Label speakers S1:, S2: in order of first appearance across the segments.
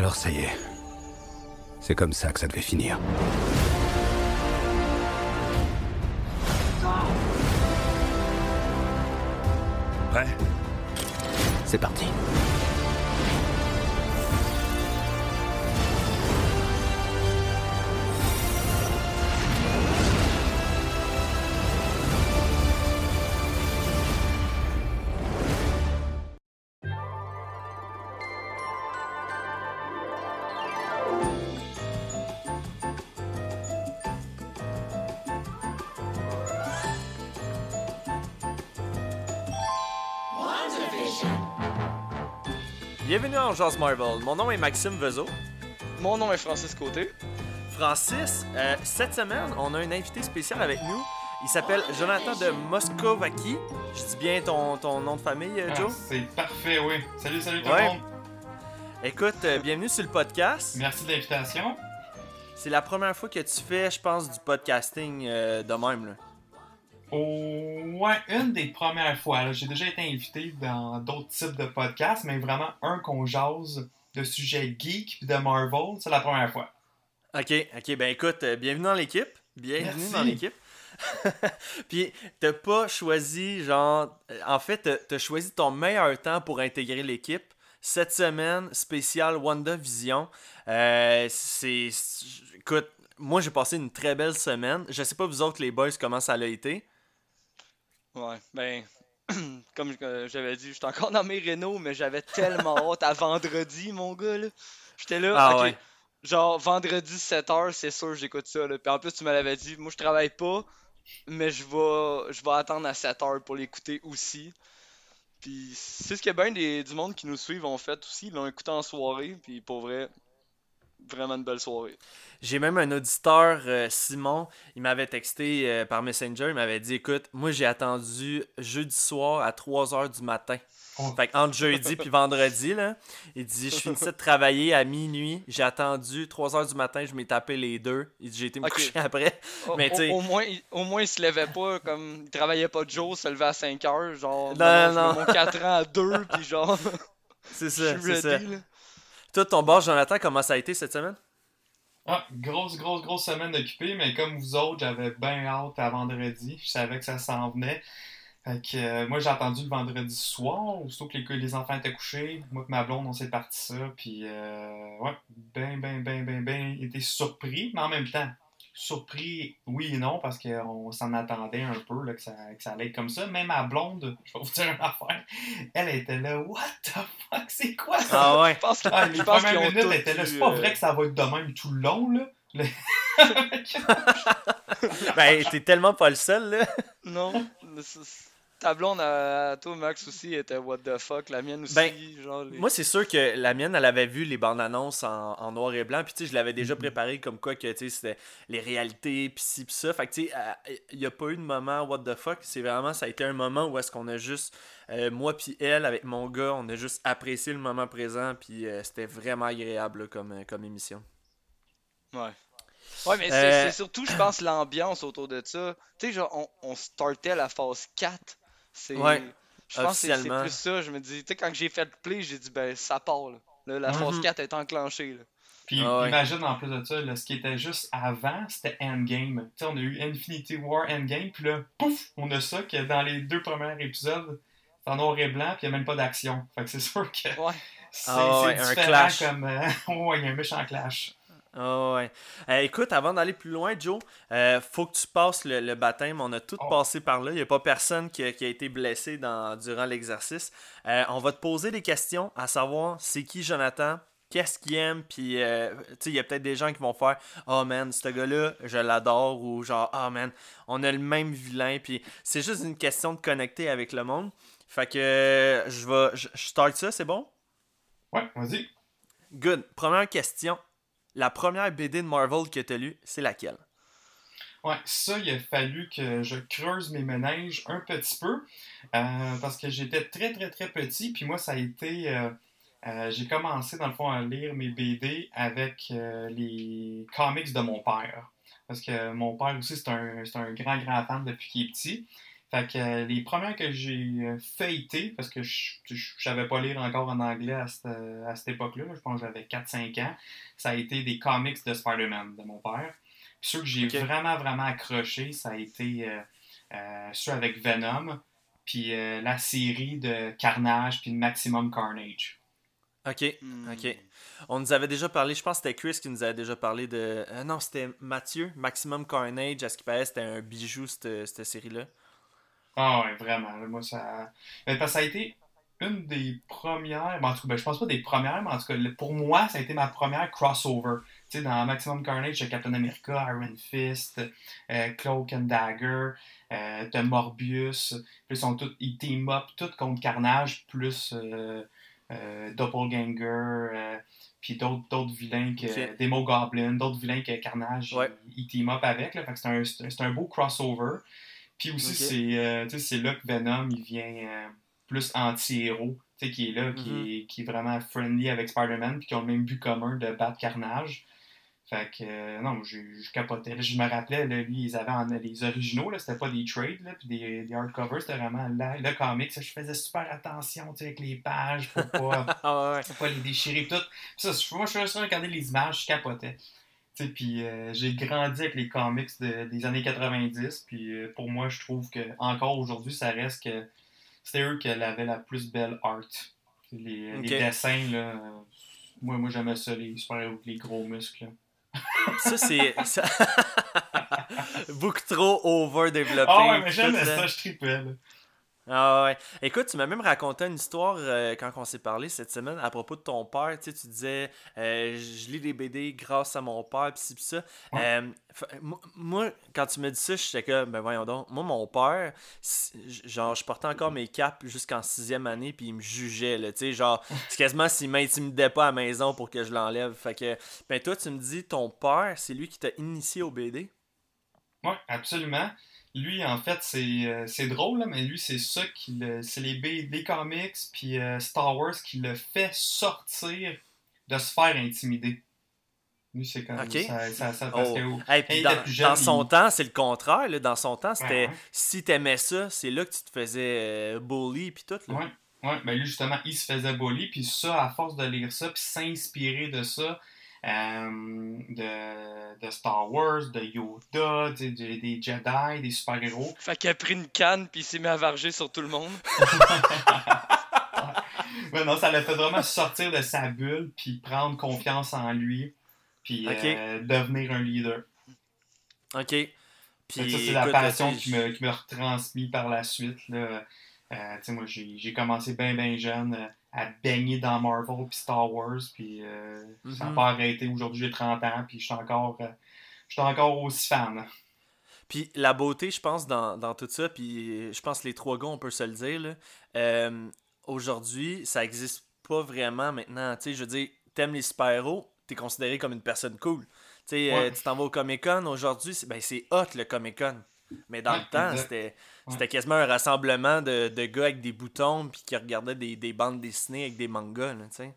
S1: Alors ça y est. C'est comme ça que ça devait finir.
S2: Prêt?
S1: C'est parti.
S3: Jazz Marvel. Mon nom est Maxime Vezo.
S4: Mon nom est Francis Côté.
S3: Francis, euh, cette semaine, on a un invité spécial avec nous. Il s'appelle Jonathan de Moscovaki. Je dis bien ton, ton nom de famille, euh,
S5: Ah,
S3: Joe?
S5: c'est parfait, oui. Salut, salut tout
S3: Ouais.
S5: le monde.
S3: Écoute, euh, bienvenue sur le podcast.
S5: Merci de l'invitation.
S3: C'est la première fois que tu fais, je pense, du podcasting euh, de même. Là.
S5: Oh, ouais, une des premières fois. J'ai déjà été invité dans d'autres types de podcasts, mais vraiment un qu'on jase de sujets geek puis de Marvel, c'est la première fois.
S3: Ok, ok, ben écoute, euh, bienvenue dans l'équipe. Bienvenue
S5: Merci.
S3: dans l'équipe. Puis, t'as pas choisi, genre. euh, En fait, t'as- choisi ton meilleur temps pour intégrer l'équipe. Cette semaine, spéciale WandaVision. Euh, c'est. c'est- Écoute, moi j'ai passé une très belle semaine. Je sais pas vous autres, les boys, comment ça a été.
S4: Ouais, ben, comme euh, j'avais dit, j'étais encore dans mes rénaux, mais j'avais tellement hâte à vendredi, mon gars, là. J'étais là,
S3: Ah ouais.
S4: genre vendredi 7h, c'est sûr, j'écoute ça, là. Puis en plus, tu me l'avais dit, moi je travaille pas, mais je vais, je vais attendre à 7h pour l'écouter aussi. Puis c'est ce que bien des, du monde qui nous suivent ont fait aussi, ils l'ont écouté en soirée, puis pour vrai, vraiment une belle soirée.
S3: J'ai même un auditeur, euh, Simon, il m'avait texté euh, par Messenger, il m'avait dit Écoute, moi j'ai attendu jeudi soir à 3h du matin.
S5: Oh.
S3: Fait entre jeudi puis vendredi, là, il dit Je finissais de travailler à minuit, j'ai attendu 3h du matin, je m'ai tapé les deux. Il dit J'ai été me coucher après.
S4: Au,
S3: Mais
S4: au-
S3: tu sais-
S4: au moins, il- au moins, il se levait pas comme. Il travaillait pas de jour, se levait à 5 heures. Genre,
S3: Non, non.
S4: mon 4 ans à 2, puis genre,
S3: C'est ça, c'est.
S4: Là.
S3: Toi, ton boss, Jonathan, comment ça a été cette semaine?
S5: Ah, grosse, grosse, grosse semaine occupée, mais comme vous autres, j'avais bien hâte à vendredi. Je savais que ça s'en venait. Fait que euh, moi, j'ai attendu le vendredi soir, aussitôt que les, les enfants étaient couchés. Moi et ma blonde, on s'est parti ça. Puis, euh, ouais, ben, ben, ben, ben, ben, été surpris, mais en même temps, surpris, oui et non, parce qu'on s'en attendait un peu là, que, ça, que ça allait être comme ça. Même ma blonde, je vais vous dire une affaire, elle était là, what the fuck, c'est quoi ça?
S3: Ah ouais.
S4: Je pense, que-
S5: Ah, les
S4: je pense
S5: premières minutes,
S4: tous
S5: elle était là.
S4: eu,
S5: C'est pas
S4: euh,
S5: vrai que ça va être de même tout le long, là. Le-
S3: Ben, t'es tellement pas le seul, là.
S4: Non. Ta blonde, à, toi, Max, aussi, était what the fuck. La mienne aussi.
S3: Ben,
S4: genre, les-
S3: Moi, c'est sûr que la mienne, elle avait vu les bandes annonces en, en noir et blanc. Puis, tu sais, je l'avais déjà
S5: Mhm.
S3: préparé comme quoi que, tu sais, c'était les réalités, puis ci, puis ça. Fait que, tu sais, il n'y a pas eu de moment what the fuck. C'est vraiment, ça a été un moment où est-ce qu'on a juste, euh, moi puis elle, avec mon gars, on a juste apprécié le moment présent. Puis, euh, c'était vraiment agréable là, comme, euh, comme émission.
S4: Ouais. Ouais, mais c'est
S3: Euh,
S4: c'est surtout, je pense, l'ambiance autour de ça. Tu sais, genre, on, on startait la phase 4. C'est.
S3: Ouais,
S4: Je pense que c'est- plus ça. Je me dis, tu sais, quand j'ai fait le play, j'ai dit, ben, ça part, là. Là, la phase
S3: Mhm.
S4: 4 est enclenchée, là.
S5: Puis
S3: Ah ouais.
S5: imagine en plus de ça, là, ce qui était juste avant, c'était Endgame. Tu sais, on a eu Infinity War Endgame, puis là, pouf, on a ça que dans les deux premiers épisodes, c'est en noir et blanc, puis il n'y a même pas d'action. Fait que c'est sûr que
S4: Ouais.
S5: c'est
S3: Ah ouais, un
S5: différent
S3: clash.
S5: comme. euh, ouais, il y a un méchant clash.
S3: Ah ouais. Euh, écoute, avant d'aller plus loin, Joe, euh, faut que tu passes le, le baptême. On a tout
S5: Oh.
S3: passé par là. Il n'y a pas personne qui a, qui a été blessé dans, durant l'exercice. Euh, on va te poser des questions à savoir c'est qui Jonathan, qu'est-ce qu'il aime, puis tu sais, il y a peut-être des gens qui vont faire Oh man, ce gars-là, je l'adore, ou genre Oh man, on a le même vilain, puis c'est juste une question de connecter avec le monde. Fait que je vais. Je je start ça, c'est bon?
S5: Ouais, vas-y.
S3: Good. Première question. La première BD de Marvel que tu as lue, c'est laquelle?
S5: Ouais, ça, il a fallu que je creuse mes ménages un petit peu euh, parce que j'étais très, très, très petit. Puis moi, ça a été. euh, euh, j'ai commencé, dans le fond, à lire mes BD avec les comics de mon père. Parce que mon père aussi, c'est un, un grand, grand fan depuis qu'il est petit. Fait que euh, les premières que j'ai euh, feuilletées, parce que je je savais pas lire encore en anglais à cette, à cette époque-là, là, je pense que j'avais 4-5 ans, ça a été des comics de Spider-Man de mon père. Puis ceux que j'ai vraiment, vraiment accroché, ça a été euh, euh, ceux avec Venom, puis euh, la série de Carnage, puis de Maximum Carnage.
S3: Ok.
S4: Hmm.
S3: Ok. On nous avait déjà parlé, je pense que c'était Chris qui nous avait déjà parlé de. euh, non, c'était Mathieu, Maximum Carnage. À ce qui paraît, c'était un bijou, cette, cette série-là.
S5: Ah ouais, vraiment. moi, ça. Parce que ça a été une des premières. ben, en tout cas, ben, je pense pas des premières, mais en tout cas, pour moi, ça a été ma première crossover. Tu sais, dans Maximum Carnage, j'ai Captain America, Iron Fist, euh, Cloak and Dagger, euh, t'as Morbius. Puis ils sont tous. Ils team up, tous contre Carnage, plus euh, Doppelganger, puis d'autres vilains que.
S3: Ok.
S5: Demo Goblin, d'autres vilains que Carnage,
S3: Ouais.
S5: ils, team up avec. Là, fait que c'est un, c'est un- c'est un beau crossover. Puis aussi, c'est euh, c'est là que Venom il vient euh, plus anti-héros, qui est là, qui,
S3: Mhm.
S5: est, qui est vraiment friendly avec Spider-Man, puis qui ont le même but commun de battre Carnage. Fait que, euh, non, je, je capotais. Là, je me rappelais, là, lui, ils avaient en- les originaux, là, c'était pas des trades, là, puis des, des hardcovers, c'était vraiment la- le comics. Je faisais super attention, avec les pages, pour pas,
S3: Ah ouais.
S5: pour pas les déchirer tout. Ça, moi, je faisais juste regarder les images, je capotais. Puis euh, j'ai grandi avec les comics de- des années 90, puis euh, pour moi, je trouve que encore aujourd'hui, ça reste que c'était eux qui avaient la plus belle art. Les, les dessins, là, euh, moi, moi j'aimais ça, les super les gros muscles.
S3: Ça, c'est. ça- Beaucoup trop overdéveloppé.
S5: Ah ouais, mais j'aimais ça, je tripais.
S3: Ah ouais. Écoute, tu m'as même raconté une histoire euh, quand on s'est parlé cette semaine à propos de ton père. Tu sais, tu disais, euh, je lis des BD grâce à mon père, pis ci, pis ça.
S5: Ouais.
S3: Euh, moi, quand tu me dis ça, j'étais comme, ben voyons donc. Moi, mon père, genre, je portais encore mes capes jusqu'en sixième année, puis il me jugeait, là. Tu sais, genre, c'est quasiment s'il m'intimidait pas à la maison pour que je l'enlève. Fait que, ben toi, tu me dis, ton père, c'est lui qui t'a initié au BD.
S5: Oui, absolument. Lui, en fait, c'est euh, c'est drôle, là, mais lui, c'est ça qui le. C'est les, les comics puis euh, Star Wars qui le fait sortir de se faire intimider. Lui, c'est comme
S3: Ok.
S5: ça, ça, ça parce
S3: Oh.
S5: que-
S3: Hey, dans,
S5: jeune,
S3: son
S5: il-
S3: temps, c'est le contraire. là. Dans son temps, c'était
S5: Ouais, ouais.
S3: si t'aimais ça, c'est là que tu te faisais euh, bully puis tout. Là.
S5: Ouais, ouais, ben lui justement, il se faisait bully, puis ça, à force de lire ça, puis s'inspirer de ça, de, de Star Wars, de Yoda, des, des Jedi, des super-héros.
S4: Fait qu'il a pris une canne puis il s'est mis à varger sur tout le monde.
S5: Ouais, non, ça l'a fait vraiment sortir de sa bulle, puis prendre confiance en lui, puis euh, devenir un leader.
S3: Ok. Puis,
S5: c'est la passion qui me, qui me retransmis par la suite. Là. Euh, moi, j'ai j'ai commencé bien, bien jeune euh, à baigner dans Marvel puis Star Wars, puis euh, ça n'a
S3: Mhm.
S5: pas arrêté. Aujourd'hui, j'ai 30 ans, puis je suis encore, euh, je suis encore aussi fan.
S3: Puis la beauté, je pense, dans, dans tout ça, puis je pense que les trois gars, on peut se le dire, là, euh, aujourd'hui, ça existe pas vraiment maintenant. Tu sais, je veux dire, t'aimes les super-héros, t'es considéré comme une personne cool. Tu sais, euh,
S5: Ouais.
S3: tu t'en vas au Comic-Con, aujourd'hui, c'est ben, c'est hot le Comic-Con. Mais dans
S5: Ouais,
S3: le temps, c'était. C'était quasiment un rassemblement de, de gars avec des boutons puis qui regardaient des, des bandes dessinées avec des mangas, là, tu sais.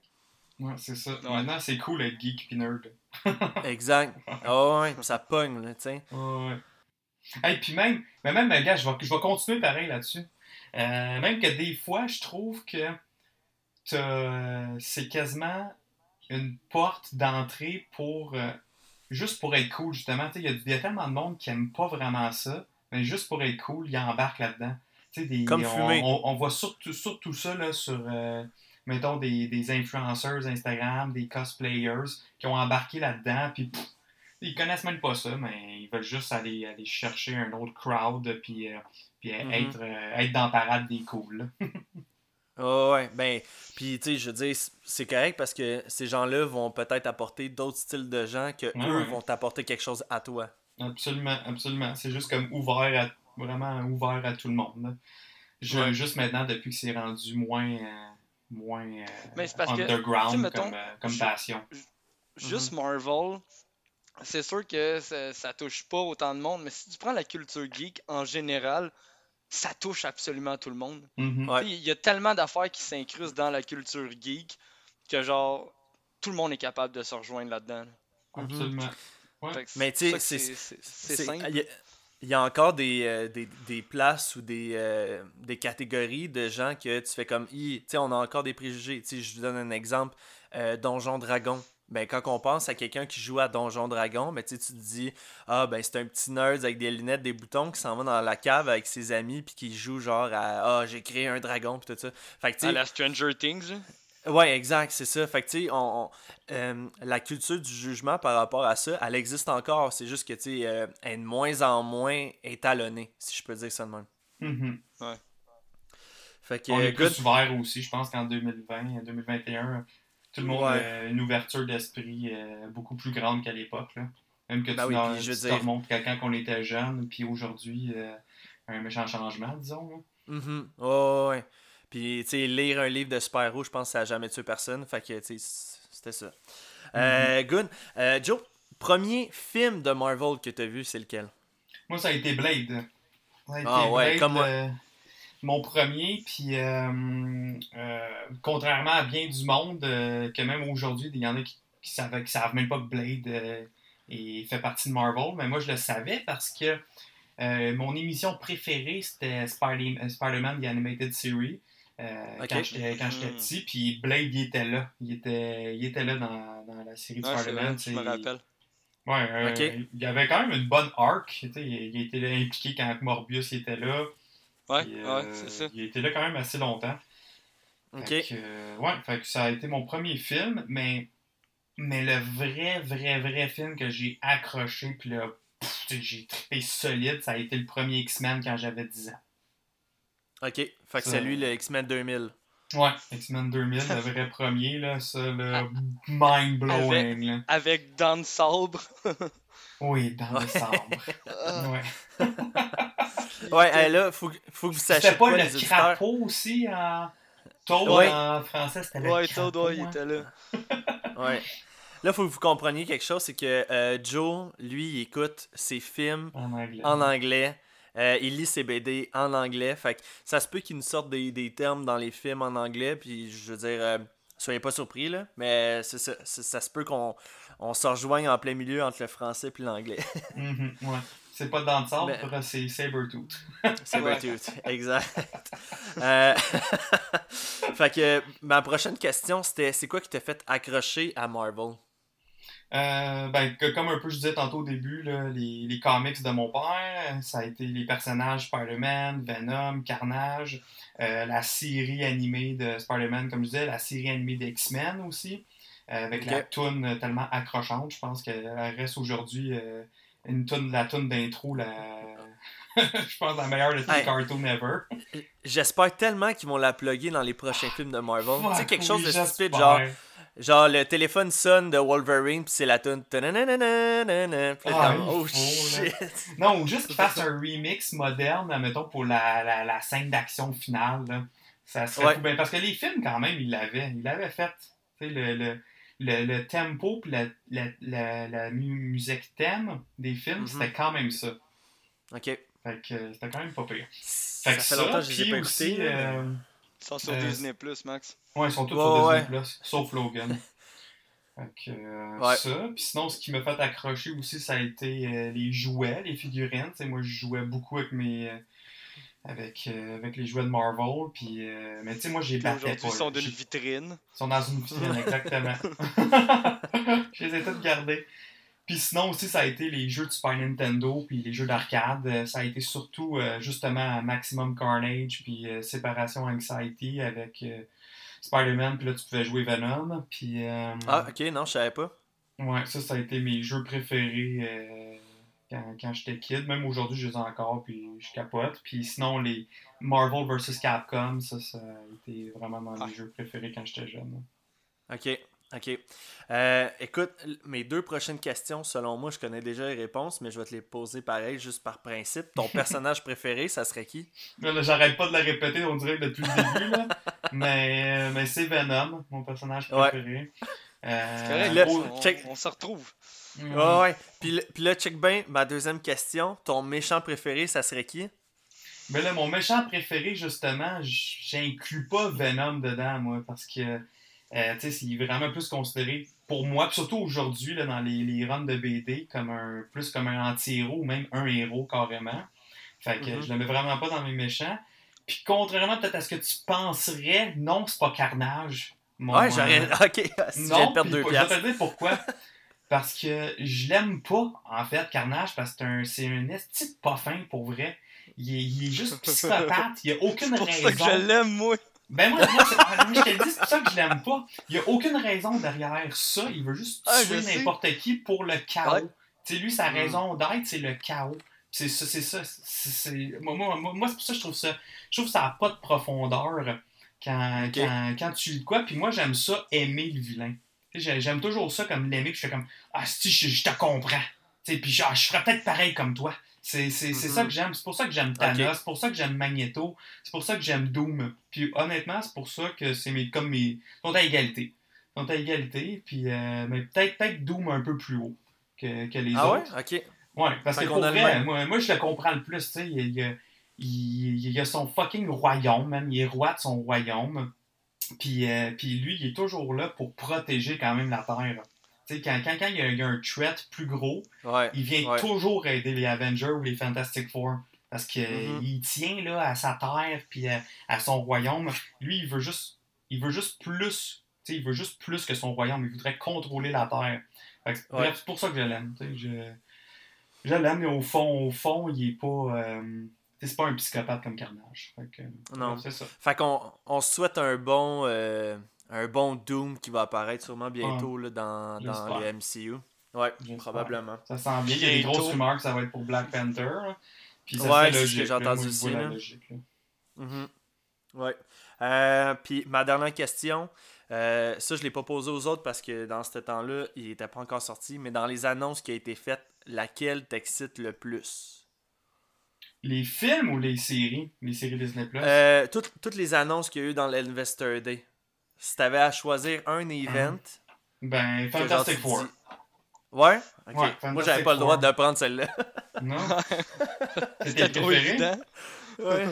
S5: Ouais, c'est ça.
S4: Ouais.
S5: Maintenant, c'est cool d'être geek puis nerd.
S3: Exact. Ah ouais, ça pogne, là, tu sais.
S5: Ouais, ouais. Hey, puis même, mais même, gars, je vais, je vais continuer pareil là-dessus. Euh, même que des fois, je trouve que t'as- c'est quasiment une porte d'entrée pour. euh, juste pour être cool, justement. Tu sais, Il y, a- il y a tellement de monde qui aime pas vraiment ça, mais juste pour être cool, ils embarquent là-dedans. Des-
S3: Comme
S5: on,
S3: fumer.
S5: on- on voit surtout, surtout ça là, sur, euh, mettons, des, des influenceurs Instagram, des cosplayers qui ont embarqué là-dedans, puis pff, ils connaissent même pas ça, mais ils veulent juste aller, aller chercher un autre crowd, puis, euh, puis
S3: Mhm.
S5: être, euh, être dans la parade des cools.
S3: Ah ouais, ben, puis tu sais, je veux dire, c- c'est correct parce que ces gens-là vont peut-être apporter d'autres styles de gens que
S5: Ouais,
S3: eux
S5: ouais.
S3: vont t'apporter quelque chose à toi.
S5: Absolument, absolument. C'est juste comme ouvert à, vraiment ouvert à tout le monde. là. Je-
S3: Ouais.
S5: Juste maintenant, depuis que c'est rendu moins, euh, moins euh,
S4: Mais parce
S5: underground
S4: mettons,
S5: comme, euh, comme passion.
S4: Juste Marvel, c'est sûr que ça, ça touche pas autant de monde, mais si tu prends la culture geek en général, ça touche absolument tout le monde.
S5: Mhm.
S4: Sais, Il y a tellement d'affaires qui s'incrustent dans la culture geek que genre tout le monde est capable de se rejoindre là-dedans. là.
S5: Absolument.
S4: Fait
S3: Mais tu sais, c'est-
S4: simple.
S3: Il y, a- il y a encore des, euh, des, des places ou des, euh, des catégories de gens que tu fais comme, tu sais, on a encore des préjugés. Tu sais, je vous donne un exemple, euh, Donjon Dragon. Ben, quand on pense à quelqu'un qui joue à Donjon Dragon, ben, tu te dis, ah, ben, c'est un petit nerd avec des lunettes, des boutons qui s'en va dans la cave avec ses amis puis qui joue genre à, ah, j'ai créé un dragon puis tout ça. Fait que, tu
S4: À
S3: sais,
S4: la Stranger Things.
S3: Ouais, exact, c'est ça. Fait que, tu sais, on, on- euh, la culture du jugement par rapport à ça, elle existe encore. C'est juste que, tu sais, euh, elle est de moins en moins étalonnée, si je peux dire ça de même.
S5: Mhm.
S3: Fait que,
S5: On est
S3: euh, good.
S5: plus ouvert aussi, je pense qu'en 2020, 2021, tout le monde
S3: Ouais.
S5: a une ouverture d'esprit euh, beaucoup plus grande qu'à l'époque. Même que
S3: Ben
S5: tu,
S3: oui,
S5: dans-
S3: puis je veux
S5: tu te
S3: dire-
S5: remontes quand on était jeune, puis aujourd'hui, euh, un méchant changement, disons. là.
S3: Mhm. Ouais, ouais. Puis, tu sais, lire un livre de super-héros, je pense que ça n'a jamais tué personne. Fait que, tu sais, c'était ça. Euh, good. Euh, Joe, premier film de Marvel que tu as vu, c'est lequel?
S5: Moi, ça a été Blade. Ça a été
S3: Ah ouais,
S5: Blade,
S3: comme moi.
S5: euh, mon premier, puis euh, euh, contrairement à bien du monde, euh, que même aujourd'hui, il y en a qui, qui savent, qui savent même pas que Blade euh, est- fait partie de Marvel, mais moi je le savais parce que euh, mon émission préférée c'était Spider- Spider-Man The Animated Series. Euh. Quand j'étais quand j'étais
S4: Hmm.
S5: petit, puis Blade il était là. Il était, il était là dans, dans la série de
S4: Ouais,
S5: Spider-Man.
S4: je me rappelle.
S5: Ouais, euh, il y avait quand même une bonne arc. tu sais, Il, il était là impliqué quand Morbius était là.
S4: Ouais, ouais,
S5: euh,
S4: c'est ça.
S5: Il était là quand même assez longtemps.
S3: Ok.
S5: Fait que, euh, ouais, fait que ça a été mon premier film, mais, mais le vrai, vrai, vrai film que j'ai accroché, puis là, j'ai trippé solide, ça a été le premier X-Men quand j'avais 10 ans.
S3: Ok. Fait que
S5: Ça-
S3: c'est lui, le X-Men 2000.
S5: Ouais, X-Men 2000, le vrai premier, là, ça,
S4: Ah.
S5: là, mind-blowing, là.
S4: Avec Dan Sabre.
S5: Oui, dans le
S3: Ouais.
S5: sabre.
S4: Ah,
S5: Ouais.
S3: Ouais, hey, là, faut, que- faut que vous sachiez
S5: C'était pas
S3: quoi,
S5: le
S3: les auditeurs.
S5: crapaud aussi en. Toad
S3: Ouais.
S5: en français, c'était le
S4: Ouais,
S5: crapaud.
S4: Toad, ouais, il
S5: hein.
S4: était là.
S3: Ouais. Là, faut que vous compreniez quelque chose, c'est que euh, Joe, lui, il écoute ses films
S5: En anglais.
S3: en anglais. Euh, il lit ses BD en anglais. Fait que ça se peut qu'il nous sorte des, des termes dans les films en anglais. Puis je veux dire, euh, soyez pas surpris, là. Mais c'est ça, se peut qu'on on se rejoigne en plein milieu entre le français et l'anglais.
S5: Mhm, ouais. C'est pas dans le sabre,
S3: Mais-
S5: c'est
S4: Ouais.
S3: Bluetooth. Exact. Euh, fait que ma prochaine question, c'était c'est quoi qui t'a fait accrocher à Marvel?
S5: Euh, ben, que- comme un peu je disais tantôt au début, là, les, les comics de mon père, ça a été les personnages Spider-Man, Venom, Carnage, euh, la série animée de Spider-Man, comme je disais, la série animée d'X-Men aussi, euh, avec la toune tellement accrochante. Je pense qu'elle reste aujourd'hui euh, une toune, la toune d'intro, la... je pense la meilleure de tous les
S3: Hey.
S5: cartoons ever.
S3: J'espère tellement qu'ils vont la plugger dans les prochains films de Marvel. tu sais, quelque chose de stupide, genre, genre le téléphone sonne de Wolverine, puis c'est la tune.
S5: Ah,
S3: oh shit.
S5: Non, ou juste qu'ils fassent un remix moderne, admettons, pour la, la, la scène d'action finale. Là. Ça serait
S3: Ouais.
S5: Ben, parce que les films, quand même, ils l'avaient. Ils l'avaient fait. Tu sais, le, le, le, le tempo puis la, la, la, la mu- musique thème des films,
S3: Mhm.
S5: c'était quand même ça.
S3: Ok.
S5: Fait que euh, c'était quand même pas pire. Fait que
S3: fait
S5: ça,
S3: longtemps que je les ai pas
S5: aussi,
S3: écoutés.
S5: euh,
S4: Ils sont sur
S5: Euh,
S4: Disney Plus, Max.
S5: ouais, ils sont tous
S3: Ouais,
S5: sur
S3: ouais.
S5: Disney+, sauf Logan. Fait que, euh,
S3: Ouais.
S5: ça. Puis sinon, ce qui m'a fait accrocher aussi, ça a été euh, les jouets, les figurines. Tu sais, moi, je jouais beaucoup avec mes... euh, avec, euh, avec les jouets de Marvel. Puis, euh, mais tu sais, moi, j'ai
S4: aujourd'hui,
S5: pas.
S4: ils sont d'une
S5: J'ai-
S4: vitrine.
S5: Ils sont dans une vitrine, exactement. je les ai tous gardés. Puis sinon aussi, ça a été les jeux de Super Nintendo, puis les jeux d'arcade. Euh, Ça a été surtout, euh, justement, Maximum Carnage, puis euh, Séparation Anxiety avec euh, Spider-Man, puis là, tu pouvais jouer Venom. Puis,
S3: Ah, ok, non, je savais pas.
S5: ouais, ça, ça a été mes jeux préférés quand, quand j'étais kid. Même aujourd'hui, je les ai encore, puis je capote. Puis sinon, les Marvel vs. Capcom, ça, ça a été vraiment dans
S4: Ah.
S5: mes jeux préférés quand j'étais jeune.
S3: Ok, ok. Euh, écoute, mes deux prochaines questions, selon moi, je connais déjà les réponses, mais je vais te les poser pareil, juste par principe. Ton personnage préféré, ça serait qui?
S5: J'arrête pas de la répéter, on dirait depuis le début, là. mais, euh, mais c'est Venom, mon personnage
S3: Ouais.
S5: préféré. Euh,
S4: C'est correct,
S3: là,
S4: on,
S3: check.
S4: on se retrouve.
S5: mm,
S3: Ouais, ouais. Puis, le- puis là, check bien, ma deuxième question. Ton méchant préféré, ça serait qui?
S5: Mais là, mon méchant préféré, justement, j'inclus pas Venom dedans, moi, parce que, euh, tu sais, c'est vraiment plus considéré, pour moi, surtout aujourd'hui, dans les, les runs de BD, comme un, plus comme un anti-héros ou même un héros carrément. Fait que
S3: Mhm.
S5: je le mets vraiment pas dans mes méchants. Puis contrairement peut-être à ce que tu penserais, non, c'est pas Carnage. Mon,
S3: Ouais,
S5: euh,
S3: j'aurais. Ok, si
S5: non,
S3: de perdre deux
S5: je vais te
S3: piastres.
S5: dire pourquoi. Parce que je l'aime pas, en fait, Carnage, parce que c'est un, c'est un esti pas fin, pour vrai. Il est, il est juste psychopathe, il y a aucune
S4: C'est pour
S5: raison.
S4: ça que je l'aime, moi.
S5: Ben moi, ah, je te le dis, c'est pour ça que je l'aime pas. Il y a aucune raison derrière ça. Il veut juste
S4: Ah,
S5: tuer
S4: je
S5: n'importe qui pour le chaos.
S4: Ouais.
S5: Tu sais, lui, sa
S4: Mm.
S5: raison d'être, c'est le chaos. C'est ça, c'est ça. c'est- Moi, moi, moi, moi, c'est pour ça que je trouve ça. Je trouve que ça n'a pas de profondeur quand, quand, quand tu le quoi. Puis moi, j'aime ça, aimer le vilain. J'aime toujours ça comme l'aimer, puis je fais comme Ah, si, je, je te comprends. Tu sais, puis genre, je ferais peut-être pareil comme toi. C'est c'est- c'est ça que j'aime. C'est pour ça que j'aime Thanos. C'est pour ça que j'aime Magneto. C'est pour ça que j'aime Doom. Puis honnêtement, c'est pour ça que c'est mes, comme mes. Ils sont à égalité. Ils sont à égalité. Puis euh, mais peut-être peut un peu plus haut que, que les
S3: Ah ouais?
S5: autres.
S3: Ok.
S5: Ouais, parce
S3: Fait
S5: que pour vrai, moi, moi, je le comprends le plus. Tu sais, il, y a- il, il a son fucking royaume, même. Il est roi de son royaume. Puis, euh, puis lui, il est toujours là pour protéger quand même la Terre. Tu sais, quand, quand, quand il, y a, il y a un threat plus gros,
S3: Ouais.
S5: il vient
S3: Ouais.
S5: toujours aider les Avengers ou les Fantastic Four. Parce qu'il
S3: Mhm.
S5: tient là, à sa terre puis à, à son royaume. Lui, il veut juste, il veut juste plus. Tu sais, il veut juste plus que son royaume. Il voudrait contrôler la terre.
S3: Ouais.
S5: C'est pour ça que je l'aime. Je, je l'aime, mais au fond, au fond, il est pas. euh, c'est pas un psychopathe comme Carnage. Fait que,
S3: Non.
S5: c'est ça.
S3: Fait qu'on on se souhaite un bon, euh, un bon Doom qui va apparaître sûrement bientôt là, dans, le MCU. Ouais, probablement.
S5: Ça sent bien. Il y a des grosses rumeurs que ça va être pour Black Panther. Puis ça
S3: Ouais,
S5: serait
S3: c'est ce que j'ai entendu aussi,
S5: la
S3: là.
S5: logique, là.
S3: Mhm. Ouais. Euh, Puis ma dernière question, euh, ça je l'ai pas posé aux autres parce que dans ce temps-là, il était pas encore sorti, mais dans les annonces qui a été faites, laquelle t'excite le plus?
S5: Les films ou les séries? Les séries Disney Plus?
S3: Euh, toutes, toutes les annonces qu'il y a eu dans l'Investor Day. Si t'avais à choisir un event,
S5: Ben,
S3: que genre,
S5: Fantastic
S3: tu
S5: Four.
S3: dis- Ouais? Ok.
S5: Ouais,
S3: Moi j'avais pas le droit
S5: Four.
S3: de prendre celle-là.
S5: Non C'était
S4: trop évident.
S3: ouais.
S5: Ouais.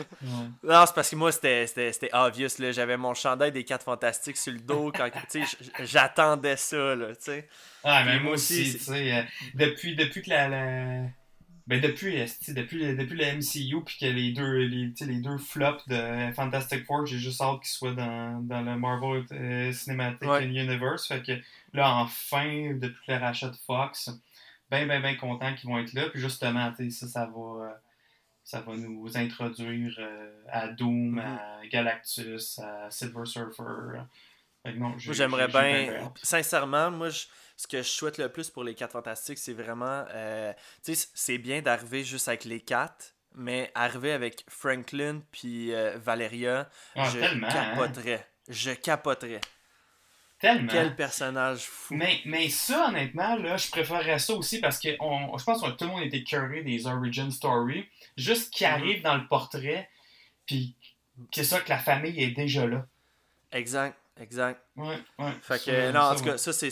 S3: Non, c'est parce que moi, c'était- c'était c'était obvious. là. J'avais mon chandail des 4 fantastiques sur le dos. quand tu sais, j- j'attendais ça. Là, tu sais.
S5: Ah, mais
S3: moi
S5: moi
S3: aussi,
S5: euh, depuis, depuis que la. la- Ben, depuis, depuis, depuis le MCU, puis que les deux, les, les deux flops de Fantastic Four, j'ai juste hâte qu'ils soient dans, dans le Marvel euh, Cinematic
S3: Ouais.
S5: Universe. Fait que là, enfin, depuis le rachat de Fox, ben, ben, ben content qu'ils vont être là. Puis justement, ça, ça va. euh, ça va nous introduire euh, à Doom,
S3: Mhm.
S5: à Galactus, à Silver Surfer. Fait que non,
S3: j'aimerais
S5: j'ai- j'ai
S3: bien. Sincèrement, moi, je- ce que je souhaite le plus pour les 4 fantastiques, c'est vraiment. euh, tu sais, c'est bien d'arriver juste avec les 4, mais arriver avec Franklin puis euh, Valeria,
S5: Ah,
S3: je
S5: hein?
S3: capoterais. Je capoterais.
S5: Tellement.
S3: Quel personnage fou.
S5: Mais, mais ça, honnêtement, là, je préférerais ça aussi parce que on, je pense que tout le monde était curé des origin story. Juste qu'il
S3: Mhm.
S5: arrive dans le portrait, puis c'est ça que la famille est déjà là.
S3: Exact, exact.
S5: Ouais, ouais.
S3: Fait que, non, en tout
S5: ouais.
S3: cas, ça, c'est.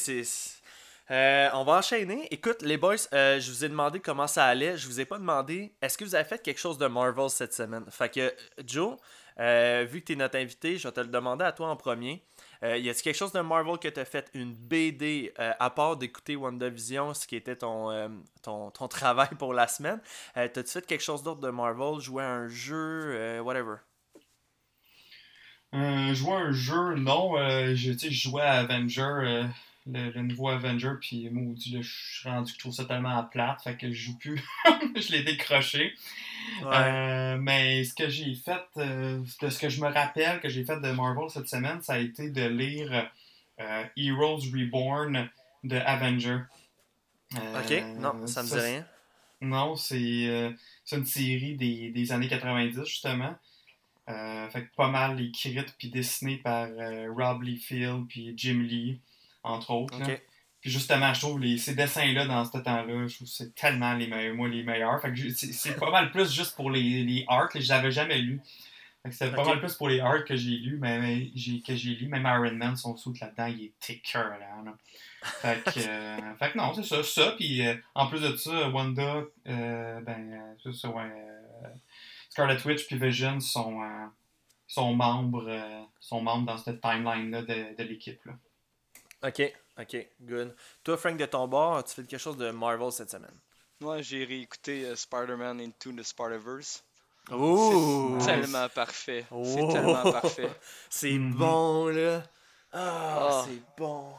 S3: Euh, on va enchaîner. Écoute, les boys, euh, je vous ai demandé comment ça allait. Je vous ai pas demandé est-ce que vous avez fait quelque chose de Marvel cette semaine? Fait que, Joe, euh, vu que tu es notre invité, je vais te le demander à toi en premier. Y a-t-il quelque chose de Marvel que tu as fait? Une BD, à part d'écouter WandaVision, ce qui était ton, ton, ton travail pour la semaine T'as-tu fait quelque chose d'autre de Marvel? Jouer à un jeu Whatever.
S5: Jouer à un jeu, non. Je, je jouais à Avenger, le, nouveau Avenger, puis maudit, là, je suis rendu que je trouve ça tellement plate, fait que je joue plus. je l'ai décroché.
S3: Ouais.
S5: Euh, mais ce que j'ai fait, euh, de ce que je me rappelle que j'ai fait de Marvel cette semaine, ça a été de lire euh, Heroes Reborn de Avenger.
S3: Ok, non, ça me dit rien.
S5: Non, c'est une série des, des années 90, justement. Fait que pas mal écrite puis dessinée par Rob Liefeld puis Jim Lee, entre autres. là. Puis justement, je trouve les, ces dessins-là dans ce temps-là, je trouve que c'est tellement les meilleurs, moi les meilleurs. Fait que c'est c'est pas mal plus juste pour les, les arcs, je les avais jamais lus. Fait que c'était pas mal plus pour les arcs que j'ai lus, mais, mais j'ai, que j'ai lu. Même Iron Man, son sous là-dedans, il est écœurant, là. Fait que, euh, fait que non, c'est ça, ça. Puis euh, en plus de ça, Wanda, euh, ben, c'est ça, ouais, euh, Scarlet Witch puis Vision sont, sont membres, sont membres dans cette timeline-là de, de l'équipe, là.
S3: Ok, ok, good. Toi, Frank, de ton bord, tu fais quelque chose de Marvel cette semaine?
S4: Moi, j'ai réécouté euh, Spider-Man Into the Spider-Verse.
S3: Ouh!
S4: C'est tellement parfait. C'est
S3: Oh.
S4: tellement parfait.
S3: C'est
S5: Mhm.
S3: bon, là. Ah,
S4: Ah.
S3: c'est bon.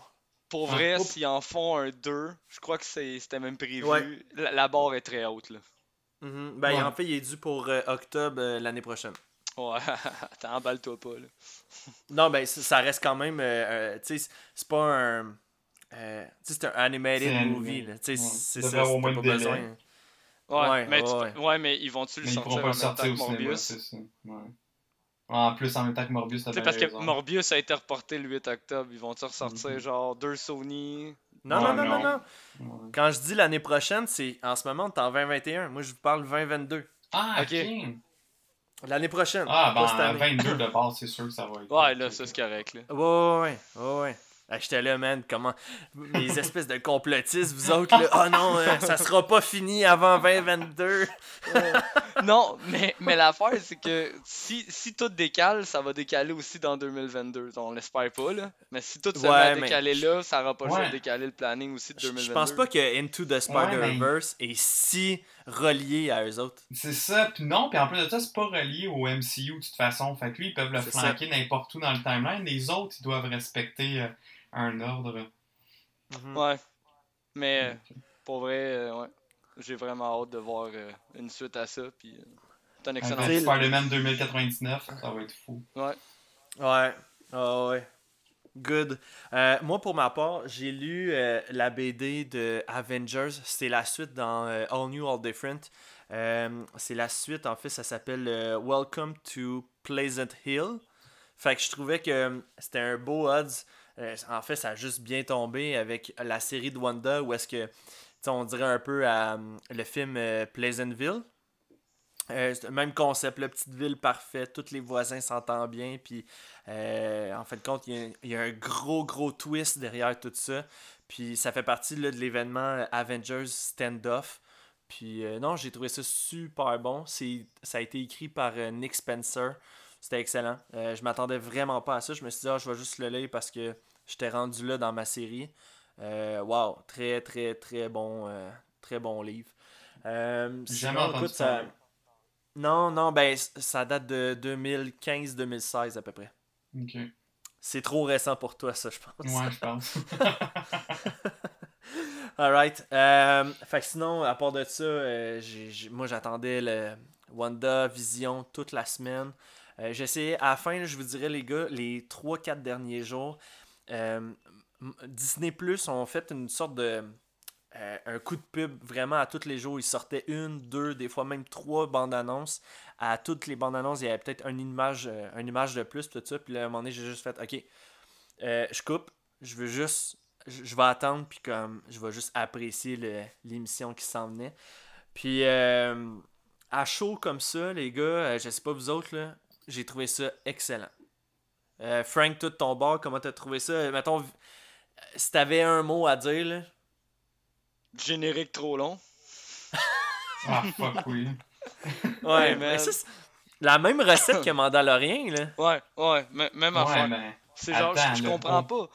S4: Pour
S5: Ah.
S4: vrai,
S5: Oh.
S4: s'ils en font un 2, je crois que c'est- c'était même prévu.
S3: Ouais.
S4: La, la barre est très haute, là.
S3: Mhm. Ben,
S5: Ouais.
S3: en fait, il est dû pour euh, octobre euh, l'année prochaine.
S4: Ouais, attends, emballe-toi pas, là.
S3: Non, ben, ça ça reste quand même. euh, euh, tu sais, c'est pas un. euh, tu sais, c'est un animated
S5: C'est
S3: movie, là. Tu sais,
S5: Ouais.
S3: c'est
S5: Il
S3: ça.
S5: moins
S3: pas
S5: délai.
S3: besoin.
S4: Ouais,
S3: Ouais,
S4: mais, tu-
S3: ouais.
S4: ouais, mais ils vont-tu le
S5: Mais ils
S4: sortir
S5: pourront
S4: en
S5: pas le
S4: même temps
S5: sortir
S4: que
S5: au cinéma,
S4: Morbius?
S5: c'est ça. Ouais. En plus, en même temps que Morbius, t'as
S4: parce que. Morbius a été reporté le 8 octobre. Ils vont-tu ressortir
S5: Mhm.
S4: genre deux Sony?
S3: Non,
S5: Ouais,
S3: non, non, non,
S5: non.
S3: non.
S5: Ouais.
S3: Quand je dis l'année prochaine, c'est en ce moment, t'es en 2021. Moi, je vous parle 2022.
S5: Ah,
S4: Ok.
S5: ok.
S3: L'année prochaine.
S5: Ah, ben,
S3: année.
S5: 22 de base, c'est sûr que ça va être.
S4: Ouais, là, ça c'est correct, là.
S3: Ouais, ouais, ouais. ouais, ouais. Ah, J'étais là, man. Comment. Les espèces de complotistes, vous autres, là. Oh non, euh, ça sera pas fini avant 2022.
S4: non, mais, mais l'affaire, c'est que si, si tout décale, ça va décaler aussi dans 2022. On l'espère pas, là. Mais si tout se met
S3: Ouais,
S4: à
S3: mais-
S4: décaler là, ça aura pas le choix
S5: Ouais.
S4: de décaler le planning aussi de
S3: Je
S4: 2022.
S3: je pense pas que Into the Spider-Verse est si relié à eux autres.
S5: C'est ça, puis non, puis en plus de ça, c'est pas relié au MCU de toute façon. Fait que lui, ils peuvent le flanquer n'importe où dans le timeline. Les autres, ils doivent respecter euh, un ordre.
S4: Ouais. Mais euh, pour vrai, euh, ouais. J'ai vraiment hâte de voir euh, une suite à ça. Puis, euh, c'est un excellent.
S3: Film.
S5: Spider-Man 2099, ça va être fou.
S3: Ouais. Ah ouais. Good. Euh, moi, pour ma part, j'ai lu euh, la BD de Avengers. C'est la suite dans euh, All New, All Different. Euh, c'est la suite, en fait, ça s'appelle euh, Welcome to Pleasant Hill. Fait que je trouvais que c'était un beau odds. Euh, en fait, ça a juste bien tombé avec la série de Wanda où est-ce que, on dirait un peu euh, le film euh, Pleasantville. Euh, même concept, la petite ville parfaite, tous les voisins s'entendent bien, puis euh, en fin de compte, il y, a, un gros, gros twist derrière tout ça. Puis ça fait partie là, de l'événement Avengers Standoff. Puis non, j'ai trouvé ça super bon. Ça a été écrit par Nick Spencer. C'était excellent. Je m'attendais vraiment pas à ça. Je me suis dit, ah, je vais juste le lire parce que j'étais rendu là dans ma série. Euh, wow, très, très, très bon, euh, très bon livre. Euh,
S5: jamais
S3: écoute, ça-. Non, non, ben ça date de 2015-2016 à peu près.
S5: Ok.
S3: C'est trop récent pour toi, ça, je pense.
S5: Ouais, je pense.
S3: Alright. Euh, fait que sinon, à part de ça, euh, moi j'attendais le Wanda Vision toute la semaine. Essayé, à la fin, je vous dirais, les gars, les 3-4 derniers jours, Disney Plus ont fait une sorte de. euh, un coup de pub vraiment à tous les jours. Ils sortaient une, deux, des fois même trois bandes annonces. À toutes les bandes annonces, il y avait peut-être une image, euh, de plus, tout ça. Puis là, à un moment donné, j'ai juste fait OK, euh, je coupe, je veux juste je vais attendre puis comme je vais juste apprécier l'émission qui s'en venait. Puis à chaud comme ça, les gars, je sais pas vous autres là, j'ai trouvé ça excellent. Frank, tout ton bord, comment t'as trouvé ça? Mettons, si t'avais un mot à dire là.
S4: Générique trop long.
S5: Ah, fuck oui.
S3: Ouais, mais ça, c'est la même recette que Mandalorian là.
S4: Ouais, ouais, m- même
S5: Ouais,
S4: affaire.
S5: mais
S4: C'est genre, je-
S5: attends,
S4: je comprends pas.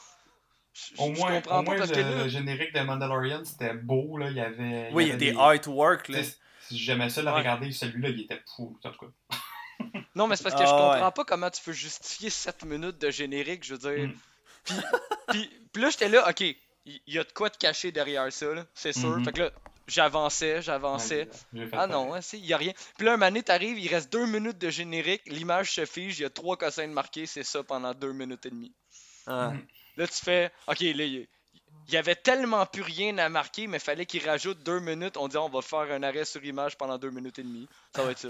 S4: Je,
S5: au
S4: je
S5: moins,
S4: comprends
S5: au moins
S4: pas parce
S5: le,
S4: que là.
S5: le générique de Mandalorian, c'était beau, là. Il y avait.
S3: Oui, il y a
S5: avait
S3: des artwork là.
S5: Si j'aimais ça, le
S4: Ouais.
S5: regarder, celui-là, il était fou, en tout cas.
S4: Non, mais c'est parce que
S3: Ah,
S4: je comprends
S3: ouais.
S4: pas comment tu peux justifier 7 minutes de générique, je veux dire.
S5: Mm.
S4: Puis, puis, puis là, j'étais là, ok, il il y, a de quoi te cacher derrière ça, c'est sûr.
S5: Mhm.
S4: Fait que là, j'avançais, j'avançais. Ah non,
S5: pareil.
S4: hein, si, il y a rien. Puis là, un moment donné, t'arrives, il reste 2 minutes de générique, l'image se fige, il y a 3 cossins de marqués, c'est ça pendant 2 minutes et demie.
S3: Ah.
S5: Mhm.
S4: Là, tu fais, ok, là, il il y avait tellement plus rien à marquer, mais fallait qu'il rajoute 2 minutes. On dit, on va faire un arrêt sur image pendant 2 minutes et demie. Ça va être ça.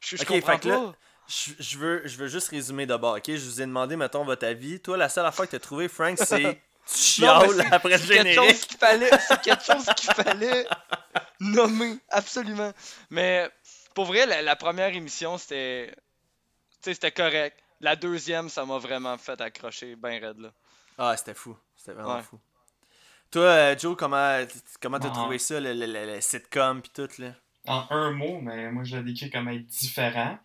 S4: Je, je
S3: Ok,
S4: comprends
S3: fait que là,
S4: pas.
S3: Je, je veux, je veux juste résumer d'abord, ok? Je vous ai demandé, mettons, votre avis. Toi, la seule affaire que t'as trouvé, Frank, c'est tu chiales après le
S4: c'est quelque
S3: générique.
S4: chose qu'il fallait, c'est quelque chose qu'il fallait nommer, absolument. Mais pour vrai, la, la première émission, c'était, tu sais, c'était correct. La deuxième, ça m'a vraiment fait accrocher bien raide là.
S3: Ah, c'était fou. C'était vraiment
S4: Ouais.
S3: fou. Toi, euh, Joe, comment comment t'as
S5: Bon.
S3: trouvé ça, le, le, le- le sitcom pis tout, là?
S5: En un mot, mais moi, je l'ai décrit comme être différent.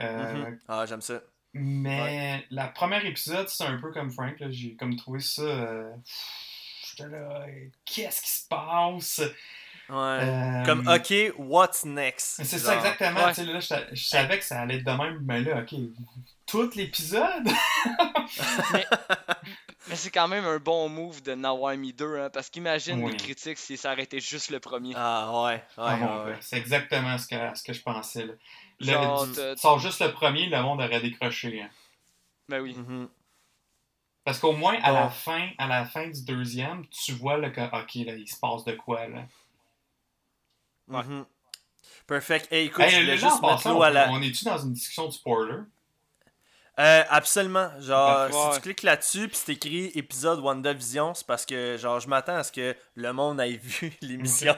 S5: Euh,
S3: Mhm. Ah, j'aime ça.
S5: Mais la première épisode, c'est un peu comme Frank. là, J'ai comme trouvé ça. euh, J'étais là, qu'est-ce qui se passe?
S3: Ouais.
S5: Euh,
S3: Comme, ok, what's next?
S5: C'est
S3: Genre.
S5: ça, exactement.
S4: Ouais.
S5: Tu sais, là, je, je savais que ça allait être de même, mais là, ok, tout l'épisode?
S4: Mais c'est quand même un bon move de Nawami 2, hein, parce qu'imagine
S5: Oui.
S4: les critiques si ça arrêtait juste le premier.
S3: Ah ouais, ouais,
S5: Ah,
S3: ouais, ouais.
S5: C'est exactement ce que, ce que je pensais. Là. Le-
S4: Genre,
S5: tu- sors juste le premier, le monde aurait décroché. hein.
S4: Ben oui.
S3: Mhm.
S5: Parce qu'au moins, à la fin, à la fin du deuxième, tu vois là, que, ok, là, il se passe de quoi, là.
S3: Mhm. Perfect. Hey, écoute,
S5: Hey,
S3: je
S5: là,
S3: voulais
S5: en
S3: juste mettre
S5: passant,
S3: l'eau
S5: on,
S3: à la...
S5: on est-tu dans une discussion de spoiler?
S3: Euh, absolument. Genre, si tu cliques là-dessus, puis c'est écrit épisode WandaVision, c'est parce que, genre, je m'attends à ce que le monde ait vu l'émission.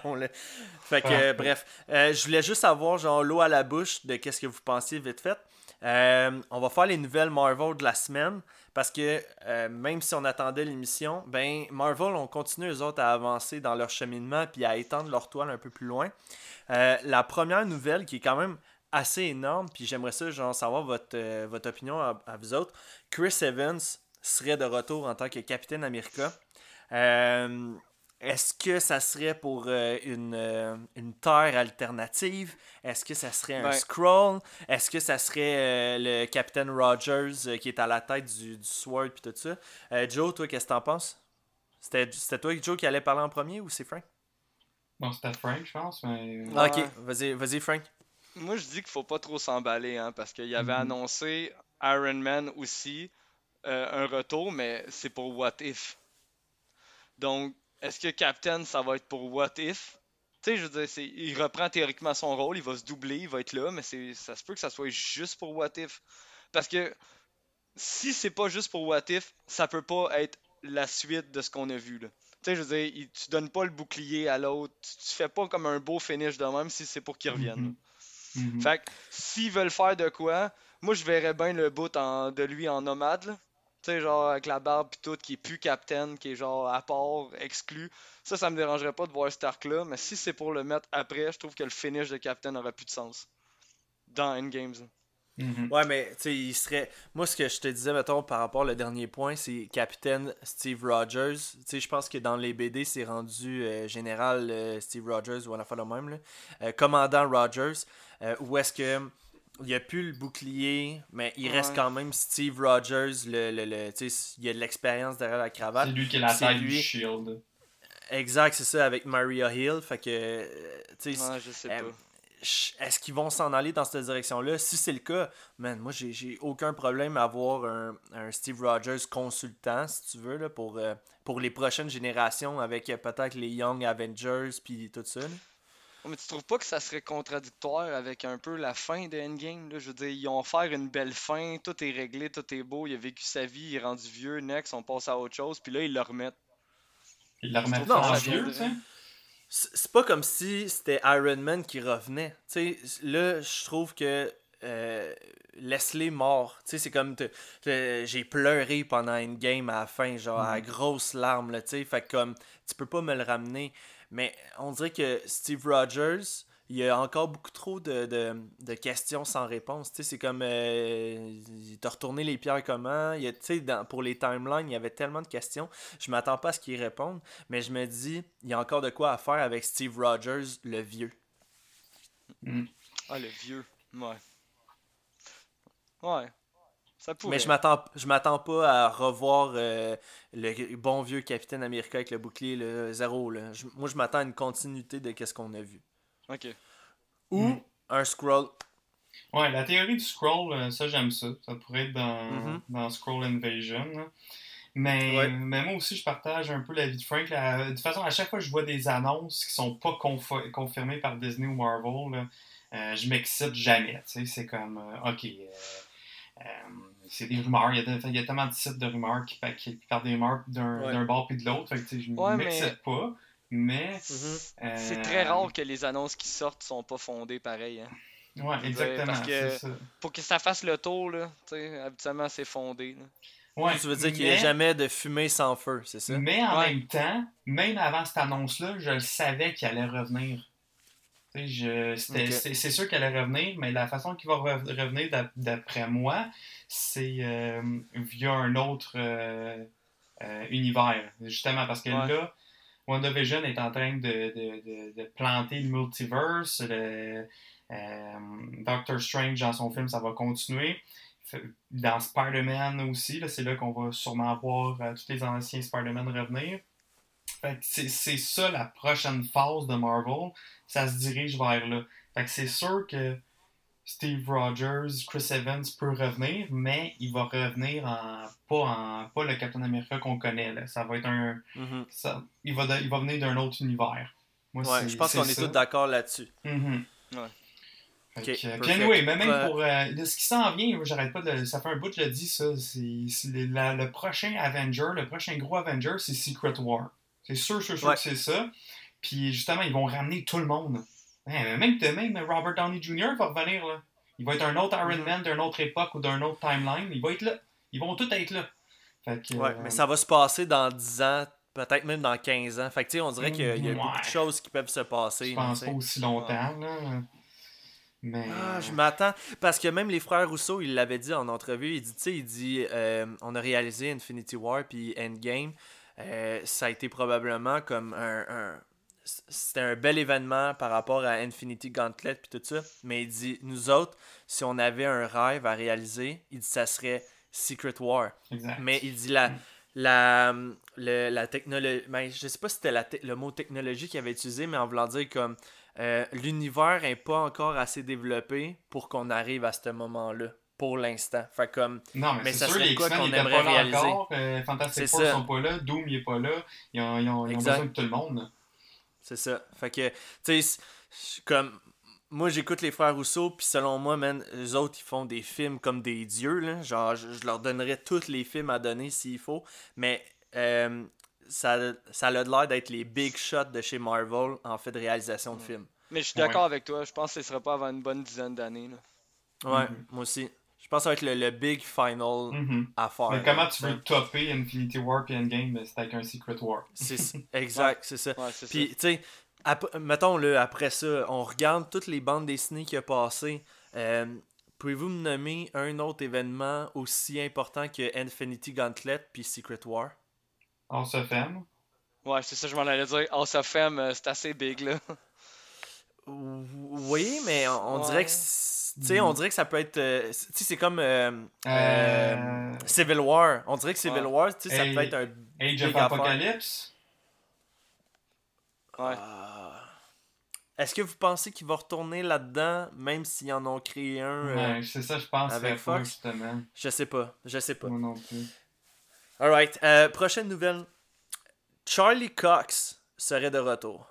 S3: Fait que, euh, bref. Euh, je voulais juste avoir, genre, l'eau à la bouche de qu'est-ce que vous pensiez vite fait. Euh, on va faire les nouvelles Marvel de la semaine, parce que, même si on attendait l'émission, ben, Marvel ont continué, eux autres, à avancer dans leur cheminement, puis à étendre leur toile un peu plus loin. La première nouvelle, qui est quand même assez énorme, puis j'aimerais ça, genre, savoir votre, euh, votre opinion à, à vous autres. Chris Evans serait de retour en tant que Capitaine America. Euh, Est-ce que ça serait pour euh, une, euh, une Terre alternative? Est-ce que ça serait un Skrull? Est-ce que ça serait euh, le Capitaine Rogers euh, qui est à la tête du, du Sword puis tout ça? Euh, Joe, toi, qu'est-ce que t'en penses? C'était c'était toi, Joe, qui allait parler en premier ou c'est Frank?
S5: Non, c'était Frank, je pense, mais...
S3: Ah, ok, vas-y, vas-y, Frank.
S4: Moi, je dis qu'il faut pas trop s'emballer, hein, parce qu'il avait
S5: Mhm.
S4: annoncé Iron Man aussi, euh, un retour, mais c'est pour What If. Donc, est-ce que Captain, ça va être pour What If? Tu sais, je veux dire, il reprend théoriquement son rôle, il va se doubler, il va être là, mais c'est, ça se peut que ça soit juste pour What If. Parce que si c'est pas juste pour What If, ça peut pas être la suite de ce qu'on a vu, là. Tu sais, je veux dire, il- tu donnes pas le bouclier à l'autre, tu, tu fais pas comme un beau finish de même si c'est pour qu'il revienne.
S5: Mhm.
S4: Fait que s'ils veulent faire de quoi, moi je verrais bien le bout en- de lui en nomade. là. Tu sais, genre avec la barbe pis tout, qui est plus captain, qui est genre à part, exclu. Ça, ça me dérangerait pas de voir Stark là, mais si c'est pour le mettre après, je trouve que le finish de captain aurait plus de sens. Dans Endgames.
S5: Mhm.
S3: Ouais, mais tu sais, il serait. Moi, ce que je te disais, mettons, par rapport au dernier point, c'est Capitaine Steve Rogers. Tu sais, je pense que dans les BD, c'est rendu euh, général euh, Steve Rogers ou à la fois le même. Là. Euh, commandant Rogers. Euh, où est-ce que. Il n'y a plus le bouclier, mais il reste quand même Steve Rogers. Le, le, le- tu sais, il y a de l'expérience derrière la cravate.
S5: C'est lui qui est la
S3: c'est
S5: tête du
S3: lui.
S5: Shield.
S3: Exact, c'est ça, avec Maria Hill. Fait que. euh, tu sais,
S4: Ouais, je sais
S3: euh,
S4: pas.
S3: Est-ce qu'ils vont s'en aller dans cette direction-là? Si c'est le cas, man, moi j'ai j'ai aucun problème à avoir un, un Steve Rogers consultant, si tu veux, là, pour, euh, pour les prochaines générations avec euh, peut-être les Young Avengers puis tout ça. là.
S4: Mais tu trouves pas que ça serait contradictoire avec un peu la fin de Endgame? Là? Je veux dire, ils ont offert une belle fin, tout est réglé, tout est beau, il a vécu sa vie, il est rendu vieux, next, on passe à autre chose, puis là, ils le remettent.
S5: Il le remet
S3: Non,
S5: vieux,
S4: viendrait.
S5: tu sais?
S3: C'est pas comme si c'était Iron Man qui revenait. Tu sais, là, je trouve que euh, laisse-les morts. Tu sais, c'est comme j'ai pleuré pendant une game à la fin, genre à grosses larmes, tu sais. Fait que comme tu peux pas me le ramener. Mais on dirait que Steve Rogers, il y a encore beaucoup trop de, de, de questions sans réponse. Tu sais, c'est comme euh, il t'a retourné les pierres comment? Il y a, tu sais, dans- pour les timelines, il y avait tellement de questions. Je m'attends pas à ce qu'ils répondent. Mais je me dis, il y a encore de quoi à faire avec Steve Rogers, le vieux.
S4: Ah, le vieux. Ouais. Ouais. Ça pourrait.
S3: Mais je m'attends je m'attends pas à revoir euh, le bon vieux Capitaine America avec le bouclier le zéro. Là. Je- moi, je m'attends à une continuité de ce qu'on a vu.
S4: Ok.
S3: Ou
S5: Mm.
S3: un scroll.
S5: Ouais, la théorie du scroll, euh, ça j'aime ça. Ça pourrait être dans,
S3: Mhm.
S5: dans Scroll Invasion. là. Mais,
S3: Ouais.
S5: mais moi aussi, je partage un peu l'avis de Frank. De toute façon, à chaque fois que je vois des annonces qui sont pas confirmées par Disney ou Marvel, là, euh, je m'excite jamais. tu sais. C'est comme, euh, ok, euh, euh, c'est des rumeurs. Il y, a de- il y a tellement de sites de rumeurs qui, qui partent des rumeurs d'un
S3: Ouais.
S5: d'un bord puis de l'autre. Je
S4: Ouais,
S5: m'excite
S4: mais-
S5: pas. Mais.
S3: Mhm.
S4: C'est
S5: euh,
S4: très rare que les annonces qui sortent sont pas fondées pareil. Hein.
S5: Ouais, exactement.
S4: parce que-
S5: c'est ça.
S4: Pour que ça fasse le tour, là, habituellement c'est fondé. là.
S5: Ouais,
S3: tu veux dire qu'il n'y a
S5: mais-
S3: jamais de fumée sans feu, c'est ça?
S5: Mais en
S4: Ouais.
S5: même temps, même avant cette annonce-là, je le savais qu'il allait revenir. C'est sûr qu'elle allait revenir, mais la façon qu'il va re- revenir d'ap- d'après moi, c'est euh, via un autre euh, euh, univers. Justement, parce que
S4: Ouais.
S5: là, WandaVision est en train de, de- de- de planter le multiverse. Le, Doctor Strange, dans son film, ça va continuer. Dans Spider-Man aussi, là, c'est là qu'on va sûrement voir tous les anciens Spider-Man revenir. Fait que c'est c'est ça la prochaine phase de Marvel. Ça se dirige vers là. Fait que c'est sûr que Steve Rogers, Chris Evans peut revenir, mais il va revenir en pas en pas le Captain America qu'on connaît. Là. Ça va être un.
S3: Mhm.
S5: ça- il, va de- il va venir d'un autre univers. Moi,
S3: Ouais, je pense qu'on est tous d'accord là-dessus.
S4: Ouais.
S5: Euh, puis
S3: perfect.
S5: anyway, mais même
S3: Ouais.
S5: pour euh, de ce qui s'en vient, j'arrête pas de ça fait un bout que je le dis ça, la- le prochain Avenger, le prochain gros Avenger, c'est Secret War. C'est sûr, sûr, sûr
S3: Ouais.
S5: que c'est ça. Puis justement, ils vont ramener tout le monde. Même, même Robert Downey Jr. va revenir là. Il va être un autre Iron
S3: Mhm.
S5: Man d'une autre époque ou d'un autre timeline. Il va être là. Ils vont tous être là. Fait que,
S3: Ouais,
S5: euh,
S3: mais ça va se passer dans 10 ans, peut-être même dans 15 ans. Fait que, tu sais, on dirait qu'il y a,
S5: Ouais.
S3: beaucoup de choses qui peuvent se passer.
S5: je pense pas aussi longtemps. Là. Mais.
S3: Ah, je m'attends. Parce que même les frères Rousseau, ils l'avaient dit en entrevue. Il dit, tu sais, il dit, euh, on a réalisé Infinity War puis Endgame. Euh, ça a été probablement comme un. un- c'était un bel événement par rapport à Infinity Gauntlet puis tout ça. Mais il dit, nous autres, si on avait un rêve à réaliser, il dit, ça serait Secret War.
S5: exact.
S3: Mais il dit la, la, le- la technologie. Ben, je sais pas si c'était la le mot technologie qu'il avait utilisé, mais en voulant dire comme euh, l'univers n'est pas encore assez développé pour qu'on arrive à ce moment-là. Pour l'instant. Fait comme.
S5: Non, mais,
S3: Mais
S5: c'est
S3: ça
S5: sûr,
S3: serait
S5: les
S3: quoi
S5: X-Men
S3: qu'on
S5: n'étaient
S3: aimerait
S5: pas là
S3: réaliser?
S5: encore. euh, Fantastic Four
S3: ça.
S5: sont pas là. Doom il est pas là. Ils ont, ils ont- ils ont
S3: Exact.
S5: besoin de tout le monde.
S3: C'est ça. Fait que, tu sais, comme. Moi, j'écoute les frères Rousseau, puis selon moi, man, eux autres, ils font des films comme des dieux, là. Genre, je, je leur donnerais tous les films à donner s'il faut. Mais euh, ça, ça a l'air d'être les big shots de chez Marvel en fait de réalisation de films.
S4: Mais je suis d'accord avec toi, je pense que ce serait pas avant une bonne dizaine d'années. là.
S3: Ouais,
S5: Mhm.
S3: moi aussi. Je pense que ça va être le, le big final
S5: Mhm.
S3: à faire.
S5: Mais comment tu veux topper Infinity War et Endgame mais c'est avec un Secret War?
S3: C'est exact, c'est ça.
S4: Ouais, c'est
S3: Puis, tu sais, ap- mettons, là, après ça, on regarde toutes les bandes dessinées qui a passé. Euh, Pouvez-vous me nommer un autre événement aussi important que Infinity Gauntlet puis Secret War?
S5: On se.
S4: Ouais, c'est ça, je m'en allais dire. Of M, euh, c'est assez big, là.
S3: Oui, mais on, on
S4: Ouais.
S3: dirait que c'est- tu sais, on dirait que ça peut être euh, c'est- tu sais c'est comme euh, euh,
S5: Euh,
S3: Civil War. On dirait que Civil
S4: Ouais.
S3: War, tu sais, ça
S5: Hey,
S3: peut être un
S5: Age of. Apocalypse?
S4: Ouais.
S3: Ah. Est-ce que vous pensez qu'il va retourner là-dedans, même s'ils en ont créé un euh,
S5: Ouais, c'est ça, je pense.
S3: avec
S5: Fox? Justement.
S3: Je sais pas, je sais pas.
S5: Moi non plus.
S3: Alright, euh, prochaine nouvelle. Charlie Cox serait de retour.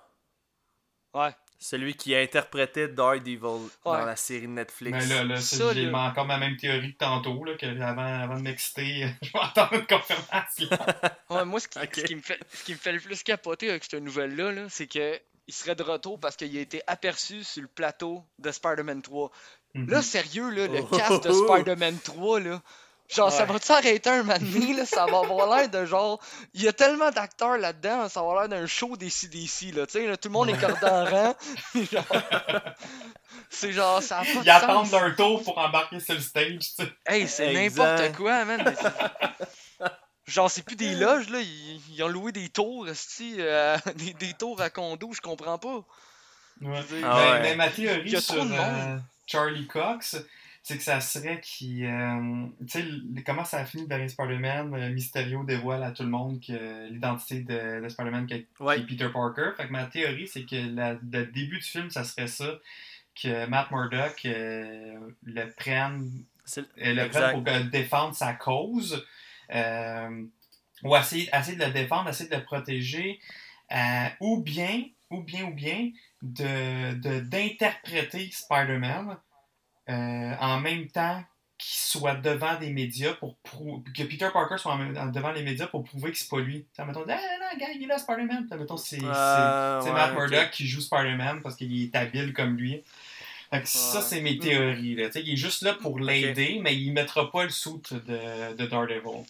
S4: Ouais.
S3: Celui qui a interprété Daredevil dans la série Netflix.
S5: Mais là, là,
S4: Ça,
S5: ça, j'ai
S4: là.
S5: encore ma même théorie que tantôt, là, que avant, avant de m'exciter, je vais attendre une confirmation.
S4: Ouais, moi, ce qui,
S3: Ok.
S4: ce qui me fait, ce qui me fait le plus capoter avec cette nouvelle-là, là, c'est que il serait de retour parce qu'il a été aperçu sur le plateau de Spider-Man 3.
S5: Mhm.
S4: Là, sérieux, là, le
S3: Oh,
S4: cast de. Spider-Man 3, là. Genre, ça va-tu arrêter un moment donné, là? Ça va avoir l'air de genre. Il y a tellement d'acteurs là-dedans, ça va avoir l'air d'un show des CDC, là. Tu sais, là, tout le monde est cordé en rang. Genre, c'est genre, ça a pas
S5: Ils
S4: de
S5: attendent leur tour pour embarquer sur le stage, tu sais.
S4: Hey, c'est n'importe quoi, man. Mais Genre, c'est plus des loges, là. Ils, ils ont loué des tours, euh, des, des tours à condo, je comprends pas.
S5: Ouais.
S4: dire,
S3: Ah
S5: mais,
S3: ouais.
S5: mais ma théorie sur euh. Charlie Cox, c'est que ça serait qu'il. euh, tu sais, comment ça a fini les Spider-Man euh, Mysterio dévoile à tout le monde que l'identité de, de Spider-Man qui est,
S3: Ouais.
S5: qui est Peter Parker. Fait que ma théorie, c'est que la- le début du film, ça serait ça. Que Matt Murdock euh, le prenne euh, le prenne pour défendre sa cause. ou essayer, essayer de le défendre, essayer de le protéger. ou bien, ou bien, ou bien, de de- d'interpréter Spider-Man euh, en même temps qu'il soit devant des médias pour prou- que Peter Parker soit en même- en- devant les médias pour prouver que c'est pas lui. T'sais, mettons, ah non, gars, il est là, Spider-Man. Mettons, c'est
S3: Euh, ouais,
S5: Matt. Murdock qui joue Spider-Man parce qu'il est habile comme lui. Fait que ça, c'est mes théories. Là. T'sais, il est juste là pour l'aider, mais il mettra pas le soute de, de Daredevil.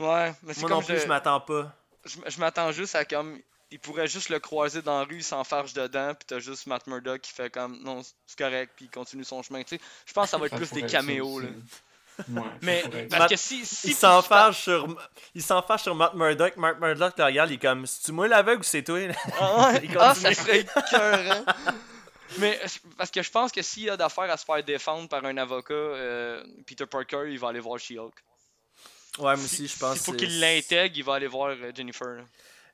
S4: Ouais, mais c'est
S3: Moi
S4: comme
S3: non plus,
S4: je-
S3: je m'attends pas.
S4: je, je m'attends juste à comme il pourrait juste le croiser dans la rue, sans farge dedans, puis t'as juste Matt Murdock qui fait comme non, c'est correct, puis il continue son chemin. Tu sais, je pense que ça va être plus des caméos. Là.
S5: Ouais,
S4: Mais parce
S3: Matt-
S4: que si. si
S3: il s'en fâche sur il s'en fâche sur Matt Murdock. Matt Murdock te regarde, il est comme c'est-tu moi l'aveugle ou c'est toi?
S4: Ah, ouais?
S3: Il
S4: Ah, ça serait écœurant. Mais je- parce que je pense que s'il a d'affaires à se faire défendre par un avocat, euh, Peter Parker, il va aller voir She-Hulk.
S3: Ouais, moi aussi, je pense.
S4: S'il faut qu'il
S3: c'est-
S4: l'intègre, il va aller voir euh, Jennifer. là.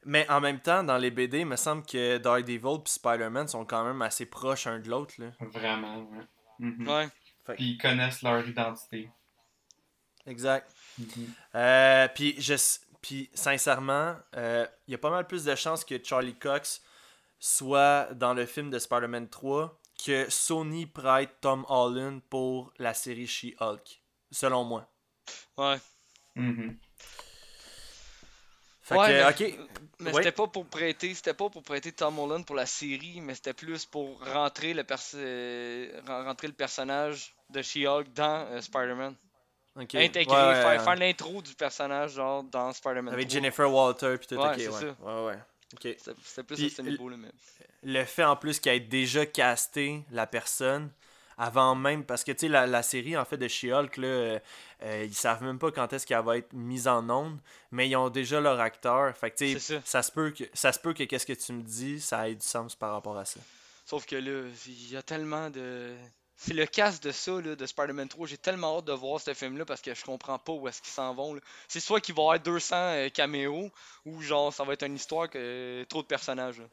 S3: Mais en même temps, dans les BD, il me semble que Daredevil et Spider-Man sont quand même assez proches un de l'autre. là.
S5: Vraiment, ouais. Mhm.
S4: Ouais.
S5: Puis ils connaissent leur identité.
S3: Exact.
S5: Mhm.
S3: Euh, puis, je, puis sincèrement, euh, il y a pas mal plus de chances que Charlie Cox soit dans le film de Spider-Man 3 que Sony prête Tom Holland pour la série She-Hulk. Selon moi.
S4: Ouais.
S5: Mhm.
S3: Fait
S4: Ouais,
S3: que,
S4: mais-
S3: ok.
S4: Mais
S3: Ouais.
S4: c'était pas pour prêter, c'était pas pour prêter Tom Holland pour la série, mais c'était plus pour rentrer le perso- euh, ren- rentrer le personnage de She-Hulk dans euh, Spider-man. Intégrer,
S3: Ouais, ouais,
S4: faire, l'intro du personnage genre dans Spider-Man.
S3: Avec
S4: 3.
S3: Jennifer Walter puis tout.
S4: Ouais,
S3: ok,
S4: c'est
S3: ouais.
S4: ça.
S3: Ouais, ouais. Ok.
S4: C'était plus à ce niveau-là, mais.
S3: le fait en plus qu'elle ait déjà casté la personne avant même parce que tu sais la, la série en fait de She-Hulk là euh, euh, ils savent même pas quand est-ce qu'elle va être mise en onde mais ils ont déjà leur acteur fait que tu sais
S4: ça.
S3: ça se peut que ça se peut que qu'est-ce que tu me dis ça ait du sens par rapport à ça
S4: Sauf que là, il y a tellement de. C'est le casse de ça, là, de Spider-Man 3. J'ai tellement hâte de voir ce film-là parce que je comprends pas où est-ce qu'ils s'en vont. C'est soit qu'il va y avoir 200 euh, caméos ou genre ça va être une histoire que trop de personnages. là.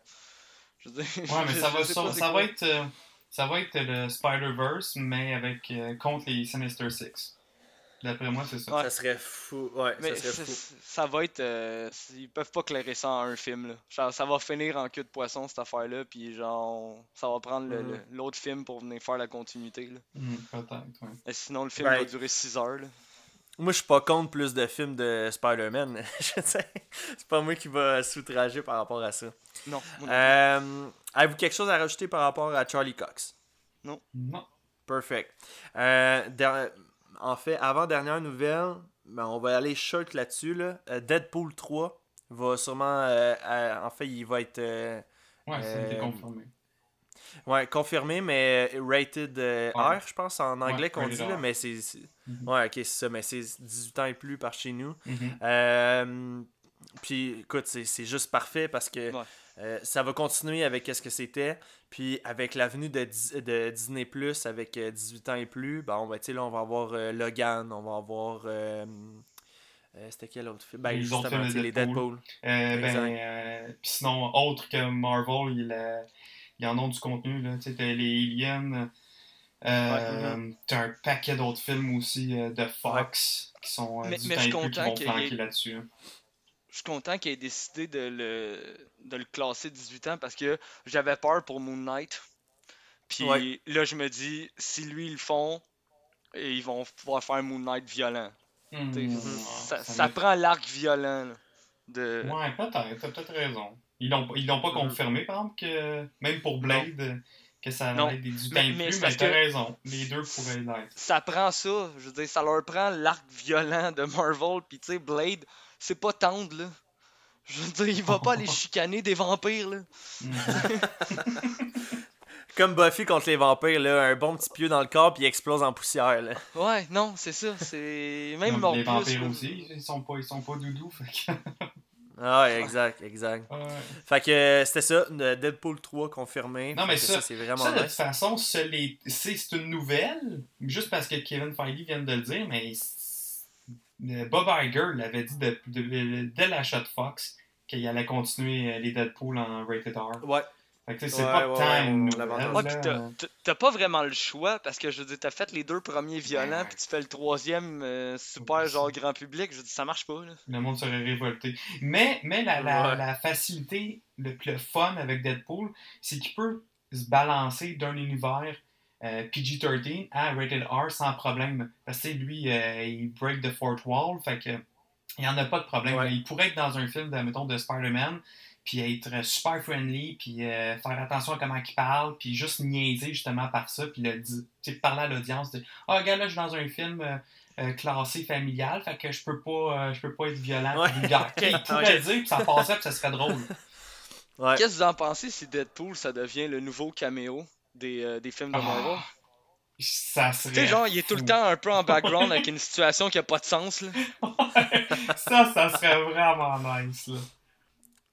S4: Je veux dire,
S5: Ouais, mais
S4: je-
S5: ça
S4: je
S5: va, ça, va être, euh, ça va être le Spider-Verse, mais avec euh, contre les Sinister Six. D'après moi, c'est ça.
S4: Ouais.
S3: ça serait fou ouais
S4: Mais
S3: ça serait
S4: ça,
S3: fou
S4: ça va être. euh, ils peuvent pas clairer ça en un film. Là. Genre, ça va finir en queue de poisson cette affaire-là. Puis genre, ça va prendre le-
S3: Mhm.
S4: le- l'autre film pour venir faire la continuité. Là.
S5: Peut-être, ouais.
S4: Et sinon, le film
S3: Ben,
S4: va durer 6 heures. Là.
S3: moi je suis pas contre plus de films de Spider-Man je sais c'est pas moi qui va s'outrager par rapport à ça
S4: Non. moi non
S3: euh, avez-vous quelque chose à rajouter par rapport à Charlie Cox?
S5: Non?
S3: Perfect. Euh, der- En fait, avant dernière nouvelle, ben, on va aller short là-dessus. Là. Euh, Deadpool 3 va sûrement. euh, euh, en fait, il va être. euh,
S5: Ouais, ça a été
S3: Euh,
S5: confirmé.
S3: ouais, confirmé, mais rated euh,
S5: Ouais.
S3: R, je pense, en anglais
S5: Ouais,
S3: qu'on dit. Là, mais c'est. c'est-
S5: Mhm.
S3: Ouais, ok, c'est ça. Mais c'est 18 ans et plus par chez nous.
S5: Mhm.
S3: Euh, puis écoute, c'est c'est juste parfait parce que
S4: Ouais.
S3: Euh, ça va continuer avec ce que c'était. Puis avec l'avenue de, de Disney Plus avec euh, 18 ans et plus, ben, on, va, tu sais, là, on va avoir euh, Logan, on va avoir. euh, euh, C'était quel autre film Ben,
S5: Les autres
S3: justement, les
S5: Deadpool. Euh, ben, euh, pis sinon, autre que Marvel, il, a- il en a du contenu. Là. T'as les Aliens. Euh, T'as un paquet d'autres films aussi euh, de Fox qui sont euh,
S4: Mais-
S5: du
S4: mais
S5: temps
S4: je
S5: et
S4: suis
S5: plus qui vont
S4: ait-
S5: là-dessus.
S4: Je suis content qu'il ait décidé de le, de le classer 18 ans parce que j'avais peur pour Moon Knight. Puis
S3: Ouais.
S4: là, je me dis, si lui ils le font, et ils vont pouvoir faire Moon Knight violent.
S5: Hmm,
S4: ça,
S5: ça
S4: ça
S5: m'est-
S4: prend l'arc violent. là, de...
S5: Ouais, peut-être, t'as peut-être raison. Ils l'ont ils l'ont pas
S3: Mhm.
S5: confirmé, par exemple, que même pour Blade, que ça allait du temps
S4: Mais-
S5: plus, mais t'as raison. Les deux pourraient l'être.
S4: ça prend ça. Je veux dire, ça leur prend l'arc violent de Marvel. Puis tu sais, Blade, c'est pas tendre, là. Je veux dire, il va pas aller chicaner des vampires, là.
S3: Comme Buffy contre les vampires, là, un bon petit pieu dans le corps, puis il explose en poussière. Là.
S4: Ouais, non, c'est ça. C'est. Même
S5: Non, les
S4: Morbius.
S5: vampires
S4: là.
S5: aussi, ils sont pas, ils sont pas doudous. Fait que...
S3: Ah, ouais, exact, exact.
S5: Ouais.
S3: Fait que euh, c'était ça, de Deadpool 3 confirmé.
S5: Non, mais
S3: que
S5: ça-
S3: c'est vraiment
S5: Ça, de toute façon, c'est c'est une nouvelle, juste parce que Kevin Feige vient de le dire, mais Bob Iger l'avait dit de- de- dès l'achat de Fox qu'il allait continuer euh, les Deadpool en rated R.
S3: Ouais,
S5: Fait que tu sais, c'est
S3: Ouais,
S5: pas
S3: ouais,
S5: tant
S3: ouais,
S5: une nouvelle,
S4: t'as- pas vraiment le choix parce que je veux dire, t'as fait les deux premiers violents,
S5: ouais.
S4: puis tu fais le troisième euh, super genre grand public. Je dis, ça marche pas, là.
S5: Le monde serait révolté. Mais, mais la, la,
S3: Ouais.
S5: la facilité, le, le fun avec Deadpool, c'est qu'il peut se balancer d'un univers PG-13 à Rated R sans problème. Parce que lui, euh, il break the fourth wall, fait que il n'y en a pas de problème.
S3: Ouais.
S5: Il pourrait être dans un film, de, mettons, de Spider-Man, puis être super friendly, puis euh, faire attention à comment il parle, puis juste niaiser justement par ça, puis le di- tu sais, parler à l'audience de « Ah, regarde, là, je suis dans un film... euh, euh, classé familial, fait que je peux pas, euh, je peux pas être violent,
S3: Ouais.
S5: vulgaire. Tu sais, Il pourrait le dire, puis ça passerait, puis ça serait drôle.
S3: Ouais.
S4: Qu'est-ce que vous en pensez si Deadpool ça devient le nouveau caméo? Des, euh, des films de
S5: Ah,
S4: Marvel?
S5: Ça serait.
S4: Tu sais, genre, il est tout le temps un peu en background avec une situation qui a pas de sens, là.
S5: ça, ça serait vraiment nice, là.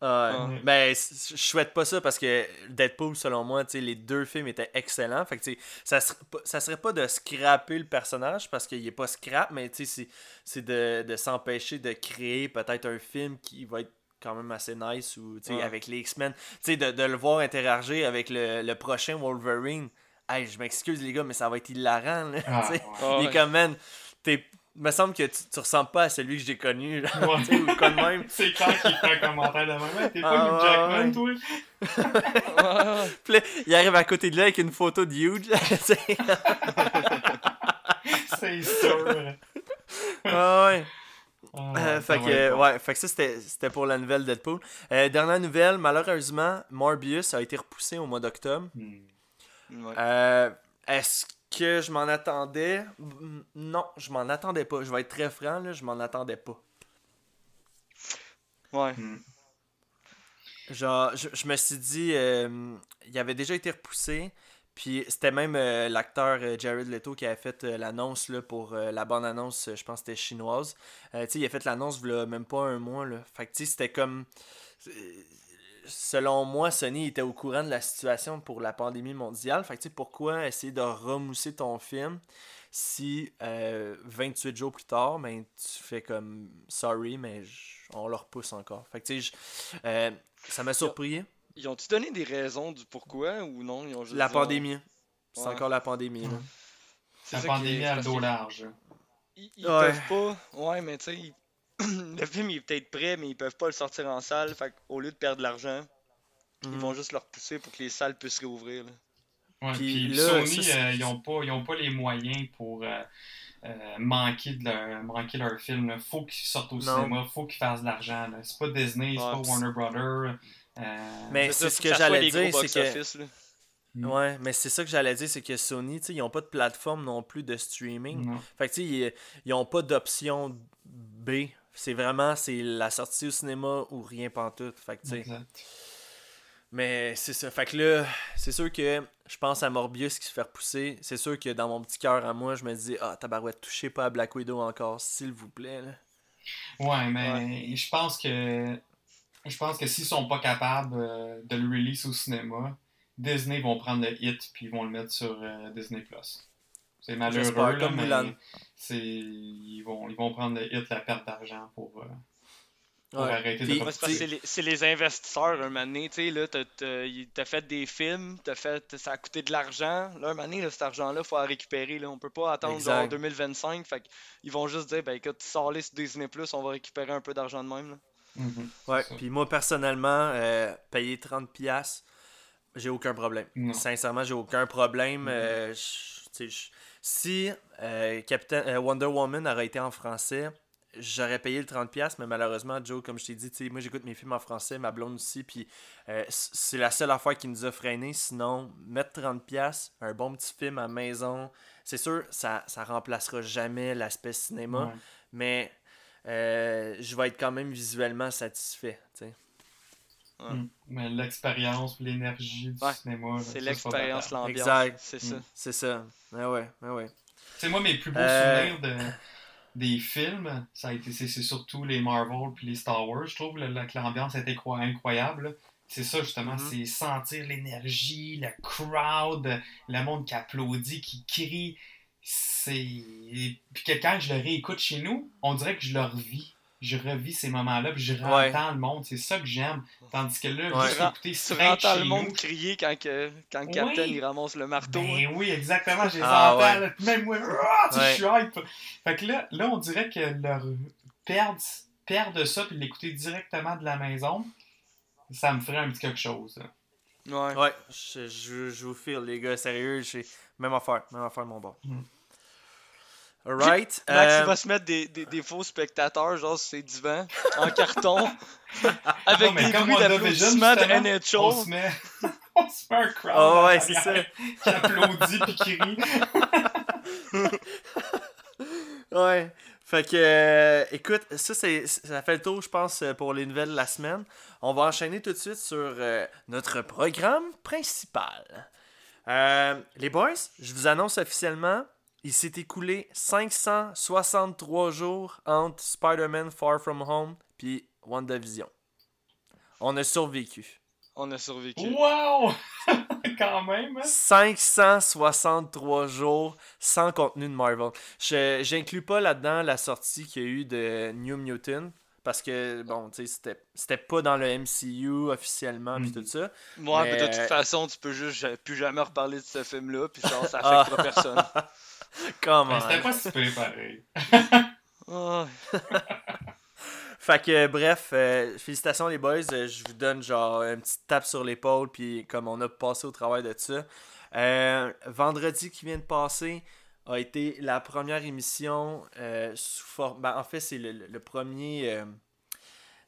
S3: Ah ouais. Ben, je souhaite pas ça parce que Deadpool, selon moi, tu sais, les deux films étaient excellents. Fait que, tu sais, ça, serait pas- ça serait pas de scraper le personnage parce qu'il est pas scrap, mais tu sais, c'est- c'est de, de s'empêcher de créer peut-être un film qui va être quand même assez nice ou, tu sais,
S4: Ouais.
S3: avec les X-Men. Tu sais, de, de le voir interagir avec le, le prochain Wolverine. Hey, je m'excuse, les gars, mais ça va être hilarant, là.
S5: Ah, ouais.
S4: Ah
S3: Il est comme, man, t'es. me semble que tu, tu ressembles pas à celui que j'ai connu, là,
S5: Ouais.
S3: ou quoi de même.
S5: C'est clair qu'il fait un commentaire de même. T'es pas
S3: Ah,
S5: Hugh Jackman,
S3: ouais.
S5: toi?
S3: Puis là, il arrive à côté de lui avec une photo de sais.
S5: C'est sûr.
S3: Ah ouais.
S5: Ah,
S3: Euh, fait,
S5: va
S3: que, ouais, fait que ça, c'était c'était pour la nouvelle Deadpool. Euh, dernière nouvelle, malheureusement, Morbius a été repoussé au mois d'octobre.
S5: Hmm.
S4: Ouais.
S3: Euh, Est-ce que je m'en attendais? Non, je m'en attendais pas. Je vais être très franc, là, je m'en attendais pas.
S4: Ouais.
S5: Hmm.
S3: Genre, je, je me suis dit, euh, il avait déjà été repoussé. Puis c'était même euh, l'acteur euh, Jared Leto qui avait fait euh, l'annonce là, pour euh, la bonne annonce, euh, je pense que c'était chinoise. Il a fait l'annonce même pas un mois. Là. Fait que tu sais, c'était comme. Selon moi, Sony était au courant de la situation pour la pandémie mondiale. Fait que tu sais, pourquoi essayer de remousser ton film si euh, 28 jours plus tard, ben, tu fais comme sorry, mais on le repousse encore. Fait que tu sais, je- ça m'a surpris.
S4: Ils ont-tu donné des raisons du pourquoi ou non? Ils ont juste
S3: La
S4: dit,
S3: pandémie. C'est
S4: Ouais.
S3: encore la pandémie. là.
S4: c'est
S5: La pandémie
S4: parce
S5: dos large.
S4: Ils, ils
S3: Ouais.
S4: peuvent pas. Ouais, mais tu sais, ils- le film il est peut-être prêt, mais ils peuvent pas le sortir en salle. Fait qu'au lieu de perdre de l'argent, ils
S3: Mhm.
S4: vont juste le repousser pour que les salles puissent réouvrir. là.
S5: Ouais,
S3: Puis
S5: puis
S3: là,
S5: Sony,
S3: ça,
S5: euh, ils ont pas, ils ont pas les moyens pour euh, euh, manquer, de leur, manquer leur film. Là. Faut qu'ils sortent au
S3: Non.
S5: cinéma, faut qu'ils fassent de l'argent. C'est pas Disney, c'est pas Warner Brothers. Euh,
S3: Mais c'est ce que j'allais dire, c'est que-.
S5: Mm.
S3: Ouais, mais c'est ça que j'allais dire, c'est que Sony, ils n'ont pas de plateforme non plus de streaming. Fait que tu sais, ils- ils n'ont pas d'option B. C'est vraiment, c'est la sortie au cinéma ou rien pantoute. Fait que.
S5: Exact.
S3: Mais c'est ça. Fait que là, c'est sûr que je pense à Morbius qui se fait repousser. C'est sûr que dans mon petit cœur à moi, je me dis, ah, tabarouette, touchez pas à Black Widow encore, s'il vous plaît. Là.
S5: Ouais, mais je pense que je pense que s'ils sont pas capables euh, de le release au cinéma, Disney vont prendre le hit puis ils vont le mettre sur euh, Disney Plus. C'est malheureux là, mais ils vont ils vont prendre le hit la perte d'argent pour, euh, pour
S3: Ouais.
S5: arrêter
S3: Puis-
S5: de
S4: c'est c'est les, investisseurs, un moment donné, tu sais, là, t'as- fait des films, t'as fait, ça a coûté de l'argent, là, un moment donné, là, cet argent-là, faut la récupérer, là, on peut pas attendre genre 2025, fait qu'ils vont juste dire, ben écoute, sors-les sur Disney+, on va récupérer un peu d'argent de même, là.
S5: Mhm.
S3: Ouais, puis moi personnellement, euh, payer 30$, j'ai aucun problème.
S5: Non.
S3: Sincèrement, j'ai aucun problème.
S5: Mhm.
S3: euh, je- si euh, Captain, euh, Wonder Woman aurait été en français, j'aurais payé le 30$, mais malheureusement, Joe, comme je t'ai dit, moi j'écoute mes films en français, ma blonde aussi, puis euh, c'est la seule affaire qui nous a freiné. Sinon, mettre 30$, un bon petit film à la maison, c'est sûr, ça, ça remplacera jamais l'aspect cinéma,
S5: Ouais.
S3: mais euh, je vais être quand même visuellement satisfait. tu sais.
S4: Ouais.
S5: Mm. Mais l'expérience, l'énergie du
S4: Ouais,
S5: cinéma,
S4: C'est l'expérience, l'ambiance,
S3: Exact.
S4: c'est ça.
S5: Mm.
S3: C'est ça. Ah ouais, ah ouais.
S5: Sais, moi, mes plus beaux
S3: Euh,
S5: souvenirs de, des films, ça a été, c'est, c'est surtout les Marvel puis les Star Wars. Je trouve là, que l'ambiance était incro- incroyable. là. C'est ça, justement,
S3: Mhm.
S5: c'est sentir l'énergie, le crowd, le monde qui applaudit, qui crie. C'est. Puis que quand je le réécoute chez nous, on dirait que je le revis. Je revis ces moments-là, puis je
S3: Ouais.
S5: rentends le monde. C'est ça que j'aime. Tandis que là,
S3: Ouais.
S5: juste écouter
S4: Tu
S5: straight
S4: entends
S5: chez
S4: le monde
S5: nous,
S4: crier quand, que, quand
S5: Oui.
S4: Captain il ramasse le marteau. hein.
S5: Ben oui, exactement, je les
S3: Ah,
S5: entends,
S3: ouais.
S5: même moi, ah,
S3: Ouais.
S5: je suis hype. Fait que là, là, on dirait que leur perdre, perdre ça puis l'écouter directement de la maison, ça me ferait un petit quelque chose. là.
S4: Ouais.
S3: Ouais, je, je, je vous file, les gars, sérieux, j'ai même affaire, même affaire, mon bord.
S5: Mm.
S3: Alright.
S4: Max,
S3: euh,
S4: va se mettre des, des, des faux spectateurs, genre sur ses divans, en carton, avec
S5: Non,
S4: des bruits d'applaudissements de
S5: justement, On se
S4: NHL.
S5: met, on se met un crowd
S3: Oh ouais, c'est ça.
S5: qui applaudit puis qui rit.
S3: Ouais. Fait que, euh, écoute, ça, c'est, ça fait le tour, je pense, pour les nouvelles de la semaine. On va enchaîner tout de suite sur euh, notre programme principal. Euh, les boys, je vous annonce officiellement, il s'est écoulé 563 jours entre Spider-Man Far From Home puis WandaVision. On a survécu.
S4: On a survécu.
S5: Wow! Quand même. hein?
S3: 563 jours sans contenu de Marvel. Je J'inclus pas là-dedans la sortie qu'il y a eu de New Mutant. Parce que, bon, tu sais, c'était- c'était pas dans le MCU officiellement, puis
S5: Mhm.
S3: tout ça.
S4: Moi,
S3: Mais,
S4: de toute façon, tu peux juste plus jamais reparler de ce film-là, puis ça
S3: Ah.
S4: affectera personne.
S3: Comment?
S5: C'était pas si.
S4: Ah,
S3: Fait que, bref, euh, félicitations les boys. Euh, je vous donne genre une petite tape sur l'épaule, puis comme on a passé au travail de ça. Euh, vendredi qui vient de passer a été la première émission sous forme. Ben, en fait, c'est le, le- premier.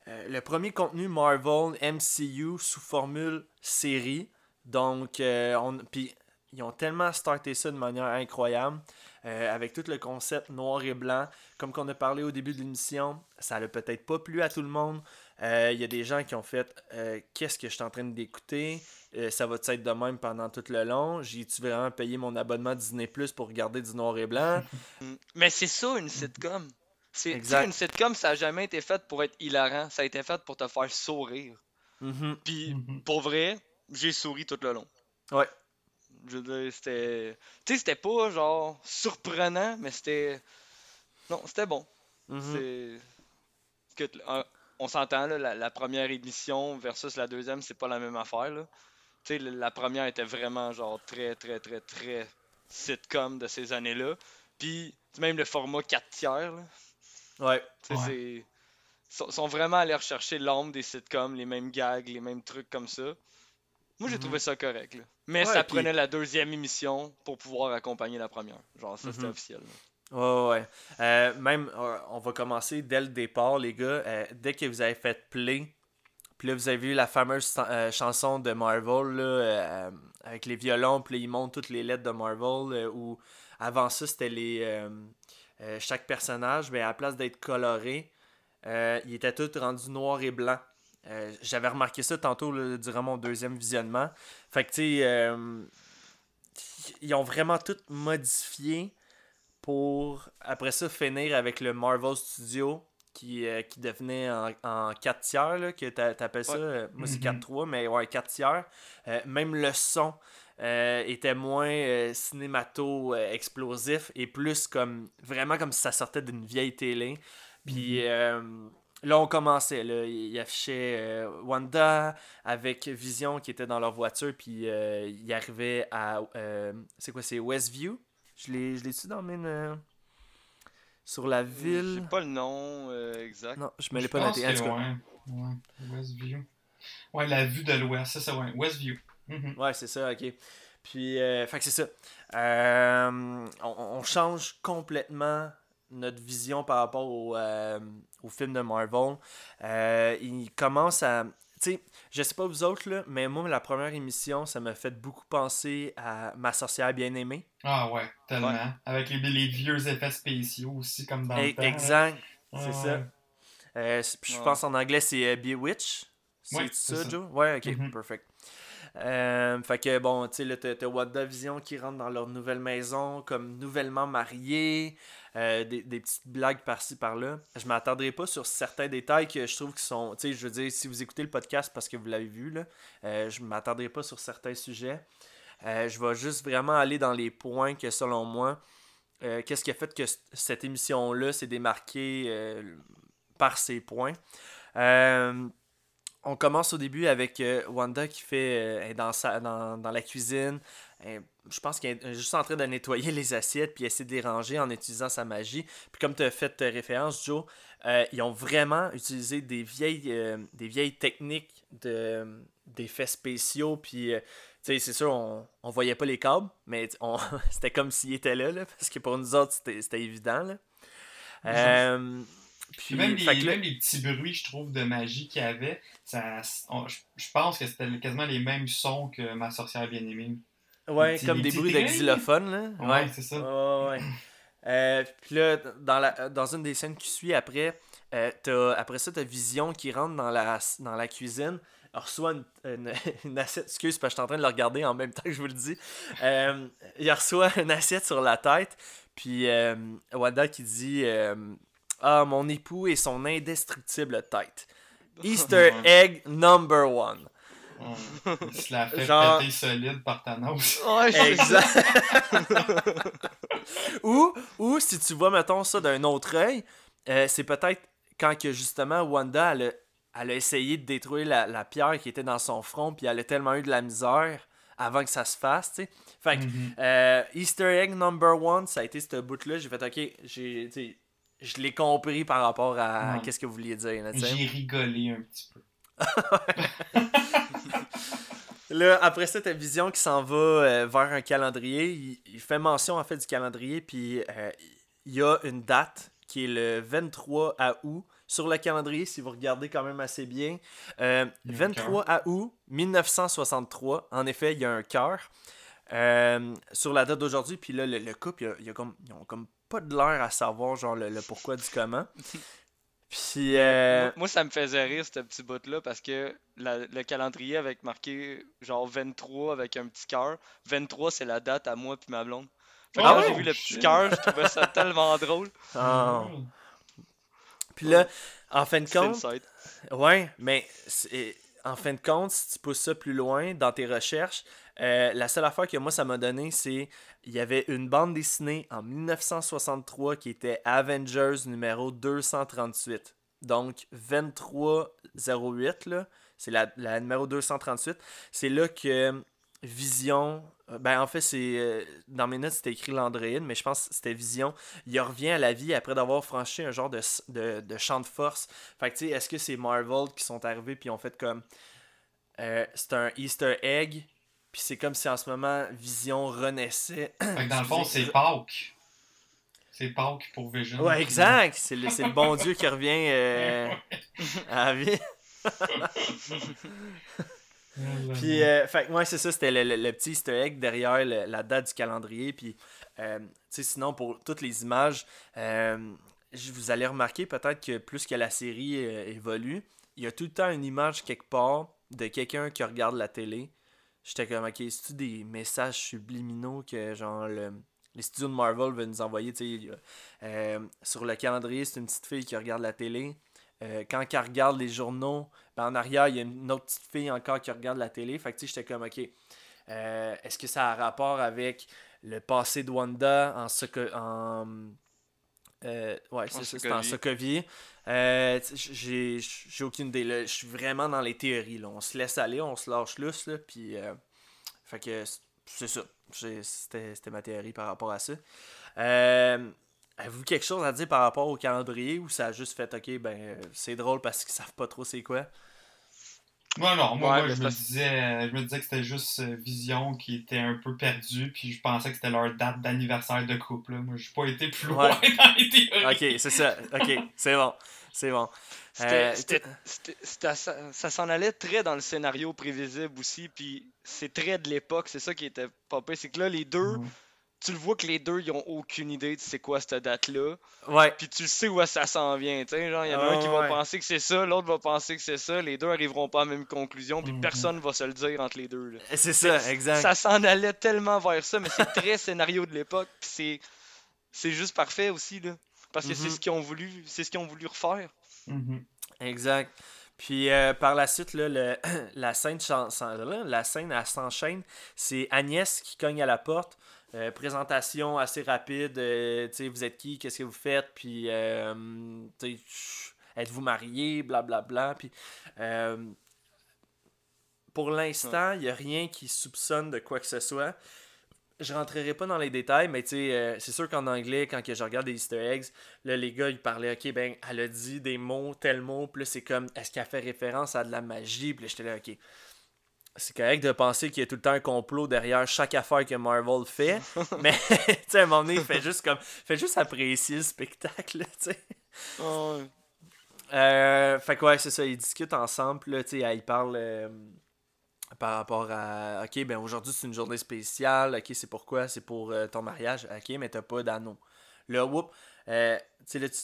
S3: le premier contenu Marvel MCU sous formule série. Donc, on, puis ils ont tellement starté ça de manière incroyable. euh, avec tout le concept noir et blanc. Comme qu'on a parlé au début de l'émission, ça n'a peut-être pas plu à tout le monde. Euh, Il y a des gens qui ont fait euh, Qu'est-ce que je suis en train d'écouter? Euh, Ça va être de même pendant tout le long? J'ai-tu vraiment payé mon abonnement Disney Plus pour regarder du noir et blanc.
S4: Mais c'est ça, une sitcom. C'est, une sitcom, ça a jamais été fait pour être hilarant. Ça a été fait pour te faire sourire.
S3: Mhm.
S4: Puis,
S5: Mhm.
S4: pour vrai, j'ai souri tout le long.
S3: Ouais.
S4: Je veux dire, c'était. Tu sais, c'était pas genre surprenant, mais c'était. Non, c'était bon. C'est. Écoute, un- on s'entend, là, la, la première émission versus la deuxième, c'est pas la même affaire. Là. Tu sais, la la première était vraiment genre très, très, très, très sitcom de ces années-là. Puis, même le format 4 tiers, là,
S3: Ouais.
S4: tu sais,
S5: Ouais.
S4: c'est. Sont, sont vraiment allés rechercher l'ombre des sitcoms, les mêmes gags, les mêmes trucs comme ça. Moi, j'ai
S3: Mhm.
S4: trouvé ça correct. là. Mais
S3: Ouais,
S4: ça
S3: puis-
S4: prenait la deuxième émission pour pouvoir accompagner la première. Genre, ça, c'était
S3: Mhm.
S4: officiel. là.
S3: Ouais, ouais. Euh, même, euh, on va commencer dès le départ, les gars. Euh, dès que vous avez fait play, puis là, vous avez vu la fameuse euh, chanson de Marvel, là, avec les violons, puis là, ils montent toutes les lettres de Marvel, où avant ça, c'était les... chaque personnage, mais à la place d'être coloré, euh, il était tout rendu noir et blanc. Euh, J'avais remarqué ça tantôt là, durant mon deuxième visionnement. Fait que, tu sais, euh, ils ont vraiment tout modifié pour après ça finir avec le Marvel Studio qui, euh, qui devenait en, en 4 tiers, là, que t'a- t'appelles ça.
S4: Ouais.
S3: euh, moi, c'est
S5: Mhm.
S3: 4-3, mais ouais, 4 tiers. Euh, même le son euh, était moins euh, cinémato-explosif et plus comme vraiment comme si ça sortait d'une vieille télé. Puis euh, là, on commençait. Là, il affichait euh, Wanda avec Vision qui était dans leur voiture, puis euh, il arrivait à. euh, c'est quoi C'est Westview? Je l'ai je l'ai-tu dans mes. euh, sur la
S4: Je
S3: ville?
S4: sais pas le nom euh, exact.
S3: Non, je me l'ai
S5: Je
S3: pas noté. En
S5: que
S3: tout cas,
S5: ouais. Ouais. Westview. Ouais, la vue de l'ouest, c'est ça, ouais. Westview. Mhm.
S3: Ouais, c'est ça, ok. Puis, euh, fait que c'est ça. Euh, on, on change complètement notre vision par rapport au, euh, au film de Marvel. Euh, il commence à. Tu sais, je sais pas vous autres, là, mais moi, la première émission, ça m'a fait beaucoup penser à Ma sorcière bien-aimée.
S5: Ah ouais, tellement.
S4: Ouais.
S5: Avec les, les vieux effets spéciaux aussi, comme dans le temps. là.
S3: exact, c'est
S5: ouais.
S3: ça. Euh, je
S4: Ouais.
S3: pense en anglais, c'est euh, Bewitch. C'est
S5: Ouais,
S3: ça,
S5: c'est ça.
S3: Joe? Ouais, ok,
S5: Mhm.
S3: perfect. Euh, fait que bon, tu sais, là, t'as t'as WandaVision qui rentre dans leur nouvelle maison comme nouvellement mariés, euh, des, des petites blagues par-ci par-là. Je m'attendrai pas sur certains détails que je trouve qui sont. Tu sais, je veux dire, si vous écoutez le podcast parce que vous l'avez vu, là, euh, je m'attendrai pas sur certains sujets. Euh, je vais juste vraiment aller dans les points que selon moi, qu'est-ce qui a fait que cette émission-là s'est démarquée par ces points. On commence au début avec euh, Wanda qui fait euh, dans, sa, dans, dans la cuisine. Je pense qu'elle est juste en train de nettoyer les assiettes puis essayer de les ranger en utilisant sa magie. Puis comme tu as fait euh, référence, Joe, euh, ils ont vraiment utilisé des vieilles, euh, des vieilles techniques de, d'effets spéciaux. Puis, euh, tu sais, c'est sûr, on, on voyait pas les câbles, mais on- c'était comme s'ils étaient là, là, parce que pour nous autres, c'était, c'était évident. Là. Puis,
S5: même, les,
S3: que
S5: même les petits bruits, je trouve, de magie qu'il y avait, ça, on- je, je pense que c'était quasiment les mêmes sons que ma sorcière bien-aimée.
S3: Ouais,
S5: petits-
S3: comme des bruits de
S5: drills.
S3: xylophone, là.
S5: Ouais, c'est ça.
S3: Ouais. Euh, puis là, dans, la, dans une des scènes qui suit après, euh, t'as- après ça, t'as Vision qui rentre dans la, dans la cuisine. Elle reçoit une, une- une assiette. Excuse, parce que je suis en train de le regarder en même temps que je vous le dis. Euh, il reçoit une assiette sur la tête. Puis euh, Wanda qui dit euh, Ah, mon époux et son indestructible tête. Easter egg number one.
S5: Il se la fait
S3: Genre-
S5: péter solide par Thanos.
S4: Ouais.
S3: Exact. ou, ou si tu vois, mettons, ça d'un autre œil, euh, c'est peut-être quand que justement Wanda, elle a, elle a essayé de détruire la, la pierre qui était dans son front, puis elle a tellement eu de la misère avant que ça se fasse, tu sais. Fait que,
S5: Mhm.
S3: euh, Easter egg number one, ça a été ce bout-là. J'ai fait, ok, j'ai, je l'ai compris par rapport à
S5: Ouais.
S3: qu'est-ce que vous vouliez dire.
S5: J'ai rigolé un petit peu.
S3: Là, après ça, t'as Vision qui s'en va euh, vers un calendrier. Il, il fait mention en fait du calendrier, puis euh, il y a une date qui est le 23 à août sur le calendrier, si vous regardez quand même assez bien. Euh,
S5: Il y a un
S3: 23 à août 1963, en effet, il y a un cœur euh, sur la date d'aujourd'hui. Puis là, le, le couple, il y a- il y a comme, ils ont comme pas de l'air à savoir genre le, le pourquoi du comment. Puis, euh,
S4: Moi, ça me faisait rire, ce petit bout-là, parce que la- le calendrier avec marqué genre 23 avec un petit cœur. 23, c'est la date à moi puis ma blonde. Fait que
S3: Ah
S4: quand j'ai vu le petit cœur, je trouvais ça tellement drôle.
S3: ah. Puis là, en fin de compte. Ouais, mais c'est- en fin de compte, si tu pousses ça plus loin dans tes recherches, euh, la seule affaire que moi ça m'a donné, c'est il y avait une bande dessinée en 1963 qui était Avengers numéro 238. Donc 2308 là, c'est la, la numéro 238. C'est là que Vision, ben en fait c'est euh, dans mes notes c'était écrit l'androïde, mais je pense que c'était Vision. Il revient à la vie après d'avoir franchi un genre de, de, de champ de force fait que, tu sais, est-ce que c'est Marvel qui sont arrivés puis ont fait comme. euh, c'est un Easter egg, puis c'est comme si en ce moment Vision renaissait.
S5: Fait que dans le fond, c'est Pâques. C'est Pâques pour Vision.
S3: ouais, exact! C'est le, le bon Dieu qui revient euh, à la vie. Puis, euh, fait que, ouais, c'est ça, c'était le, le- le petit Easter egg derrière le- la date du calendrier. Puis, euh, tu sais, sinon, pour toutes les images, euh, vous allez remarquer peut-être que plus que la série euh, évolue, il y a tout le temps une image quelque part de quelqu'un qui regarde la télé. J'étais comme, ok, c'est-tu des messages subliminaux que, genre, le- les studios de Marvel veulent nous envoyer, tu sais, euh, sur le calendrier, c'est une petite fille qui regarde la télé. Quand elle regarde les journaux, ben, en arrière, il y a une autre petite fille encore qui regarde la télé. Fait que tu sais, j'étais comme, ok, euh, est-ce que ça a rapport avec le passé de Wanda en Soko- en euh, ouais, c'est
S4: En
S3: ça, c'est en
S4: Sokovie.
S3: Sokovie. Euh, j'ai j'ai aucune idée. Je suis vraiment dans les théories. Là. On se laisse aller, on se lâche lousse. Là, puis, euh, fait que c'est- ça. C'était ma théorie par rapport à ça. Euh, Avez-vous quelque chose à dire par rapport au calendrier ou ça a juste fait ok, ben c'est drôle parce qu'ils savent pas trop c'est quoi?
S5: Moi, non, moi,
S4: Ouais,
S5: je, me disais, euh, je me disais que c'était juste euh, Vision qui était un peu perdue, puis je pensais que c'était leur date d'anniversaire de couple. là. Moi, j'ai pas été plus
S3: Ouais.
S5: loin dans les théories.
S3: Ok, c'est ça. Ok, c'est bon. C'est bon.
S4: C'était-
S3: Euh,
S4: c'était- c'était- c'était- ça ça s'en allait très dans le scénario prévisible aussi, puis c'est très de l'époque, c'est ça qui était pas pire, c'est que là, les deux,
S5: Mhm.
S4: Tu le vois que les deux, ils ont aucune idée de c'est quoi cette date-là,
S3: Ouais.
S4: puis tu le sais où ça s'en vient, tu sais, genre, il y en a un qui va penser que c'est ça, l'autre va penser que c'est ça, les deux arriveront pas à la même conclusion, puis
S5: Mhm.
S4: personne va se le dire entre les deux.
S3: C'est ça, exact.
S4: Ça s'en allait tellement vers ça, mais c'est très scénario de l'époque, puis c'est c'est juste parfait aussi, là, parce que c'est
S3: Mhm.
S4: ce qu'ils ont voulu, c'est ce qu'ils ont voulu refaire.
S5: Mhm.
S3: Exact. Puis euh, par la suite, là, le- la, scène la scène elle s'enchaîne. C'est Agnès qui cogne à la porte. Euh, présentation assez rapide. euh, tu sais, vous êtes qui, qu'est-ce que vous faites, puis euh, êtes-vous marié, blablabla. Puis euh, pour l'instant, il n'y a rien qui soupçonne de quoi que ce soit. Je rentrerai pas dans les détails, mais tu sais, c'est sûr qu'en anglais, quand que je regarde des Easter eggs, Là, les gars, ils parlaient, ok, ben, elle a dit des mots, tel mot, puis c'est comme, est-ce qu'elle fait référence à de la magie? Puis j'étais là, ok. C'est correct de penser qu'il y a tout le temps un complot derrière chaque affaire que Marvel fait, mais, tu sais, à un moment donné, fait juste comme, fait juste apprécier le spectacle, tu sais. Euh, fait que ouais, c'est ça, ils discutent ensemble, là, tu sais, ils parlent euh, par rapport à, ok, ben aujourd'hui c'est une journée spéciale, ok, c'est pourquoi? C'est pour euh, ton mariage, ok, mais t'as pas d'anneau. Là, whoop, euh, tu sais, là, tu,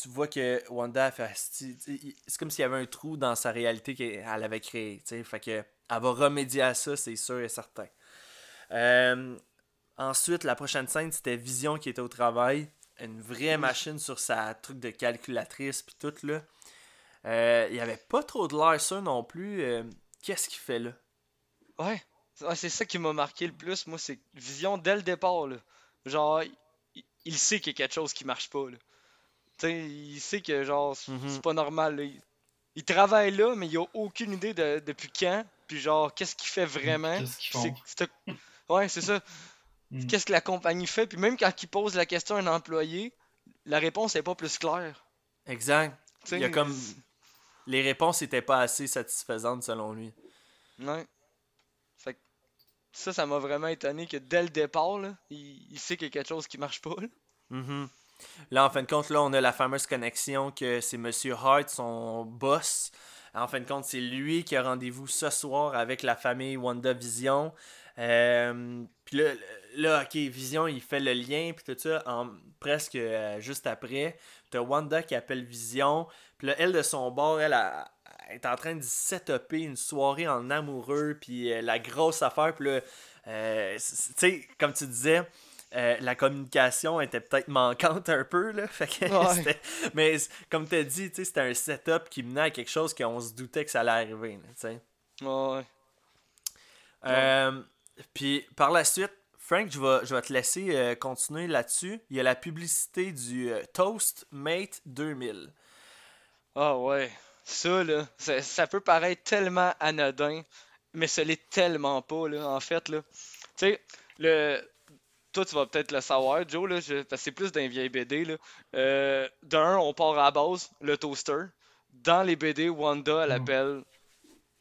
S3: tu- vois que Wanda a fait. C'est comme s'il y avait un trou dans sa réalité qu'elle avait créé. tu sais, Fait que elle va remédier à ça, c'est sûr et certain. Euh, ensuite, la prochaine scène, c'était Vision qui était au travail. Une vraie machine sur sa truc de calculatrice, puis tout, là. Euh, il y avait pas trop de l'air, ça non plus. Euh, Qu'est-ce qu'il fait là?
S4: Ouais. Ouais, c'est ça qui m'a marqué le plus, moi, c'est Vision dès le départ, là. Genre, il, il sait qu'il y a quelque chose qui marche pas, là. Il sait que, genre, c'est
S3: Mhm.
S4: c'est pas normal, là. Il, il travaille là, mais il a aucune idée de depuis quand, puis genre, qu'est-ce qu'il fait vraiment.
S5: Qu'est-ce
S4: c'est- Ouais, c'est ça.
S5: Mm.
S4: Qu'est-ce que la compagnie fait, puis même quand il pose la question à un employé, la réponse est pas plus claire.
S3: Exact. Il y a comme- Les réponses étaient pas assez satisfaisantes selon lui.
S4: Ouais. Fait que ça, ça m'a vraiment étonné que dès le départ, là, il, il sait qu'il y a quelque chose qui marche pas. là.
S3: Mhm. Là, en fin de compte, là, on a la fameuse connexion que c'est Monsieur Hart, son boss. En fin de compte, c'est lui qui a rendez-vous ce soir avec la famille WandaVision. Euh, puis là, ok, Vision, il fait le lien, puis tout ça, presque euh, juste après. T'as Wanda qui appelle Vision. Puis là, elle, de son bord, elle, est en train de setuper une soirée en amoureux, puis euh, la grosse affaire. Puis là, euh, tu sais, comme tu disais, euh, la communication était peut-être manquante un peu, là. Fait que
S4: Ouais.
S3: c'était- Mais comme tu as dit, c'était un setup qui menait à quelque chose qu'on se doutait que ça allait arriver, là.
S4: Ouais.
S3: Euh, Puis par la suite, Frank, je vais, je vais te laisser euh, continuer là-dessus. Il y a la publicité du Toast Mate 2000.
S4: Ah ouais. Ça, là, ça, ça peut paraître tellement anodin, mais ce l'est tellement pas, là, en fait, là. Tu sais, le... Toi, tu vas peut-être le savoir, Joe, là, je- parce que c'est plus d'un vieil BD, là. Euh, D'un, on part à la base, le toaster. Dans les BD, Wanda, elle
S5: Mm.
S4: appelle...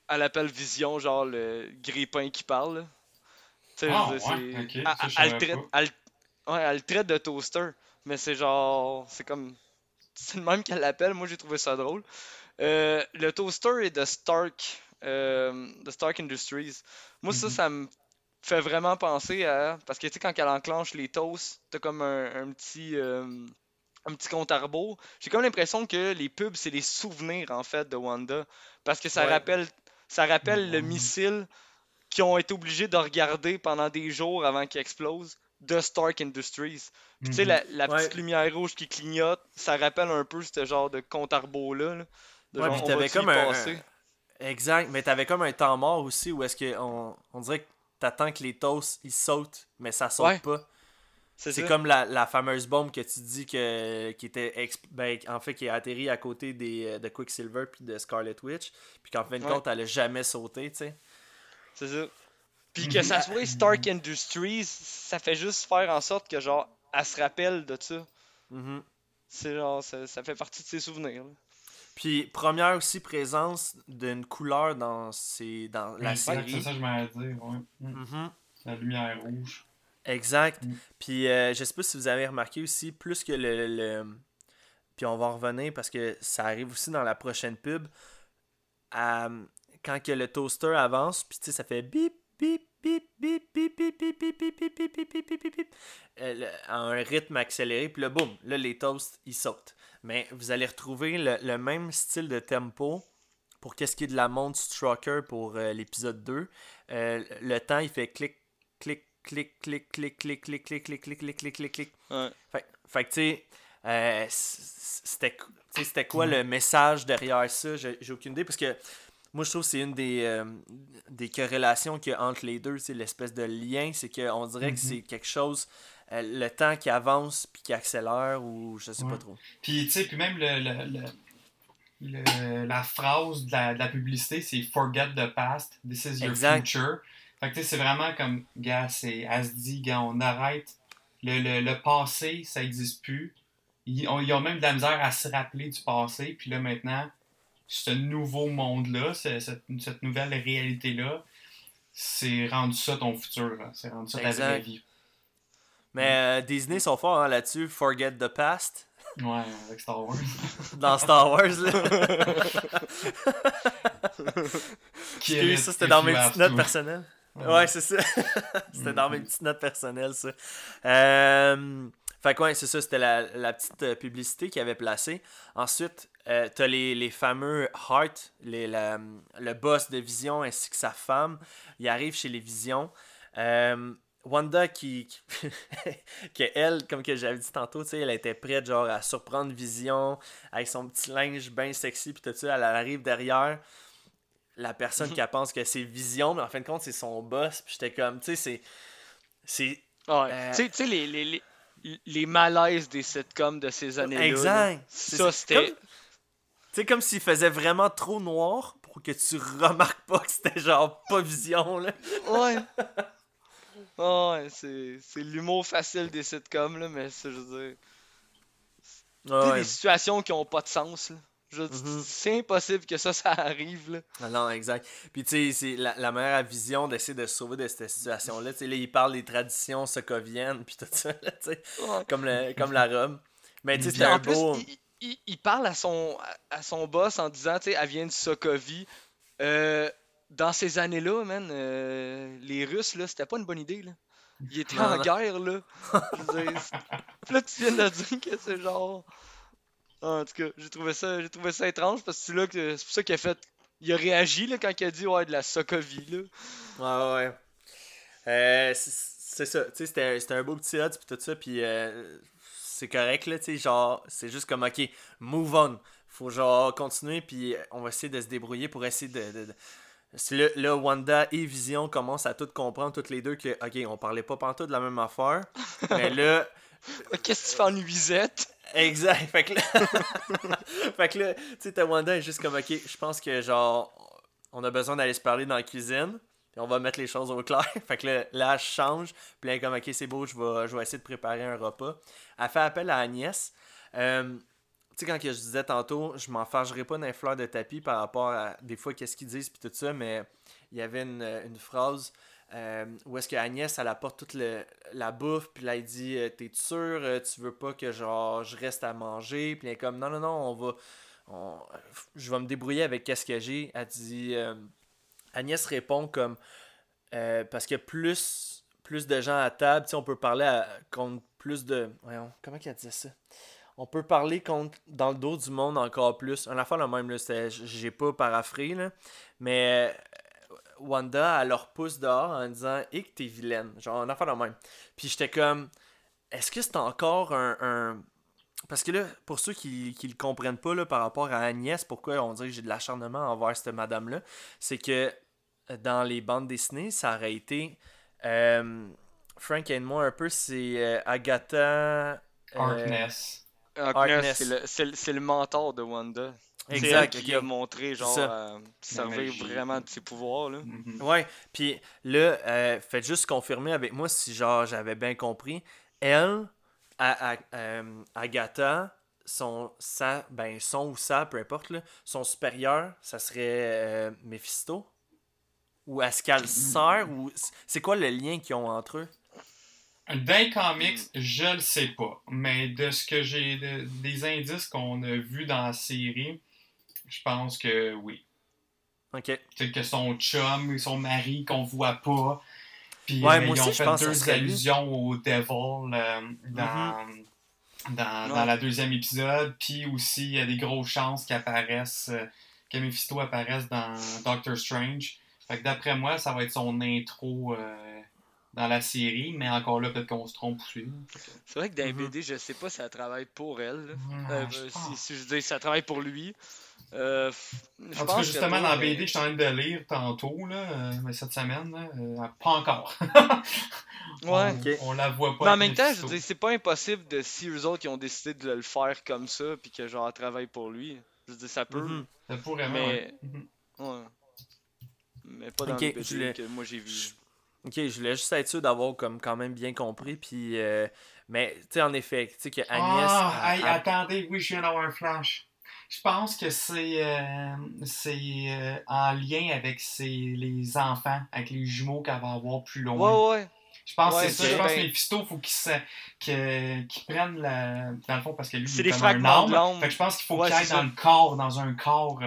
S4: Elle appelle Vision, genre le grille-pain qui parle. Tu sais, dire,
S5: ouais,
S4: c'est-
S5: ok,
S4: elle-
S5: ça, je
S4: elle,
S5: savais
S4: traite,
S5: pas.
S4: elle, ouais, elle traite de toaster, mais c'est genre... C'est comme... C'est le même qu'elle l'appelle, moi j'ai trouvé ça drôle. Euh, le toaster est de Stark, euh, de Stark Industries. Moi, ça,
S5: Mhm.
S4: ça me fait vraiment penser à. Parce que tu sais, quand elle enclenche les toasts, t'as comme un, un petit. euh, un petit compte à rebours. J'ai comme l'impression que les pubs, c'est les souvenirs en fait de Wanda. Parce que ça
S3: Ouais.
S4: rappelle ça rappelle le
S5: Mhm.
S4: missile qu'ils ont été obligés de regarder pendant des jours avant qu'il explose de Stark Industries. Puis tu sais, la,
S3: Ouais.
S4: petite lumière rouge qui clignote, ça rappelle un peu ce genre de compte à rebours-là. là.
S3: Ouais,
S4: genre,
S3: puis t'avais comme un-? Exact, mais t'avais comme un temps mort aussi où est-ce que on, on dirait que t'attends que les toasts ils sautent, mais ça saute
S4: Ouais,
S3: pas.
S4: C'est
S3: comme la, la fameuse bombe que tu dis que qui était exp- ben, en fait qui a atterri à côté des euh, de Quicksilver puis de Scarlet Witch, puis qu'en fin de
S4: Ouais.
S3: compte elle a jamais sauté, tu sais.
S4: C'est ça. Puis que ça soit Stark Industries, ça fait juste faire en sorte que genre, elle se rappelle de ça.
S3: Mhm.
S4: C'est genre, ça, ça fait partie de ses souvenirs. là.
S3: Puis première aussi présence d'une couleur dans ces dans la
S5: Exact,
S3: série.
S5: C'est ça que je m'allais dire, ouais. Mm.
S3: Mhm.
S5: La lumière rouge.
S3: Exact.
S5: Mm.
S3: Puis euh, je sais pas si vous avez remarqué aussi, plus que le, le- Puis on va en revenir parce que ça arrive aussi dans la prochaine pub. quand que le toaster avance, puis tu sais, ça fait bip, bip, bip, bip, bip, bip, bip, bip, bip, bip, bip, bip, bip, bip, euh, à un rythme accéléré, puis là, boum, là, les toasts, ils sautent. Mais vous allez retrouver le, le même style de tempo pour qu'est-ce qui est de la montre Strucker pour euh, l'épisode 2. Euh, le temps, il fait clic, clic, clic, clic, clic, clic, clic, clic, clic, clic, clic, clic, clic, clic.
S4: Ouais.
S3: Fait, fait que, tu sais, euh, c'était tu sais, c'était quoi le message derrière ça? J'ai j'ai aucune idée, parce que moi, je trouve que c'est une des, euh, des corrélations qu'il y a entre les deux, c'est l'espèce de lien, c'est qu'on dirait que
S5: Mhm.
S3: c'est quelque chose, euh, le temps qui avance puis qui accélère, ou je sais
S5: Ouais.
S3: pas trop.
S5: Puis, tu sais, puis même le, le- le- le- la phrase de la, de la publicité, c'est Forget the past, this is your
S3: Exact.
S5: future. Fait que, tu sais, c'est vraiment comme, gars, c'est, elle se dit, gars, on arrête. Le, le, le passé, ça n'existe plus. Ils ont, ils ont même de la misère à se rappeler du passé. Puis là, maintenant, ce nouveau monde-là, ce- cette, cette nouvelle réalité-là, c'est rendu ça ton futur. C'est rendu ça ta vraie vie.
S3: Mais euh, Disney sont forts hein, là-dessus, Forget the Past,
S5: Ouais, avec Star Wars.
S3: dans Star Wars. Là.
S5: Qui est
S3: ça, c'était dans mes petites notes personnelles.
S5: Ouais.
S3: C'est ça. C'était dans mes petites notes personnelles, ça. Euh, Fait que ouais, c'est ça, c'était la, la petite euh, publicité qu'il avait placée. Ensuite, euh, t'as les, les fameux Heart, les, la- le boss de Vision ainsi que sa femme. Ils arrivent chez les Visions. Euh, Wanda qui, qui que elle comme que j'avais dit tantôt tu sais elle était prête genre à surprendre Vision avec son petit linge bien sexy puis tout ça elle arrive derrière la personne qui elle pense que c'est Vision mais en fin de compte c'est son boss puis j'étais comme tu sais c'est c'est
S4: Ouais.
S3: Euh,
S4: Tu sais- les, les, les, les malaises des sitcoms de ces années-là. là,
S3: exact
S4: Ça, c'était.
S3: tu sais comme s'il faisait vraiment trop noir pour que tu remarques pas que c'était genre pas Vision là
S4: Ouais. Ouais, c'est c'est l'humour facile des sitcoms, là, mais ça, je veux dire.
S3: Ouais.
S4: des situations qui ont pas de sens, là. Je
S3: Mhm.
S4: C'est impossible que ça, ça arrive, là.
S3: Ah Non, exact. Puis, tu sais, c'est la, la meilleure vision d'essayer de se sauver de cette situation-là. Tu sais, là, il parle des traditions sokoviennes, puis tout ça, là, tu sais,
S4: Ouais.
S3: comme, le, comme la robe. Mais, tu sais, un
S4: plus,
S3: beau...
S4: il, il- il parle à son, à, son boss en disant, tu sais, elle vient de Sokovie. Euh, dans ces années-là, man, euh, les Russes, là, c'était pas une bonne idée, là. Ils étaient
S3: Non,
S4: en
S3: non.
S4: guerre, là. Puis là, tu viens de dire que c'est genre... En tout cas, j'ai trouvé ça, j'ai trouvé ça étrange, parce que c'est là que c'est pour ça qu'il a fait... Il a réagi, là, quand il a dit, ouais, de la Sokovie, là.
S3: Ouais, ouais. Euh, c'est ça. Tu sais, c'était c'était un beau petit odds, puis tout ça, puis euh, c'est correct, là, tu sais, genre, c'est juste comme, OK, move on. Faut, genre, continuer, puis on va essayer de se débrouiller pour essayer de... de- de- C'est là, Wanda et Vision commencent à tout comprendre, toutes les deux, que, OK, on parlait pas pantoute de la même affaire, mais là...
S4: Qu'est-ce que tu fais en nuisette?
S3: Exact. Fait que là, fait que là tu sais, ta Wanda est juste comme, ok, je pense que genre, on a besoin d'aller se parler dans la cuisine, puis on va mettre les choses au clair. Fait que là, là elle change, puis là, comme, ok, c'est beau, je vais, je vais essayer de préparer un repas. Elle fait appel à Agnès. Euh, sais, quand je disais tantôt, je m'en fâcherai pas d'un fleur de tapis par rapport à des fois qu'est-ce qu'ils disent, puis tout ça, mais il y avait une, une phrase euh, où est-ce que Agnès elle apporte toute le- la bouffe puis là elle dit euh, t'es sûr euh, tu veux pas que genre je reste à manger? Puis elle est comme non non non on va je vais me débrouiller avec qu'est-ce que j'ai. Elle dit Agnès répond comme euh, parce que plus plus de gens à table tu on peut parler à- contre plus de voyons comment qu'elle disait ça? On peut parler contre dans le dos du monde encore plus un affaire le même là j'ai pas paraphrasé là mais euh, Wanda, elle leur pousse dehors en disant Et que t'es vilaine. Genre, un affaire de même. Puis j'étais comme Est-ce que c'est encore un, Parce que là, pour ceux qui, qui le comprennent pas là, par rapport à Agnès, pourquoi on dirait que j'ai de l'acharnement envers cette madame-là, c'est que euh, dans les bandes dessinées, ça aurait été. euh, Frank aide-moi un peu, c'est Agatha.
S5: Harkness,
S4: Harkness. c'est le, c'est le- c'est le mentor de Wanda.
S3: Exact,
S4: qui a montré, genre,
S3: ça.
S4: à servir vraiment de ses pouvoirs, là.
S5: Mhm.
S3: Ouais, puis là, euh, faites juste confirmer avec moi si genre j'avais bien compris. Elle, à, à- euh, Agatha, son, sa, ben, son ou sa, peu importe, là, son supérieur, ça serait euh, Mephisto? Ou est-ce qu'elle sert ou C'est quoi le lien qu'ils ont entre eux?
S5: Dans les comics, je le sais pas. Mais de ce que j'ai, de- des indices qu'on a vus dans la série, je pense que oui.
S3: Ok.
S5: Peut-être que son chum, son mari qu'on voit pas. Puis
S3: Ouais,
S5: euh,
S3: moi
S5: ils
S3: aussi,
S5: ont
S3: je
S5: fait
S3: pense
S5: deux
S3: lui.
S5: allusions au Devil euh, dans, dans,
S4: Ouais.
S5: dans la deuxième épisode. Puis aussi, il y a des grosses chances qu'il apparaisse, euh, que Mephisto apparaisse dans Doctor Strange. Fait que d'après moi, ça va être son intro dans la série. Mais encore là, peut-être qu'on se trompe aussi.
S4: C'est vrai que dans les
S3: Mhm.
S4: BD, je sais pas si ça travaille pour elle.
S5: Ouais,
S4: Euh,
S5: je
S4: si, si je dis ça travaille pour lui. Euh, je
S5: En tout cas,
S4: pense que
S5: justement, dans la BD, je suis en train de lire tantôt, là, euh, mais cette semaine, là, euh, pas encore.
S4: Ouais.
S5: On,
S3: Ok.
S5: on la voit pas.
S4: Mais en même temps, je dire, c'est pas impossible de si eux autres qui ont décidé de le faire comme ça, puis que genre elle travaille pour lui. Je veux dire, ça peut,
S3: Mhm.
S5: Ça pourrait,
S4: Mais-
S5: ouais. Mhm.
S4: ouais. Mais pas dans
S3: Ok,
S4: les
S3: je
S4: BD que moi j'ai vu.
S3: Je- Ok, je voulais juste être sûr d'avoir comme quand même bien compris. Puis, euh, mais tu sais, en effet, tu sais que Agnès.
S5: Ah, hey,
S3: elle-
S5: attendez, oui, je viens d'avoir un flash. Je pense que c'est euh, c'est euh, en lien avec ses, les enfants, avec les jumeaux qu'elle va avoir plus loin.
S4: Ouais, ouais.
S5: Je pense
S4: Ouais,
S5: que c'est ça.
S4: c'est
S5: Je pense
S4: ben-
S5: que Mephisto, faut qu'il que- qu'il prenne la. Dans le fond, parce que lui, il
S4: des
S5: est comme
S4: fragments
S5: un
S4: l'âme.
S5: Fait que je pense qu'il faut
S4: Ouais,
S5: qu'il aille dans
S4: ça.
S5: le corps, dans un corps.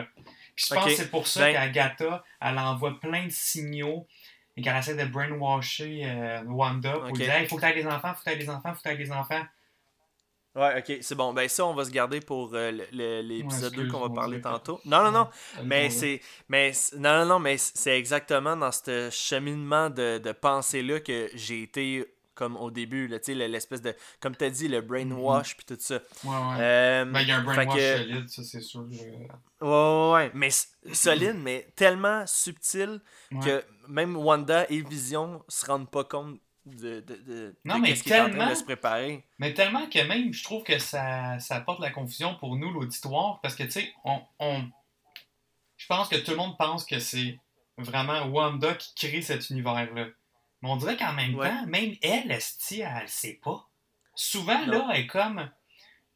S5: Puis je pense que c'est pour ça
S3: Ben-
S5: qu'Agatha, elle envoie plein de signaux et qu'elle essaie de brainwasher euh, Wanda pour
S3: Ok.
S5: lui dire il faut que tu aies des enfants, faut que tu aies des enfants, faut que tu aies des enfants.
S3: Ouais, ok, c'est bon. Ben ça, on va se garder pour euh, l'épisode
S5: Ouais,
S3: 2 qu'on va parler tantôt. Non, non, non. Mais c'est. Mais non, non, non, mais c'est exactement dans ce cheminement de, de pensée-là que j'ai été comme au début, là, tu sais, l'espèce de. Comme tu as dit, le brainwash puis tout ça.
S5: Ouais, ouais.
S3: Euh,
S5: Ben, il y a un brainwash
S3: que-
S5: solide, ça, c'est sûr.
S3: Ouais, ouais, ouais. Mais solide, mais tellement subtil
S5: ouais.
S3: que même Wanda et Vision se rendent pas compte de, de, de,
S5: Non,
S3: de
S5: mais
S3: qu'est-ce qui est en train
S5: tellement-
S3: de se préparer.
S5: Mais tellement que même, je trouve que ça, ça apporte la confusion pour nous, l'auditoire, parce que, tu sais, on, on- je pense que tout le monde pense que c'est vraiment Wanda qui crée cet univers-là. Mais on dirait qu'en même
S3: Ouais.
S5: temps, même elle, elle le sait pas. Souvent,
S3: Non.
S5: là, elle est comme...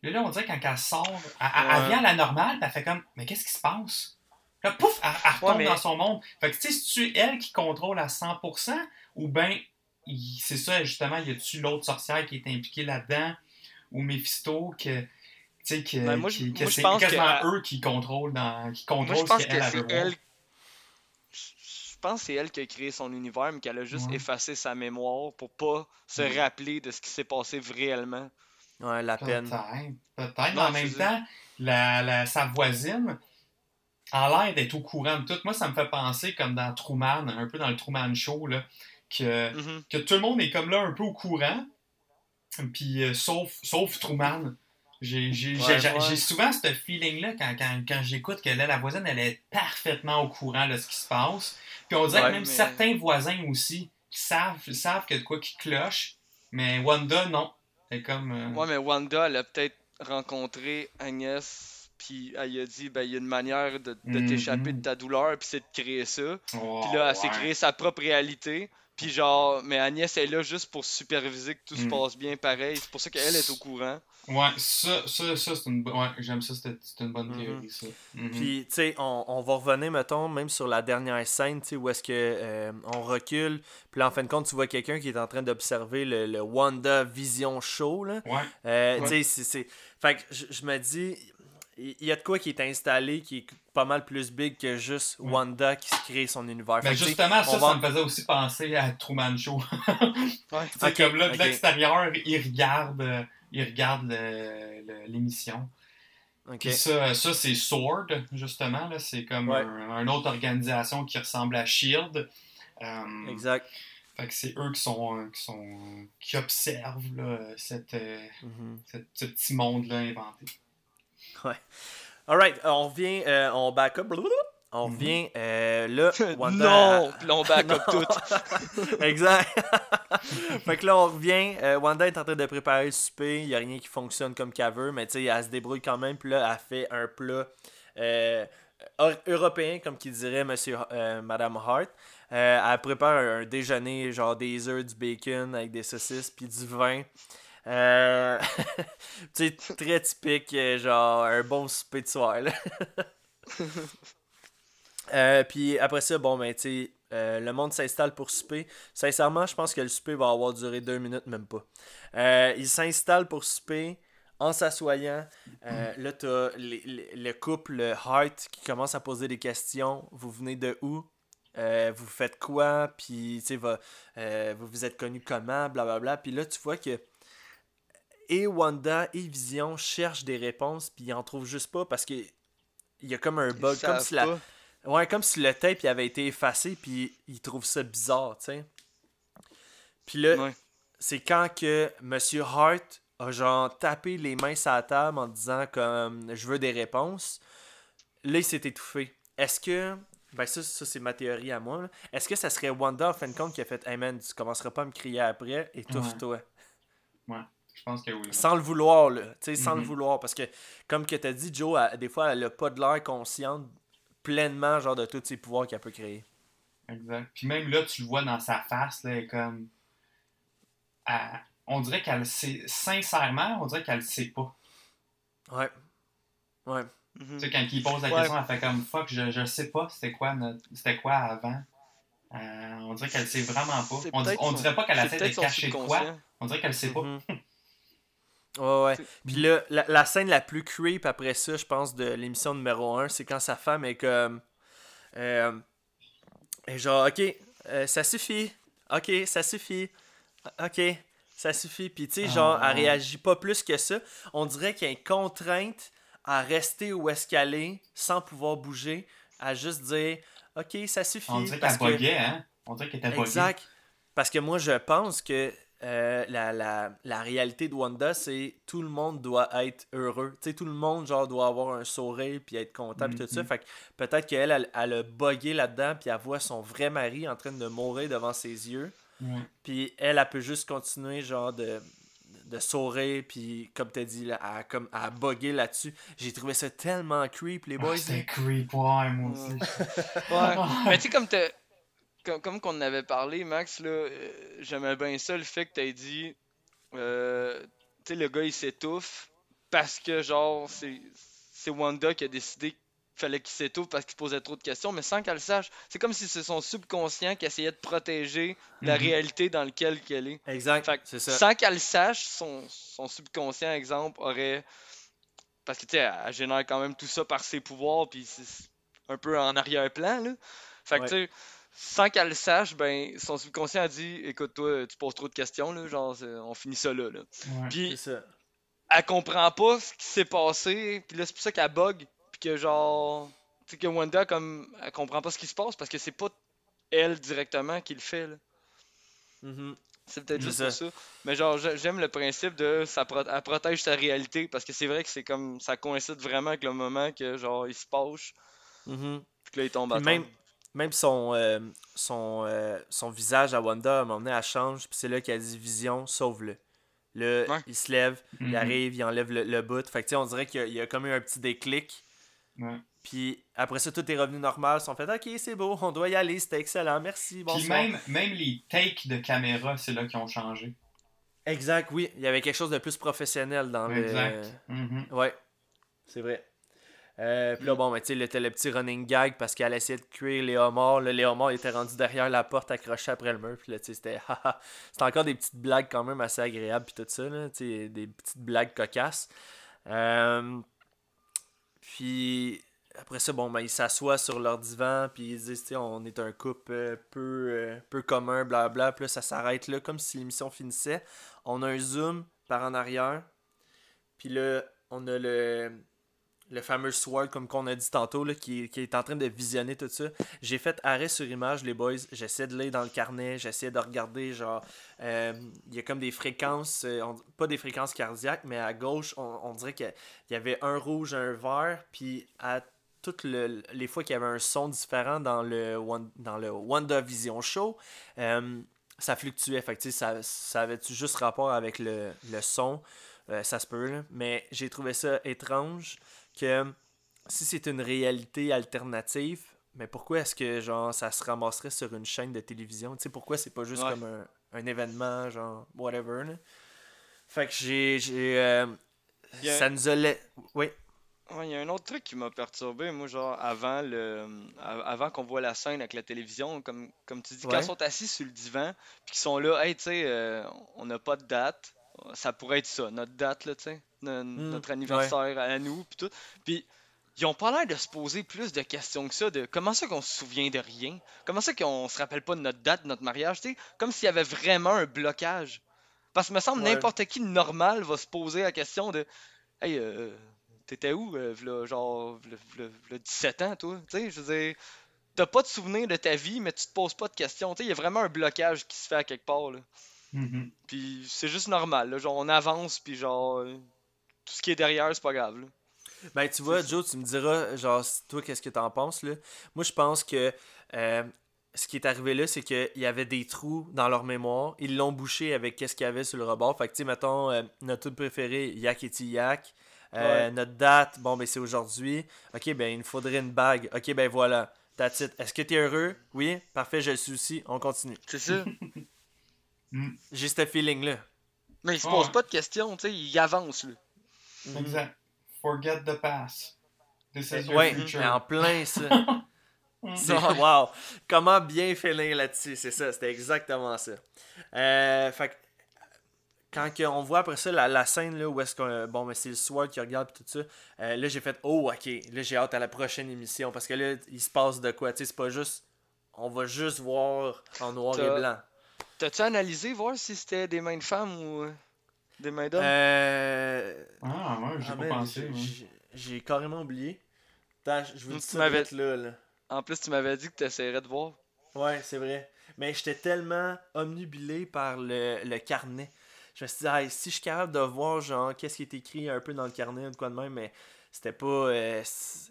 S5: Là, on dirait quand elle sort, elle, elle- vient à la normale, elle fait comme, mais qu'est-ce qui se passe? Là, pouf, elle, elle retombe
S4: mais-
S5: dans son monde. Fait que, tu sais, c'est-tu elle qui contrôle à 100%, ou bien, c'est ça, justement, y a-tu l'autre sorcière qui est impliquée là-dedans, ou Mephisto, que, tu sais, que,
S4: Ben, moi, je-
S5: qui- que
S4: moi, je
S5: c'est
S4: pense
S5: quasiment
S4: que-
S5: eux qui contrôlent, dans, qui
S4: Moi, je
S5: contrôlent
S4: pense
S5: ce
S4: que
S5: qu'elle elle.
S4: Je pense que c'est elle qui a créé son univers, mais qu'elle a juste
S5: Ouais.
S4: effacé sa mémoire pour pas se rappeler de ce qui s'est passé réellement.
S3: Ouais, la peine.
S5: Peut-être, peut-être, mais en même temps, la, la- sa voisine a l'air d'être au courant de tout. Moi, ça me fait penser comme dans Truman, un peu dans le Truman Show, là, que,
S4: Mhm.
S5: que tout le monde est comme là un peu au courant, puis euh, sauf, sauf Truman. J'ai
S3: Ouais, ouais.
S5: souvent ce feeling-là quand, quand, quand j'écoute que là, la voisine, elle est parfaitement au courant de ce qui se passe. Puis on dirait
S4: Ouais,
S5: que même
S4: mais-
S5: certains voisins aussi qui savent, savent qu'il y a de quoi qui cloche, mais Wanda, non. C'est comme... euh,
S4: Ouais, mais Wanda, elle a peut-être rencontré Agnès, puis elle a dit, ben, il y a une manière de, de
S5: Mhm.
S4: t'échapper de ta douleur, puis c'est de créer ça.
S5: oh,
S4: Puis là, elle s'est
S5: ouais.
S4: créée sa propre réalité. Puis genre, mais Agnès est là juste pour superviser que tout se
S5: Mm.
S4: passe bien pareil. C'est pour ça qu'elle est au courant.
S5: Ouais, ça, ça, ça c'est une, ouais, j'aime ça, c'est une bonne
S3: Mhm.
S5: théorie, ça. Mhm.
S3: Puis, tu sais, on, on va revenir, mettons, même sur la dernière scène, tu sais, où est-ce que euh, on recule, puis là, en fin de compte, tu vois quelqu'un qui est en train d'observer le, le Wanda Vision Show, là.
S5: Ouais,
S3: Euh,
S4: Ouais.
S3: Tu sais, c'est- c'est... Fait que je, je me dis, il y a de quoi qui est installé qui est pas mal plus big que juste. Wanda qui se crée son univers.
S5: Mais
S3: sais,
S5: justement, ça,
S3: va-
S5: ça me faisait aussi penser à Truman Show.
S4: Ouais.
S3: Ok,
S5: comme là, de l'extérieur, il regarde, euh, il regarde le- le- l'émission.
S3: Ok.
S5: Puis ça, ça c'est Sword, justement. là, C'est comme
S3: Ouais.
S5: un, une autre organisation qui ressemble à SHIELD. Euh,
S3: Exact.
S5: Fait que c'est eux qui sont, qui sont qui observent là, cette, euh,
S3: Mhm.
S5: cette- ce petit monde-là inventé.
S3: Alright, on revient, euh, on back up. On
S5: Mhm.
S3: revient euh, là. Wanda.
S4: non! Puis là, on back up tout.
S3: exact. fait que là, on revient. euh, Wanda est en train de préparer le souper. Il n'y a rien qui fonctionne comme qu'elle veut, mais tu sais, elle se débrouille quand même. Puis là, elle fait un plat euh, eu- européen, comme qui dirait Monsieur, euh, Madame Hart. Euh, elle prépare un, un déjeuner, genre des œufs, du bacon avec des saucisses, puis du vin. Euh, tu sais, très typique, euh, genre un bon souper de soir. là. Euh, puis après ça, bon, ben, tu sais, euh, le monde s'installe pour souper. Sincèrement, je pense que le souper va avoir duré deux minutes, même pas. Euh, il s'installe pour souper en s'assoyant. Euh, là, t'as le couple Hart qui commence à poser des questions. Vous venez de où? Vous faites quoi? Puis, tu sais, vous vous êtes connus comment? Blablabla. Puis là, tu vois que et Wanda et Vision cherchent des réponses, puis ils en trouvent juste pas parce que il y a comme un
S4: Ils
S3: bug, comme si la,
S4: pas.
S3: Ouais, comme si le tape il avait été effacé, puis il trouve ça bizarre, tu sais. Puis là,
S4: Ouais.
S3: c'est quand que Monsieur Hart a genre tapé les mains sur la table en disant comme je veux des réponses. Là, il s'est étouffé. Est-ce que. Ben, ça, ça c'est ma théorie à moi. Est-ce que ça serait Wanda, en fin de compte, qui a fait Hey man, tu commenceras pas à me crier après, étouffe-toi.
S5: Je pense que oui.
S3: Sans le vouloir, là. Tu sais, sans le
S5: Mhm.
S3: vouloir. Parce que, comme que t'as dit, Joe, elle- des fois, elle a pas de l'air consciente pleinement, genre, de tous ses pouvoirs qu'elle peut créer.
S5: Exact. Puis même là, tu le vois dans sa face, là, comme. elle- on dirait qu'elle sait. Sincèrement, on dirait qu'elle le sait pas.
S3: Ouais. Ouais.
S4: Mhm.
S5: Tu sais, quand il pose la
S4: Ouais.
S5: question, elle fait comme fuck, je, je sais pas c'était quoi, notre- c'était quoi avant? Euh, on dirait qu'elle sait vraiment pas. On, dirait pas qu'elle essaie de cacher quoi. On dirait qu'elle sait pas.
S3: Ouais, ouais. Puis là, la, la scène la plus creep après ça, je pense, de l'émission numéro 1, c'est quand sa femme est comme. Euh, elle est genre, ok, euh, ça suffit. Ok, ça suffit. Ok. Ça suffit. Puis, tu sais,
S5: Ah,
S3: genre, elle
S5: ouais.
S3: réagit pas plus que ça. On dirait qu'il y a une contrainte à rester où est-ce qu'elle est sans pouvoir bouger, à juste dire OK, ça suffit.
S5: On dirait qu'elle
S3: que-
S5: hein? On dirait qu'elle était.
S3: Exact. Parce que moi, je pense que euh, la, la, la réalité de Wanda, c'est tout le monde doit être heureux. Tu sais, tout le monde, genre, doit avoir un sourire puis être content puis tout ça.
S5: Mhm.
S3: Fait que peut-être qu'elle, elle, elle a bugué là-dedans puis elle voit son vrai mari en train de mourir devant ses yeux. Puis elle, elle peut juste continuer, genre, de, de sourire puis, comme t'as dit, là, à, comme, à bugger là-dessus. J'ai trouvé ça tellement creep, les
S5: Ah,
S3: boys.
S5: C'était creep, ouais, moi aussi.
S4: Ouais. Mais tu sais, comme t'as- Comme, comme qu'on en avait parlé, Max, là, euh, j'aimais bien ça, le fait que t'aies dit. euh, tu sais, le gars il s'étouffe parce que, genre, c'est c'est Wanda qui a décidé qu'il fallait qu'il s'étouffe parce qu'il posait trop de questions, mais sans qu'elle le sache. C'est comme si c'est son subconscient qui essayait de protéger la
S5: Mhm.
S4: réalité dans laquelle qu'elle est.
S3: Exact,
S4: Fait que
S3: c'est ça.
S4: sans qu'elle le sache, son, son subconscient, exemple, aurait. Parce que, tu sais, elle, elle génère quand même tout ça par ses pouvoirs, puis c'est un peu en arrière-plan, là. Fait que,
S3: Ouais.
S4: tu sais, sans qu'elle le sache, ben, son subconscient a dit Écoute, toi, tu poses trop de questions, là, genre, on finit ça là. là.
S5: Ouais.
S4: Puis,
S3: ça.
S4: elle comprend pas ce qui s'est passé, puis là, c'est pour ça qu'elle bug, puis que, genre, tu sais, que Wanda, comme, elle comprend pas ce qui se passe, parce que c'est pas elle directement qui le fait, là.
S3: Mhm.
S4: C'est peut-être juste
S3: ça.
S4: pour ça. Mais genre, j'a- j'aime le principe de ça pro- elle protège sa réalité parce que c'est vrai que c'est comme ça coïncide vraiment avec le moment que genre il se penche
S3: Mhm.
S4: puis que là il tombe à
S3: même,
S4: terre.
S3: Même son, euh, son, euh, son visage à Wanda, à un moment donné, elle change, puis c'est là qu'elle dit Vision, sauve-le. Là,
S4: Ouais.
S3: il se lève, il
S5: Mhm.
S3: arrive, il enlève le, le bout. Fait que tu sais, on dirait qu'il y a, il y a comme eu un petit déclic.
S5: Ouais.
S3: Puis après ça, tout est revenu normal. Ils sont fait Ok, c'est beau, on doit y aller, c'était excellent, merci,
S5: Puis
S3: bonsoir.
S5: même, même les takes de caméra, c'est là qui ont changé.
S3: Exact, oui. Il y avait quelque chose de plus professionnel dans le.
S5: Exact. Mhm.
S3: Ouais, c'est vrai. Euh, puis là, bon, ben, tu sais, là, t'as le petit running gag parce qu'elle essayait de cuire. Là, les homards étaient rendus derrière la porte accrochés après le mur. Puis là, tu sais, c'était. c'était encore des petites blagues quand même assez agréables. Puis tout ça, là, tu sais, des petites blagues cocasses. Euh, puis après ça, bon, ben, ils s'assoient sur leur divan. Puis ils disent, tu sais, on est un couple euh, peu, euh, peu commun, blabla. Puis là, ça s'arrête là, comme si l'émission finissait. On a un zoom par en arrière. Puis là, on a le, le fameux sword, comme qu'on a dit tantôt, là, qui, qui est en train de visionner tout ça. J'ai fait arrêt sur image, les boys. J'essaie de lire dans le carnet. J'essaie de regarder, genre, euh, il y a comme des fréquences, euh, pas des fréquences cardiaques, mais à gauche, on, on dirait qu'il y avait un rouge, un vert. Puis à toutes le- les fois qu'il y avait un son différent dans le, dans le WandaVision Show, euh, ça fluctuait. Fait ça, ça avait-tu juste rapport avec le, le son? Ça se peut. Mais j'ai trouvé ça étrange que si c'est une réalité alternative, mais pourquoi est-ce que genre ça se ramasserait sur une chaîne de télévision? Tu sais, pourquoi c'est pas juste
S4: Ouais.
S3: comme un, un événement, genre, whatever, là? Fait que j'ai. euh,
S4: a-
S3: Ça nous a. la- Oui.
S4: Ouais, il y a un autre truc qui m'a perturbé, moi, genre, avant le avant qu'on voit la scène avec la télévision, comme, comme tu dis, quand ils sont assis sur le divan, puis qu'ils sont là, hey, tu sais, euh, on n'a pas de date, ça pourrait être ça, notre date, là, tu sais, no- notre anniversaire à nous, puis tout. Puis, ils ont pas l'air de se poser plus de questions que ça, de comment ça qu'on se souvient de rien, comment ça qu'on se rappelle pas de notre date, de notre mariage, tu sais, comme s'il y avait vraiment un blocage. Parce que me semble
S3: Ouais.
S4: n'importe qui normal va se poser la question de Hey, euh, t'étais où, euh, v'là, genre, v'là, v'là- v'là 17 ans, toi? Tu sais, je veux dire, t'as pas de souvenir de ta vie, mais tu te poses pas de questions. Tu sais, il y a vraiment un blocage qui se fait à quelque part, là.
S5: Mhm.
S4: Puis c'est juste normal, là. Genre, on avance, puis genre, euh, tout ce qui est derrière, c'est pas grave, là.
S3: Ben, tu vois, Joe, tu me diras, genre, toi, qu'est-ce que t'en penses, là? Moi, je pense que euh, ce qui est arrivé là, c'est qu'il y avait des trous dans leur mémoire. Ils l'ont bouché avec qu'est-ce qu'il y avait sur le rebord. Fait que, tu sais, mettons, euh, notre tout préféré, Yak et Yak. Euh,
S4: Ouais.
S3: Notre date, bon, ben, c'est aujourd'hui. Ok, ben, il nous faudrait une bague. Ok, ben, voilà. That's it. Est-ce que t'es heureux? Oui? Parfait, je le suis aussi. On continue.
S4: C'est ça.
S3: J'ai ce feeling-là.
S4: mais il se
S5: Ouais.
S4: pose pas de questions, tu sais, il avance, là.
S5: Exact. Forget the past. This is your
S3: Ouais,
S5: future.
S3: mais en plein, ça.
S5: Mhm.
S3: Wow. Comment bien finir là-dessus, c'est ça, c'était exactement ça. Euh, fait que, quand on voit après ça la, la scène là où est-ce que bon mais c'est le soir qui regarde tout ça, euh, là j'ai fait oh ok, là j'ai hâte à la prochaine émission parce que là il se passe de quoi, tu sais c'est pas juste on va juste voir en noir et
S4: T'as-
S3: blanc.
S4: T'as-tu analysé voir si c'était des mains de femmes ou euh, des mains d'hommes?
S3: Euh...
S5: Ah, ouais, j'ai
S3: ah,
S5: pas
S3: man,
S5: pensé.
S3: j'ai-
S5: ouais.
S3: carrément oublié. Attends, je vous dis
S4: Tu
S3: ça
S4: m'avais-
S3: là, là.
S4: En plus, tu m'avais dit que t'essaierais de voir.
S3: Ouais, c'est vrai. Mais j'étais tellement omnubilé par le, le carnet. Je me suis dit, Ah, si je suis capable de voir, genre, qu'est-ce qui est écrit un peu dans le carnet ou de quoi de même, mais c'était pas. euh, c-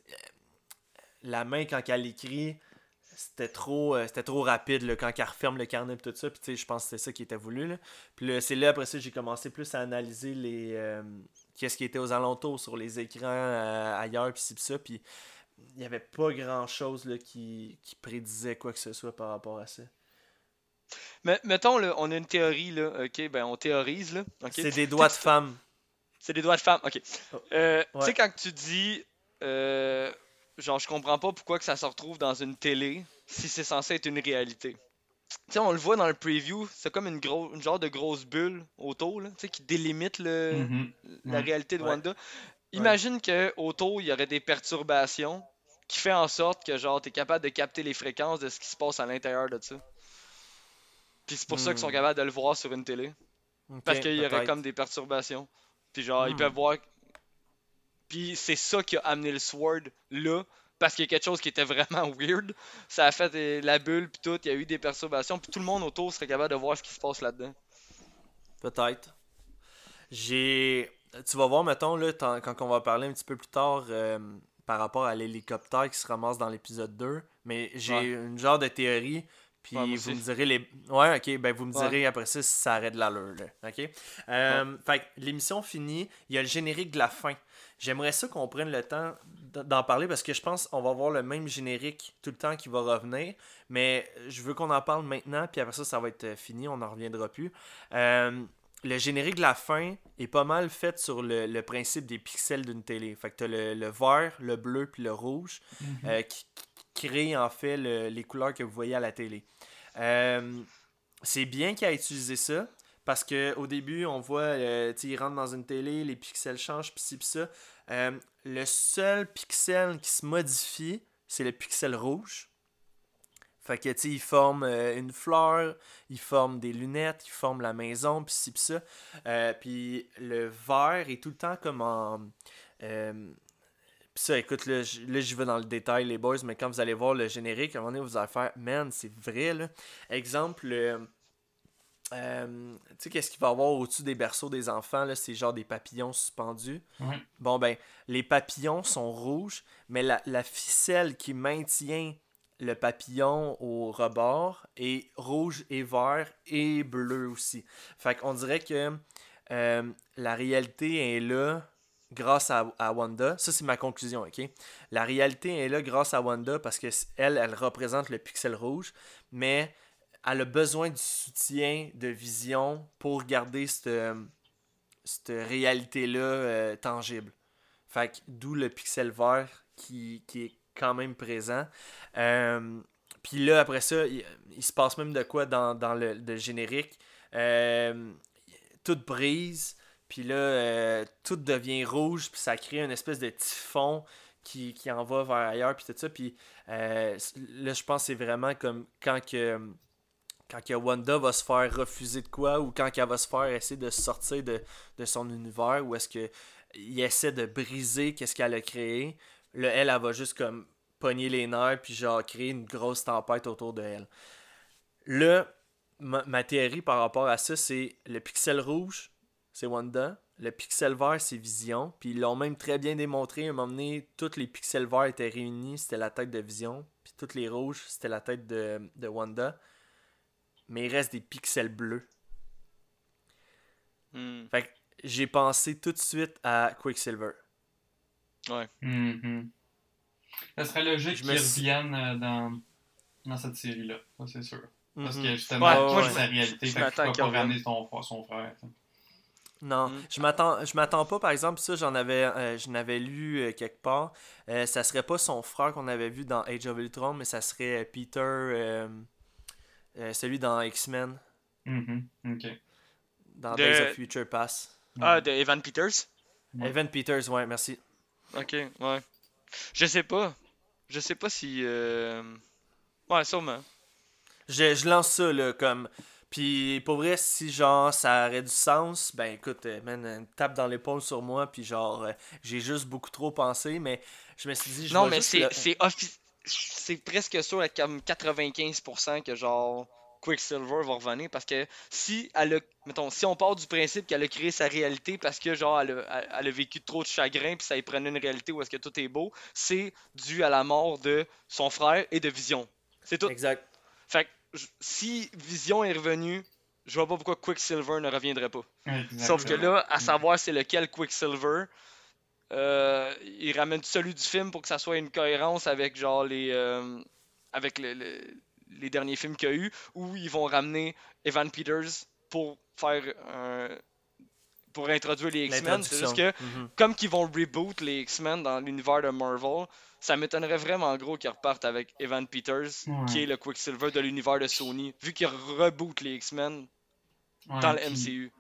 S3: la main, quand elle écrit, c'était trop, euh, c'était trop rapide, là, quand elle referme le carnet et tout ça. Puis, tu sais, je pense que c'était ça qui était voulu, là. Puis, c'est là, après ça, j'ai commencé plus à analyser les. euh, qu'est-ce qui était aux alentours, sur les écrans, euh, ailleurs, puis ça. Puis, il n'y avait pas grand chose là, qui, qui prédisait quoi que ce soit par rapport à ça.
S4: Mais mettons, là, on a une théorie, là. Ok, ben on théorise, là.
S3: C'est des doigts de
S4: Tu sais,
S3: femme.
S4: C'est des doigts de femme, ok.
S3: Oh.
S4: Tu sais, quand tu dis. euh, genre, je comprends pas pourquoi que ça se retrouve dans une télé si c'est censé être une réalité. Tu sais, on le voit dans le preview, c'est comme une, gros, une genre de grosse bulle autour, là, tu sais, qui délimite le,
S5: Mhm.
S4: la
S5: Ouais.
S4: réalité de
S3: Ouais.
S4: Wanda. Imagine que autour, il y aurait des perturbations qui fait en sorte que genre t'es capable de capter les fréquences de ce qui se passe à l'intérieur de ça. Puis c'est pour ça qu'ils sont
S3: Hmm.
S4: capables de le voir sur une télé. Parce qu'il y aurait comme des perturbations. Puis genre, ils
S3: Hmm.
S4: peuvent voir. Puis c'est ça qui a amené le Sword là. Parce qu'il y a quelque chose qui était vraiment weird. Ça a fait euh, la bulle, puis tout. Il y a eu des perturbations. Puis tout le monde autour serait capable de voir ce qui se passe là-dedans.
S3: Peut-être. J'ai. Tu vas voir, mettons, là, quand on va parler un petit peu plus tard euh, par rapport à l'hélicoptère qui se ramasse dans l'épisode 2. Mais j'ai
S4: Ouais.
S3: une genre de théorie. Puis
S4: Ouais,
S3: vous me direz les. Ouais, ok, ben vous me
S4: Ouais.
S3: direz après ça si ça arrête l'allure, là. Ok? Euh, Fait l'émission finie, il y a le générique de la fin. J'aimerais ça qu'on prenne le temps d'en parler parce que je pense qu'on va avoir le même générique tout le temps qui va revenir. Mais je veux qu'on en parle maintenant, puis après ça, ça va être euh, fini, on n'en reviendra plus. Euh, le générique de la fin est pas mal fait sur le, le principe des pixels d'une télé. Fait que t'as le, le vert, le bleu, puis le rouge
S5: Mhm.
S3: euh, qui, qui crée en fait le- les couleurs que vous voyez à la télé. Euh, c'est bien qu'il a utilisé ça. Parce que au début, on voit, euh, il rentre dans une télé, les pixels changent, pis ci, pis ça. Euh, le seul pixel qui se modifie, c'est le pixel rouge. Fait que, tu il forme euh, une fleur, il forme des lunettes, il forme la maison, pis ci, pis ça. Puis le vert est tout le temps comme en... pis ça, écoute, là, j'y vais dans le détail, les boys, mais quand vous allez voir le générique, à un moment donné, vous allez faire, man, c'est vrai, là. Exemple, euh, euh, tu sais, qu'est-ce qu'il va y avoir au-dessus des berceaux des enfants, là, c'est genre des papillons suspendus. Bon, ben, les papillons sont rouges, mais la, la ficelle qui maintient le papillon au rebord est rouge et vert et bleu aussi. Fait qu'on dirait que euh, la réalité est là grâce à, à Wanda. Ça, c'est ma conclusion, ok? La réalité est là grâce à Wanda parce que elle, elle représente le pixel rouge, mais elle a besoin du soutien de Vision pour garder cette, réalité-là euh, tangible. Fait d'où le pixel vert qui, est quand même présent. Euh, Puis là, après ça, il, se passe même de quoi dans, le générique. Euh, toute brise, puis là, euh, tout devient rouge, puis ça crée une espèce de typhon qui, qui en va vers ailleurs, puis tout ça. Puis euh, là, je pense que c'est vraiment comme quand que quand que Wanda va se faire refuser de quoi ou quand elle va se faire essayer de sortir de, de son univers ou est-ce que il essaie de briser qu'est-ce qu'elle a créé là elle, elle va juste comme pogner les nerfs puis genre créer une grosse tempête autour de elle là ma théorie par rapport à ça c'est le pixel rouge c'est Wanda le pixel vert c'est Vision puis ils l'ont même très bien démontré à un moment donné tous les pixels verts étaient réunis c'était la tête de Vision puis tous les rouges c'était la tête de, de Wanda mais il reste des pixels bleus.
S4: Hmm.
S3: Fait que j'ai pensé tout de suite à Quicksilver.
S5: Mhm. Ça serait logique
S3: Je
S5: qu'ils reviennent euh, dans, dans cette série-là, ça c'est sûr. Parce que justement,
S4: Ouais,
S5: c'est sa réalité,
S4: je
S5: fait qu'il pas ramener son, son frère.
S3: Non,
S4: Mm.
S3: je m'attends je m'attends pas par exemple ça j'en avais euh, je n'avais lu euh, quelque part Euh, ça serait pas son frère qu'on avait vu dans Age of Ultron mais ça serait Peter euh, euh, celui dans X-Men
S5: Mhm. Ok.
S3: dans
S4: De-
S3: Days of Future Past.
S4: Ah, de Evan Peters?
S5: Ouais.
S3: Evan Peters ouais merci.
S4: Ok, ouais. Je sais pas. Je sais pas si. Ouais, sûrement.
S3: Je, je lance ça là comme Puis pour vrai, si genre ça aurait du sens, ben écoute, euh, man, une tape dans l'épaule sur moi, puis genre euh, j'ai juste beaucoup trop pensé, mais je me suis dit, je
S4: Non, mais c'est
S3: le-
S4: c'est offi- c'est presque sûr à comme 95% que genre Quicksilver va revenir parce que si elle a, mettons, si on part du principe qu'elle a créé sa réalité parce que genre elle a, elle- a vécu trop de chagrin puis ça y prenait une réalité où est-ce que tout est beau, c'est dû à la mort de son frère et de Vision. C'est tout.
S3: Exact.
S4: Fait que si Vision est revenu, je vois pas pourquoi Quicksilver ne reviendrait pas. Sauf que là, à savoir c'est lequel Quicksilver, euh, il ramène celui du film pour que ça soit une cohérence avec genre les euh, avec le- le- les derniers films qu'il y a eu, où ils vont ramener Evan Peters pour faire un- pour introduire les X-Men. C'est juste que.
S3: Mhm.
S4: comme qu'ils vont reboot les X-Men dans l'univers de Marvel, ça m'étonnerait vraiment gros qu'ils repartent avec Evan Peters,
S5: Ouais.
S4: qui est le Quicksilver de l'univers de Sony, vu qu'ils rebootent les X-Men
S5: Ouais,
S4: dans le
S5: puis-
S4: MCU.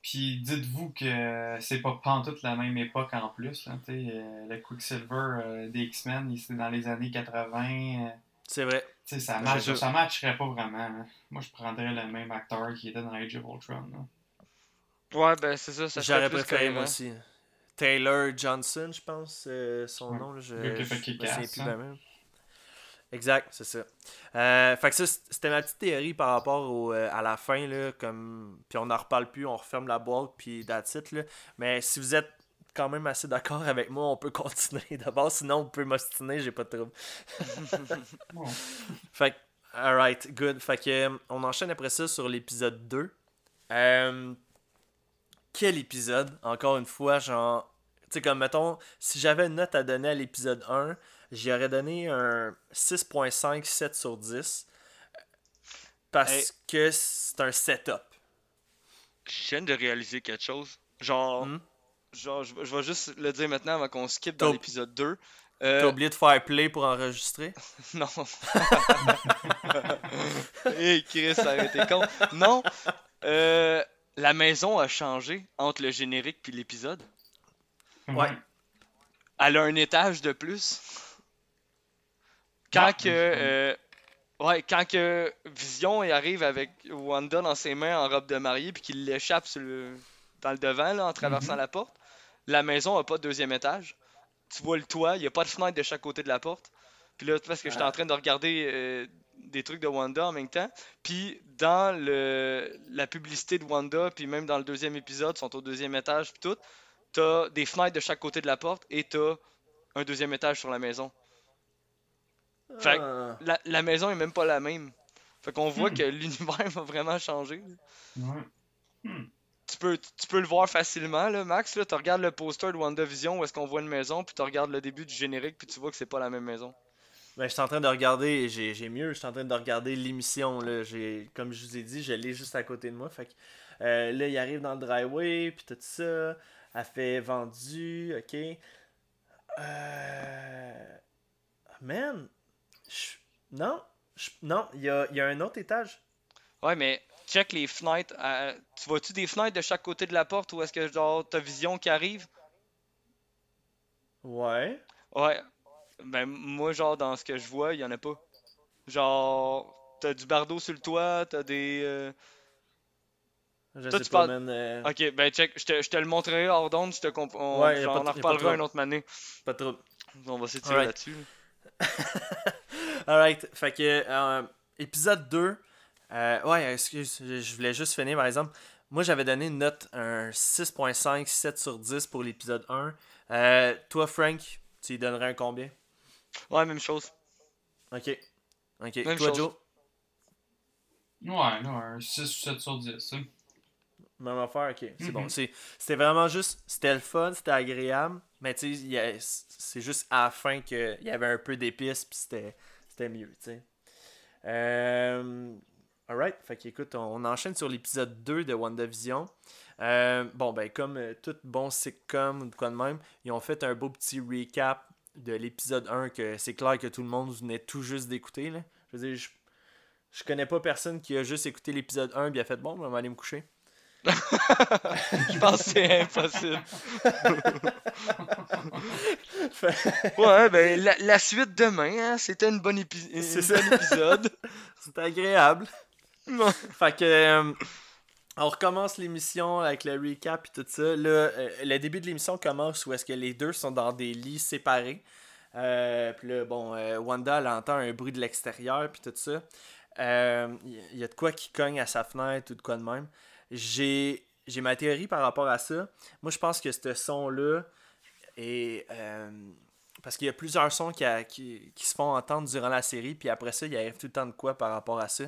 S5: Puis dites-vous que c'est pas pantoute la même époque en plus. Là, euh, le Quicksilver euh, des X-Men, il- c'était dans les années 80. euh,
S3: C'est vrai.
S5: ça, match, matcherait pas vraiment. hein. Moi, je prendrais le même acteur qui était dans Age of Ultron. là.
S4: Ouais, ben c'est ça, ça
S3: J'aurais préféré moi aussi. Taylor Johnson, je pense, euh, son
S5: Ouais.
S3: nom. Là, je, plus
S5: hein.
S3: bien même. Exact, c'est ça. Euh, fait que ça, c'était ma petite théorie par rapport au, euh, à la fin, là, comme... Puis on n'en reparle plus, on referme la boîte, puis that's it, là. Mais si vous êtes quand même assez d'accord avec moi, on peut continuer d'abord, sinon vous pouvez m'ostiner, j'ai pas de trouble. Fait que, alright, good. Fait que, on enchaîne après ça sur l'épisode 2. Euh, quel épisode, encore une fois, genre. Tu sais, comme mettons, si j'avais une note à donner à l'épisode 1, j'y aurais donné un 6.5, 7 sur 10. Parce
S4: Hey.
S3: que c'est un setup.
S4: Je viens de réaliser quelque chose. Genre,
S3: Hmm?
S4: genre je, je vais juste le dire maintenant avant qu'on skip dans l'épisode 2.
S3: T'as
S4: Euh,
S3: oublié de faire play pour enregistrer?
S4: non. hey Chris, ça aurait été con. Non. Euh, la maison a changé entre le générique puis l'épisode?
S3: Ouais.
S4: Elle a un étage de plus? Quand
S5: Ah,
S4: que. euh, ouais, quand que Vision il arrive avec Wanda dans ses mains en robe de mariée puis qu'il l'échappe dans le devant là, en traversant
S5: Mhm.
S4: la porte, la maison a pas de deuxième étage. Tu vois le toit, il n'y a pas de fenêtre de chaque côté de la porte. Puis là, parce que j'étais en train de regarder euh, des trucs de Wanda en même temps. Puis dans le, la publicité de Wanda, puis même dans le deuxième épisode, ils sont au deuxième étage, puis tout, t'as des fenêtres de chaque côté de la porte et t'as un deuxième étage sur la maison. Fait que-
S3: Ah.
S4: La, la maison est même pas la même. Fait qu'on voit
S5: Hmm.
S4: que l'univers va vraiment changer.
S5: Ouais.
S4: Tu peux, tu peux le voir facilement, là, Max. Là, tu regardes le poster de WandaVision où est-ce qu'on voit une maison, puis tu regardes le début du générique, puis tu vois que c'est pas la même maison.
S3: Ben, je suis en train de regarder, j'ai j'ai mieux, je suis en train de regarder l'émission. là. J'ai- Comme je vous ai dit, je l'ai juste à côté de moi. Fait que, euh, là, il arrive dans le driveway, puis tout ça. Elle fait vendu, ok. Euh... Man, je- non, je- non, il y a, y a un autre étage.
S4: Ouais, mais check les fenêtres. euh, tu vois-tu des fenêtres de chaque côté de la porte où est-ce que genre t'as vision qui arrive?
S3: Ouais.
S4: Ouais. Ben moi genre dans ce que je vois, il y en a pas. Genre t'as du bardeau sur le toit, t'as des. euh,
S3: Je
S4: Toi,
S3: sais
S4: tu
S3: pas,
S4: parles-
S3: man. euh,
S4: Ok, ben check, je te, je te le montrerai hors d'onde, je te comp- on,
S3: Ouais,
S4: genre, en reparlera une autre année.
S3: Pas trop.
S4: On va s'étirer
S3: Alright.
S4: là-dessus.
S3: Alright, fait que euh, épisode 2. euh, ouais, excuse, je, voulais juste finir par exemple. Moi j'avais donné une note, un 6.5, 7 sur 10 pour l'épisode 1. Euh, toi, Frank, tu y donnerais un combien?
S4: Ouais, même chose.
S3: Ok. Ok.
S4: Même
S3: toi,
S4: chose.
S3: Joe?
S5: Ouais, un 6 ou 7 sur 10. hein.
S3: Même affaire, ok. C'est
S5: Mhm.
S3: bon. C'est- C'était vraiment juste. C'était le fun, c'était agréable. Mais tu sais, c'est juste à la fin qu'il y avait un peu d'épices, puis c'était c'était mieux, tu sais. Euh, Alright, fait qu'écoute, on, on enchaîne sur l'épisode 2 de WandaVision. Euh, bon, ben, comme euh, tout bon sitcom ou de quoi de même, ils ont fait un beau petit recap de l'épisode 1 que c'est clair que tout le monde venait tout juste d'écouter. là. Je veux dire, je, je connais pas personne qui a juste écouté l'épisode 1 et a fait bon, ben, on va aller me coucher.
S4: Je pense que c'est impossible. Ouais, ben la, la suite demain, hein, c'était une bonne épi-
S3: C'est
S4: un
S3: ça.
S4: bon épisode.
S3: C'est agréable. fait que. euh, on recommence l'émission avec le recap et tout ça. Là, euh, le début de l'émission commence où est-ce que les deux sont dans des lits séparés. Euh, puis là, bon, euh, Wanda, elle entend un bruit de l'extérieur puis tout ça. Il y a de quoi qui cogne à sa fenêtre ou de quoi de même. J'ai ma théorie par rapport à ça. Moi, je pense que ce son-là est... parce qu'il y a plusieurs sons qui, qui se font entendre durant la série, puis après ça, il arrive tout le temps de quoi par rapport à ça.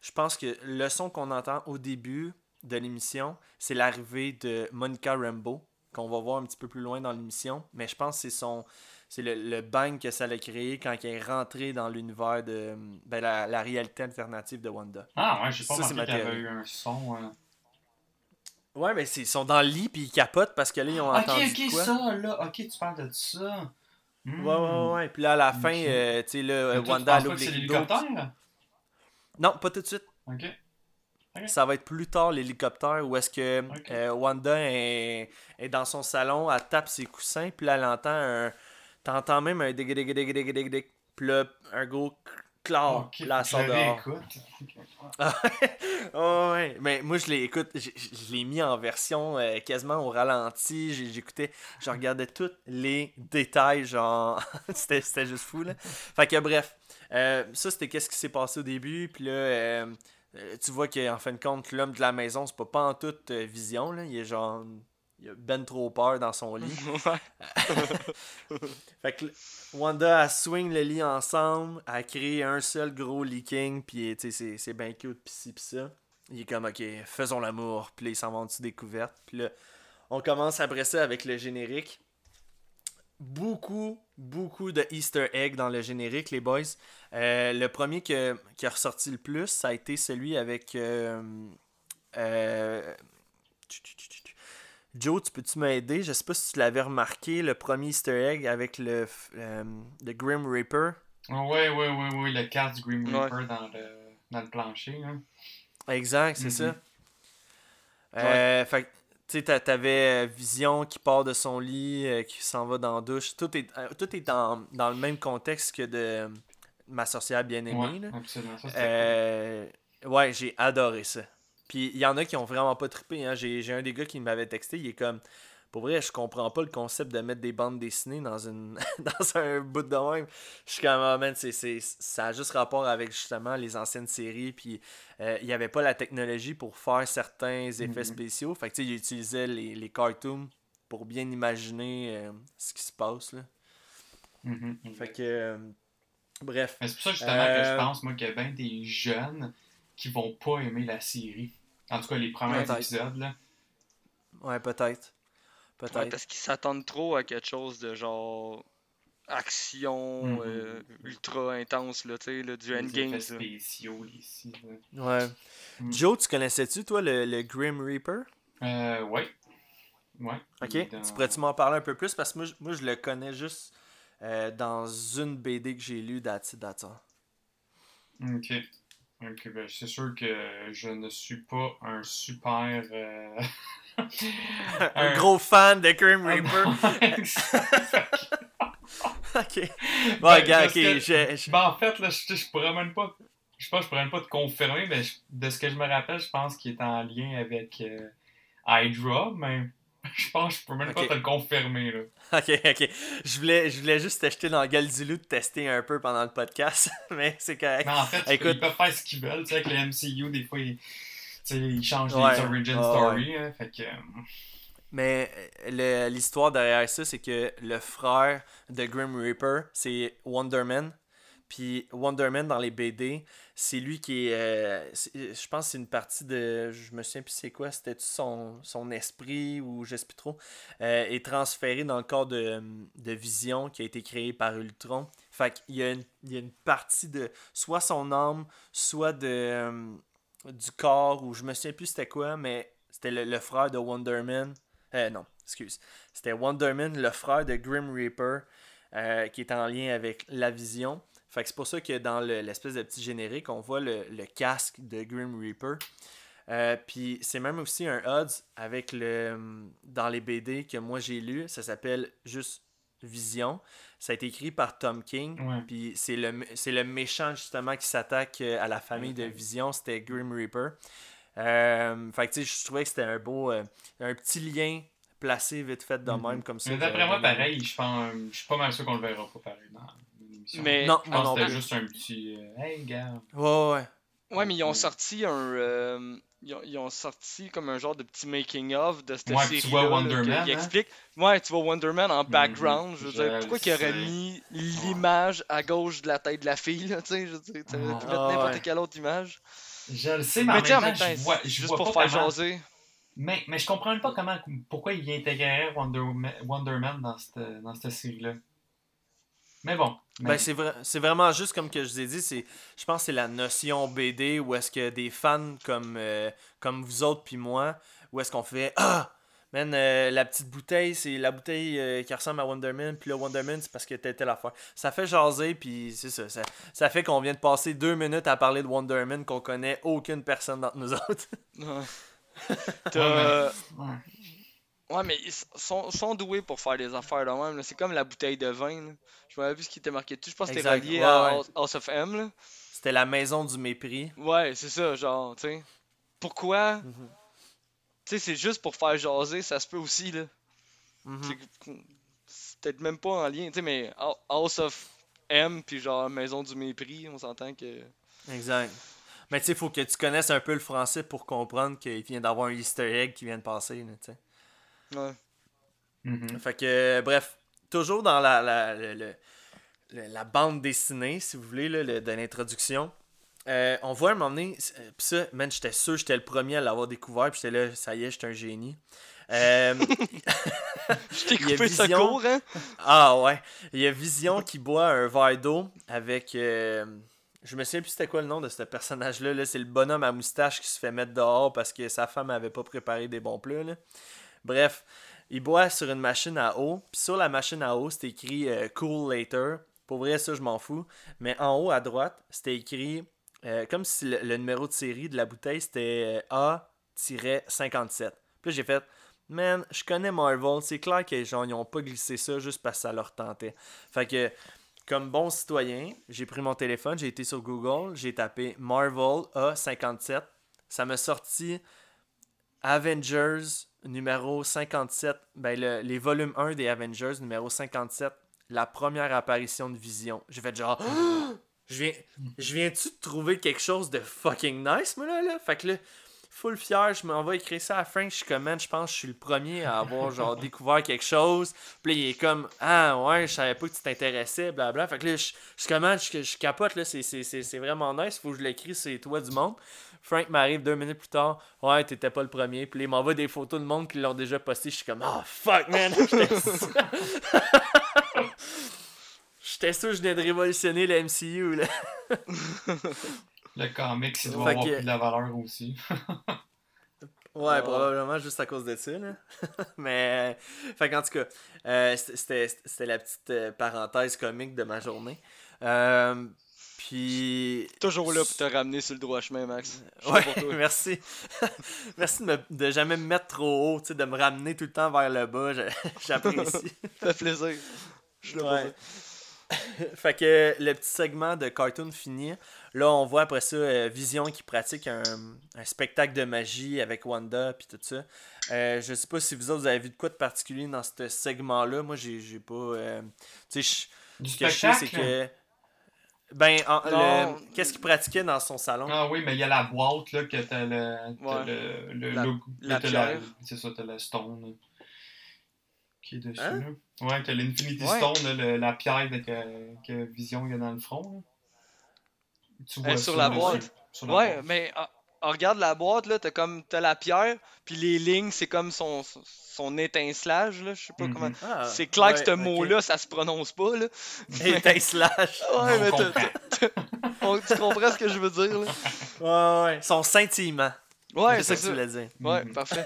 S3: Je pense que le son qu'on entend au début de l'émission, c'est l'arrivée de Monica Rambeau, qu'on va voir un petit peu plus loin dans l'émission, mais je pense que c'est son... C'est le, le bang que ça a créé quand elle est rentrée dans l'univers de ben, la, la réalité alternative de Wanda.
S5: Ah ouais, j'ai pas
S3: Ça, c'est
S5: remarqué avait eu un son. euh.
S3: Ouais, mais ils sont dans le lit puis ils capotent parce que là, ils ont
S5: Ok,
S3: entendu
S5: ok,
S3: quoi?
S5: ça, là. Ok, tu parles de ça. Hmm.
S3: Ouais, ouais, ouais. Puis là, à la fin,
S5: Ok.
S3: euh, tu sais, là, Wanda,
S5: penses
S3: elle
S5: pas
S3: ouvre
S5: que
S3: les
S5: c'est
S3: rideaux. Non, pas tout de suite.
S5: Ok.
S3: Ça va être plus tard, l'hélicoptère, où est-ce que
S5: Ok.
S3: euh, Wanda est, est dans son salon, elle tape ses coussins, puis là, elle entend un... T'entends même un dig dig dig dig dig dig puis là, un gros claw,
S5: Ok,
S3: puis là, elle sort dehors. oh, ouais. Mais moi, je l'ai, écoute, je, je l'ai mis en version euh, quasiment au ralenti. J'écoutais, je regardais tous les détails, genre, c'était, c'était juste fou, là. Fait que bref, euh, ça, c'était qu'est-ce qui s'est passé au début. Puis là, euh, tu vois qu'en fin de compte, l'homme de la maison, c'est pas, pas en toute euh, vision, là. Il est genre, il a ben trop peur dans son lit. Fait que Wanda, elle swing le lit ensemble, elle crée un seul gros leaking, puis c'est- c'est bien cute, pis ci, pis ça. Il est comme, ok, faisons l'amour, puis là, ils s'en vont dessus découverte. Puis là, on commence après ça avec le générique. Beaucoup, beaucoup de Easter eggs dans le générique, les boys. Euh, le premier que- qui a ressorti le plus, ça a été celui avec. euh, euh, Joe, tu peux-tu m'aider? Je sais pas si tu l'avais remarqué, le premier Easter egg avec le, f- euh, le Grim Reaper.
S5: Ouais, ouais, ouais, ouais, le carte du Grim
S4: Ouais.
S5: Reaper dans, le, dans le plancher. Hein.
S3: Exact, c'est
S5: Mhm.
S3: ça. Euh, Fait que, tu sais, t'a- t'avais euh, Vision qui part de son lit, euh, qui s'en va dans la douche. Tout est, euh, tout est dans, dans le même contexte que de Ma sorcière bien-aimée.
S5: Ouais, absolument. Ça,
S3: ouais, j'ai adoré ça. Puis il y en a qui ont vraiment pas trippé. Hein. J'ai j'ai un des gars qui m'avait texté, il est comme. Pour vrai, je comprends pas le concept de mettre des bandes dessinées dans une dans un bout de même. Je suis comme, man, c'est- ça a juste rapport avec justement les anciennes séries. Puis euh, il y avait pas la technologie pour faire certains effets spéciaux. Fait que tu sais, il utilisait les, les cartoons pour bien imaginer euh, ce qui se passe. Là.
S5: Mhm,
S3: Fait que. euh, bref.
S5: C'est pour ça justement que je pense, moi, qu'il y a bien des jeunes qui vont pas aimer la série. En tout cas, les premiers épisodes, là.
S3: Ouais, peut-être.
S4: Ouais,
S3: Peut-être.
S4: parce qu'ils s'attendent trop à quelque chose de genre action
S5: Mhm.
S4: euh, ultra intense là, tu sais, là, du endgame.
S5: spéciaux, les ci, là.
S3: Ouais.
S5: Mm.
S3: Joe, tu connaissais-tu, toi, le, le Grim Reaper?
S5: Euh, ouais. Ouais.
S3: Ok.
S5: Dans-
S3: Tu pourrais-tu m'en parler un peu plus? Parce que moi, je- moi je le connais juste euh, dans une BD que j'ai lue d'Ati Data.
S5: Ok. Ok, ben, c'est sûr que je ne suis pas un super. euh,
S3: Un gros fan de Grim Reaper. ok. Bon,
S5: Ben,
S3: gars, ok.
S5: que-
S3: je- je-
S5: Ben, en fait, là, je, je pourrais même pas. Je pense je pourrais même pas te confirmer, mais je- de ce que je me rappelle, je pense qu'il est en lien avec euh, Hydra, mais je pense que je peux même pas te le confirmer. Là.
S3: Ok, ok. Je voulais, je voulais juste t'acheter dans la gueule du loup de tester un peu pendant le podcast, mais c'est correct.
S5: Mais en fait, ils-
S3: Écoute-
S5: ils peuvent faire ce qu'ils veulent. Tu sais, avec le MCU, des fois, ils, ils changent
S3: Ouais.
S5: les origin story. hein, fait que.
S3: Mais euh, le- l'histoire derrière ça, c'est que le frère de Grim Reaper, c'est Wonder Man. Puis Wonder Man dans les BD, c'est lui qui est. euh, je pense que c'est une partie de. Je me souviens plus c'est quoi. C'était son, son esprit ou je sais plus trop. euh, est transféré dans le corps de, de Vision qui a été créé par Ultron. Fait qu'il y a une, il y a une partie de. Soit son âme, soit de. Du corps, ou je me souviens plus c'était quoi, mais c'était le, le frère de Wonder Man. Euh, non, excuse. C'était Wonder Man, le frère de Grim Reaper, euh, qui est en lien avec la vision. Fait que c'est pour ça que dans le- l'espèce de petit générique, on voit le, le casque de Grim Reaper. Euh, Puis c'est même aussi un odds avec le dans les BD que moi j'ai lu. Ça s'appelle juste Vision. Ça a été écrit par Tom King.
S5: Ouais.
S3: Puis c'est le, c'est le méchant justement qui s'attaque euh, à la famille de Vision. C'était Grim Reaper. Euh, fait que tu sais, je trouvais que c'était un beau. euh, un petit lien placé vite fait de même comme ça.
S5: Mais d'après moi, pareil, je pense, je suis pas mal sûr qu'on le verra pas pareil dans l'émission.
S4: Mais-
S3: Non,
S5: je
S3: moi
S5: pense
S3: non
S5: que c'était juste un petit. euh, hey, gars.
S3: Ouais, ouais, ouais.
S4: Ouais, mais ils ont sorti un. Ils, ont, ils ont sorti comme un genre de petit making-of de cette
S5: Ouais,
S4: série.
S5: tu vois Wonder Man,
S4: Qui
S5: hein?
S4: explique. Ouais, tu vois Wonder Man en background. Je veux
S5: Je
S4: dire, pourquoi qu'il aurait mis l'image à gauche de la tête de la fille, là, tu sais, je veux dire, tu aurais pu
S5: Ah,
S4: mettre n'importe
S3: ouais.
S4: quelle autre image.
S5: Je le sais, mais,
S4: Mais
S5: en même temps, je vois, je
S4: juste
S5: vois
S4: pour
S5: pas
S4: faire
S5: comment-
S4: jaser.
S5: Mais, mais je comprends pas comment, pourquoi il intégrerait Wonder, Wonder Man dans cette, dans cette série-là. Mais bon. mais-
S3: Ben, c'est vrai, c'est vraiment juste comme que je vous ai dit, c'est je pense que c'est la notion BD où est-ce que des fans comme euh, comme vous autres puis moi, où est-ce qu'on fait ah man euh, la petite bouteille, c'est la bouteille euh, qui ressemble à Wonder Man, puis le Wonder Man c'est parce que t'as telle affaire. Ça fait jaser puis c'est ça, ça ça fait qu'on vient de passer deux minutes à parler de Wonder Man qu'on connaît aucune personne d'entre nous autres.
S4: T'as-
S5: ouais.
S4: Mais ils sont, sont doués pour faire des affaires de même. là. C'est comme la bouteille de vin. là. Je m'avais vu ce qui était marqué dessus. Je pense que c'était relié
S3: Ouais,
S4: à
S3: ouais.
S4: House- of M. Là.
S3: C'était la maison du mépris.
S4: Ouais, c'est ça, genre, tu sais. Pourquoi?
S3: Mhm.
S4: Tu sais, c'est juste pour faire jaser, ça se peut aussi, là.
S3: Mhm.
S4: C'est- C'est peut-être même pas en lien, tu sais, mais Hou- House of M, puis genre Maison du Mépris, on s'entend que.
S3: Exact. Mais tu sais, faut que tu connaisses un peu le français pour comprendre qu'il vient d'avoir un easter egg qui vient de passer, là, tu sais.
S4: Ouais.
S5: Mhm.
S3: Fait que, bref, toujours dans la, la, le- la bande dessinée, si vous voulez, là, le- de l'introduction, euh, on voit à un moment donné, euh, pis ça, man, j'étais sûr, j'étais le premier à l'avoir découvert, puis j'étais là, ça y est, j'étais un génie. Euh,
S4: Je t'ai
S3: Il y a
S4: coupé
S3: Vision.
S4: hein?
S3: ah ouais, il y a Vision qui boit un verre d'eau avec. euh, je me souviens plus c'était quoi le nom de ce personnage-là. -là, c'est le bonhomme à moustache qui se fait mettre dehors parce que sa femme avait pas préparé des bons plats. là. Bref, il boit sur une machine à eau. Puis sur la machine à eau, c'était écrit euh, Cool Later. Pour vrai, ça, je m'en fous. Mais en haut à droite, c'était écrit euh, comme si le, numéro de série de la bouteille c'était euh, A-57. Puis j'ai fait Man, je connais Marvel. C'est clair que genre, ils ont pas glissé ça juste parce que ça leur tentait. Fait que, comme bon citoyen, j'ai pris mon téléphone, j'ai été sur Google, j'ai tapé Marvel A57. Ça m'a sorti Avengers numéro 57. Ben, le- les volumes 1 des Avengers numéro 57. La première apparition de Vision. J'ai fait genre. Je viens, je viens-tu de trouver quelque chose de fucking nice, moi, là, là? Fait que là, full fier, je m'en vais écrire ça à Frank. Je suis comme, man, je pense que je suis le premier à avoir, genre, découvert quelque chose. Puis là, il est comme, ah, ouais, je savais pas que tu t'intéressais, blabla. Fait que là, je, je je, je capote, là, c'est vraiment nice. Faut que je l'écris, c'est toi du monde. Frank m'arrive deux minutes plus tard, ouais, t'étais pas le premier. Puis là, il m'envoie des photos de monde qui l'ont déjà posté. Je suis comme, oh, fuck, man. J'étais sûr- que je venais de révolutionner le MCU, là.
S5: Le comic, il doit
S3: Fait
S5: avoir
S3: que-
S5: plus de la valeur aussi.
S3: Ouais, probablement juste à cause de ça. Là. Mais, fait qu'en tout cas, euh, c'était c'était la petite euh, parenthèse comique de ma journée. Puis.
S4: Toujours là pour te ramener sur le droit chemin, Max.
S3: Ouais,
S4: là pour toi.
S3: merci. merci de, me, de jamais me mettre trop haut, tu sais, de me ramener tout le temps vers le bas. J'apprécie.
S4: Ça fait plaisir. Je suis là pour
S3: Ouais. fait que le petit segment de cartoon fini. Là, on voit après ça euh, Vision qui pratique un, un spectacle de magie avec Wanda puis tout ça. Euh, je sais pas si vous autres vous avez vu de quoi de particulier dans ce segment-là. Moi, j'ai j'ai pas. euh, tu sais, ce que je sais, c'est que. Ben, en-
S4: Non.
S3: le- qu'est-ce qu'il pratiquait dans son salon?
S5: Ah oui, mais il y a la boîte, là, que t'as le, t'as
S4: Ouais.
S5: le, le
S4: La-
S5: logo-
S4: la
S5: t'as
S4: pierre.
S5: C'est ça, t'as le stone, là, qui est dessus,
S3: Hein?
S5: là. Ouais, t'as l'Infinity
S4: Ouais.
S5: Stone, là, le- la pierre que, que Vision il y a dans le front, là. Tu
S4: Elle est sur la boîte.
S5: sur la
S4: Ouais,
S5: boîte.
S4: mais ah, regarde la boîte, là, t'as comme t'as la pierre, puis les lignes, c'est comme son, son- son étincelage, là, je sais pas
S5: Mhm.
S4: comment.
S3: Ah,
S4: c'est clair que ce mot-là, ça se prononce pas, là.
S3: Étincelage.
S4: Ouais,
S5: On
S4: mais t'as-
S5: comprend.
S4: t'as- on- tu comprends ce que je veux dire, là?
S3: Ouais, ouais. Son scintillement.
S4: Ouais,
S3: c'est ça que tu voulais dire.
S4: Ouais, parfait.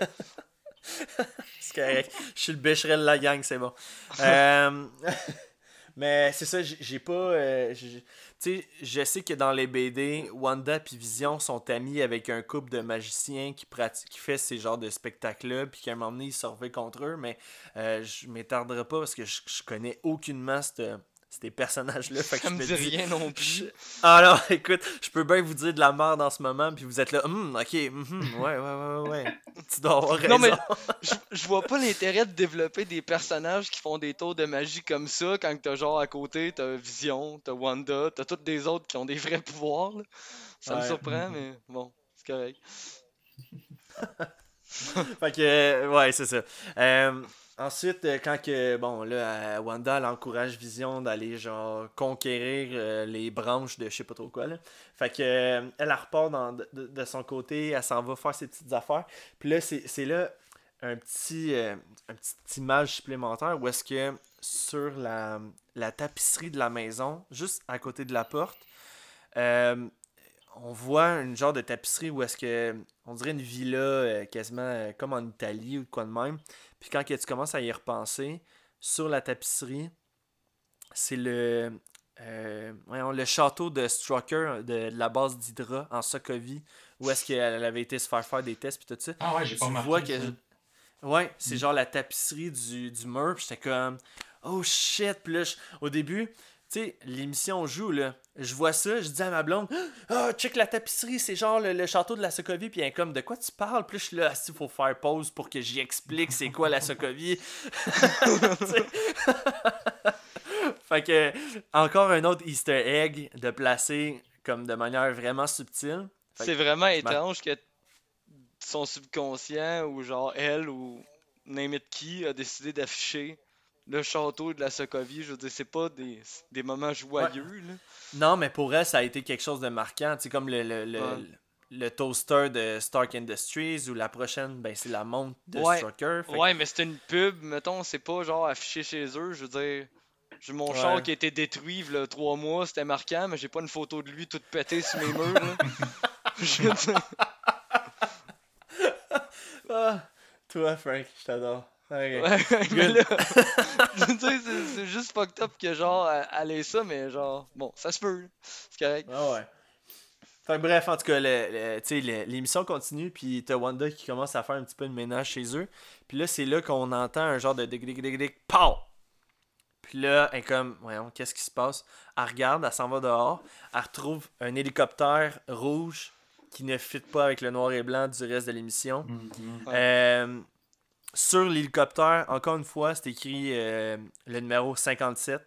S3: C'est correct. Je suis le bécherel de la gang, c'est bon. Euh, Mais c'est ça, j'ai pas. euh, tu sais, je sais que dans les BD, Wanda et Vision sont amis avec un couple de magiciens qui, prati- qui fait ces genres de spectacles-là, puis qu'à un moment donné, ils se contre eux, mais euh, je m'étarderai pas parce que je connais aucunement cette- ces personnages-là.
S4: Ça me dit
S3: dis-
S4: rien non plus.
S3: Alors, écoute, je peux bien vous dire de la merde en ce moment, puis vous êtes là, Hum, ok, mhm, ouais, ouais, ouais, ouais, ouais. Tu dois avoir raison.
S4: Non, mais je, vois pas l'intérêt de développer des personnages qui font des tours de magie comme ça quand t'as genre à côté, t'as Vision, t'as Wanda, t'as toutes des autres qui ont des vrais pouvoirs. là. Ça me surprend, mais bon, c'est correct.
S3: Fait que, euh, ouais, c'est ça. Euh, ensuite, euh, quand que, bon, là, euh, Wanda, encourage Vision d'aller, genre, conquérir euh, les branches de je sais pas trop quoi, là. Fait que, elle, repart dans- de, de- son côté, elle s'en va faire ses petites affaires. Puis là, c'est là un petit, un petite image supplémentaire où est-ce que sur la, la tapisserie de la maison, juste à côté de la porte, on voit une genre de tapisserie où est-ce que on dirait une villa quasiment comme en Italie ou quoi de même. Puis quand tu commences à y repenser, sur la tapisserie, c'est le euh, voyons, le château de Strucker de, de la base d'Hydra en Sokovie où est-ce qu'elle avait été se faire faire des tests puis tout ça.
S5: Ah ouais, j'ai pas remarqué.
S3: vois que
S5: ça.
S3: Ouais, c'est genre la tapisserie du, du mur. Puis j'étais comme, oh shit. Puis là, je- au début, sais, l'émission joue, là. Je vois ça, je dis à ma blonde, ah, check la tapisserie, c'est genre le, le château de la Sokovie. Puis elle est comme, de quoi tu parles? Puis là, je suis là, il faut faire pause pour que j'y explique c'est quoi la sais. fait que, encore un autre Easter egg de placer comme de manière vraiment subtile.
S4: C'est vraiment étrange que son subconscient ou genre elle ou it qui a décidé d'afficher le château de la Sokovie. Je veux dire, c'est pas des, des moments joyeux. Là.
S3: Non, mais pour elle, ça a été quelque chose de marquant. Sais, comme le, le, le,
S4: Ouais.
S3: le toaster de Stark Industries ou la prochaine, ben, c'est la montre de
S4: Ouais.
S3: Strucker. Fait
S4: Ouais, mais c'était une pub, mettons, c'est pas genre affiché chez eux. Je veux dire, j'ai mon
S3: Ouais.
S4: char qui a été détruit là, trois mois, c'était marquant, mais j'ai pas une photo de lui toute pétée sur mes murs. Là. Je
S3: Ah, toi, Frank, je t'adore. Ok.
S4: ouais, mais là, je veux dire, c'est- c'est juste fucked up que genre, elle ait ça, mais genre, bon, ça se peut. C'est correct.
S3: Ah ouais. Fait que bref, en tout cas, le- le- tu sais, l'émission continue, puis t'as Wanda qui commence à faire un petit peu de ménage chez eux. Puis là, c'est là qu'on entend un genre de dig dig dig dig pow! Puis là, elle est comme, voyons, qu'est-ce qui se passe? Elle regarde, elle s'en va dehors, elle retrouve un hélicoptère rouge qui ne fit pas avec le noir et blanc du reste de l'émission.
S5: Mhm.
S4: Ouais.
S3: Euh, sur l'hélicoptère, encore une fois, c'est écrit euh, le numéro 57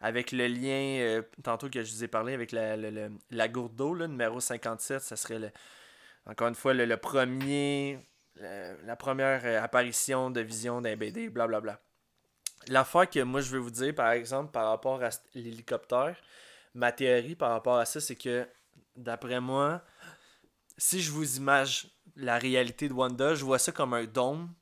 S3: avec le lien, euh, tantôt que je vous ai parlé, avec la, le- la gourde d'eau, le numéro 57, ça serait le- encore une fois le, le premier, le- la première euh, apparition de vision d'un BD, blablabla. L'affaire que moi je veux vous dire, par exemple, par rapport à l'hélicoptère, ma théorie par rapport à ça, c'est que, d'après moi, si je vous image la réalité de Wanda, je vois ça comme un dôme,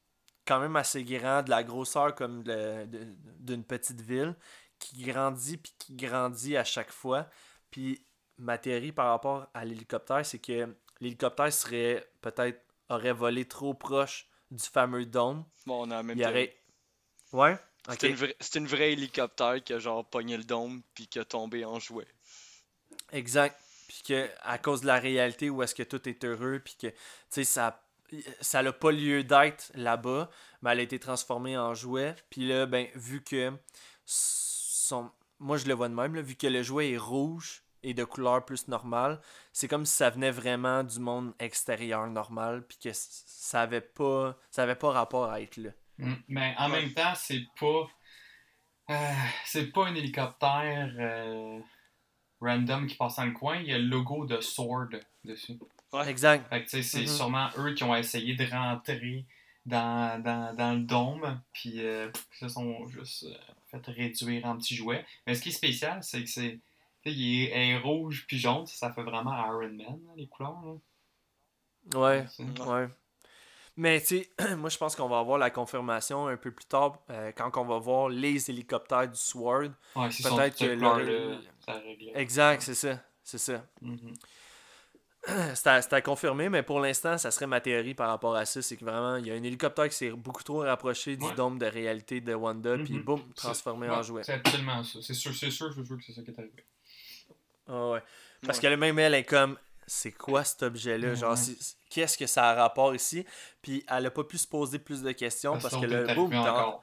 S3: quand même assez grand, de la grosseur comme d'une petite ville, qui grandit puis qui grandit à chaque fois. Puis ma théorie par rapport à l'hélicoptère, c'est que l'hélicoptère serait peut-être aurait volé trop proche du fameux dôme.
S4: Bon, on a même
S3: Il aurait. Ouais.
S4: C'est une, vraie- une vraie hélicoptère qui a genre pogné le dôme puis qui a tombé en jouet.
S3: Exact. Puis que à cause de la réalité où est-ce que tout est heureux, puis que tu sais ça ça n'a pas lieu d'être là-bas, mais elle a été transformée en jouet. Puis là, ben vu que son moi je le vois de même, là, vu que le jouet est rouge et de couleur plus normale, c'est comme si ça venait vraiment du monde extérieur normal, puis que ça avait pas ça avait pas rapport à être là.
S5: Mm. Mais en même temps, c'est pas. euh, c'est pas un hélicoptère euh, random qui passe dans le coin. Il y a le logo de Sword dessus.
S4: Ouais.
S3: Exact.
S5: Fait que c'est
S3: Mhm.
S5: sûrement eux qui ont essayé de rentrer dans, dans, dans le dôme. Puis euh, se sont juste euh, fait réduire en petits jouets. Mais ce qui est spécial, c'est que c'est. Il est, rouge puis jaune, ça fait vraiment Iron Man, là, les couleurs. là.
S3: Ouais. Ouais. Mais tu sais, moi je pense qu'on va avoir la confirmation un peu plus tard euh, quand on va voir les hélicoptères du Sword.
S5: Ouais,
S3: Peut-être que
S5: couleurs-là,
S3: le-
S5: ça.
S3: Exact, c'est ça. C'est ça.
S5: Mhm.
S3: c'est à, confirmer, mais pour l'instant, ça serait ma théorie par rapport à ça. C'est que vraiment, il y a un hélicoptère qui s'est beaucoup trop rapproché du
S5: Ouais.
S3: dôme de réalité de Wanda, puis
S5: Mhm.
S3: boum, transformé
S5: ouais,
S3: en jouet.
S5: C'est absolument ça. C'est sûr, c'est sûr, que c'est ça qui est arrivé.
S3: Ah ouais. Parce
S4: Ouais.
S3: que même elle est comme, c'est quoi cet objet-là? Genre, qu'est-ce que ça a rapport ici? Puis elle a pas pu se poser plus de questions parce, que le boum,
S5: ça.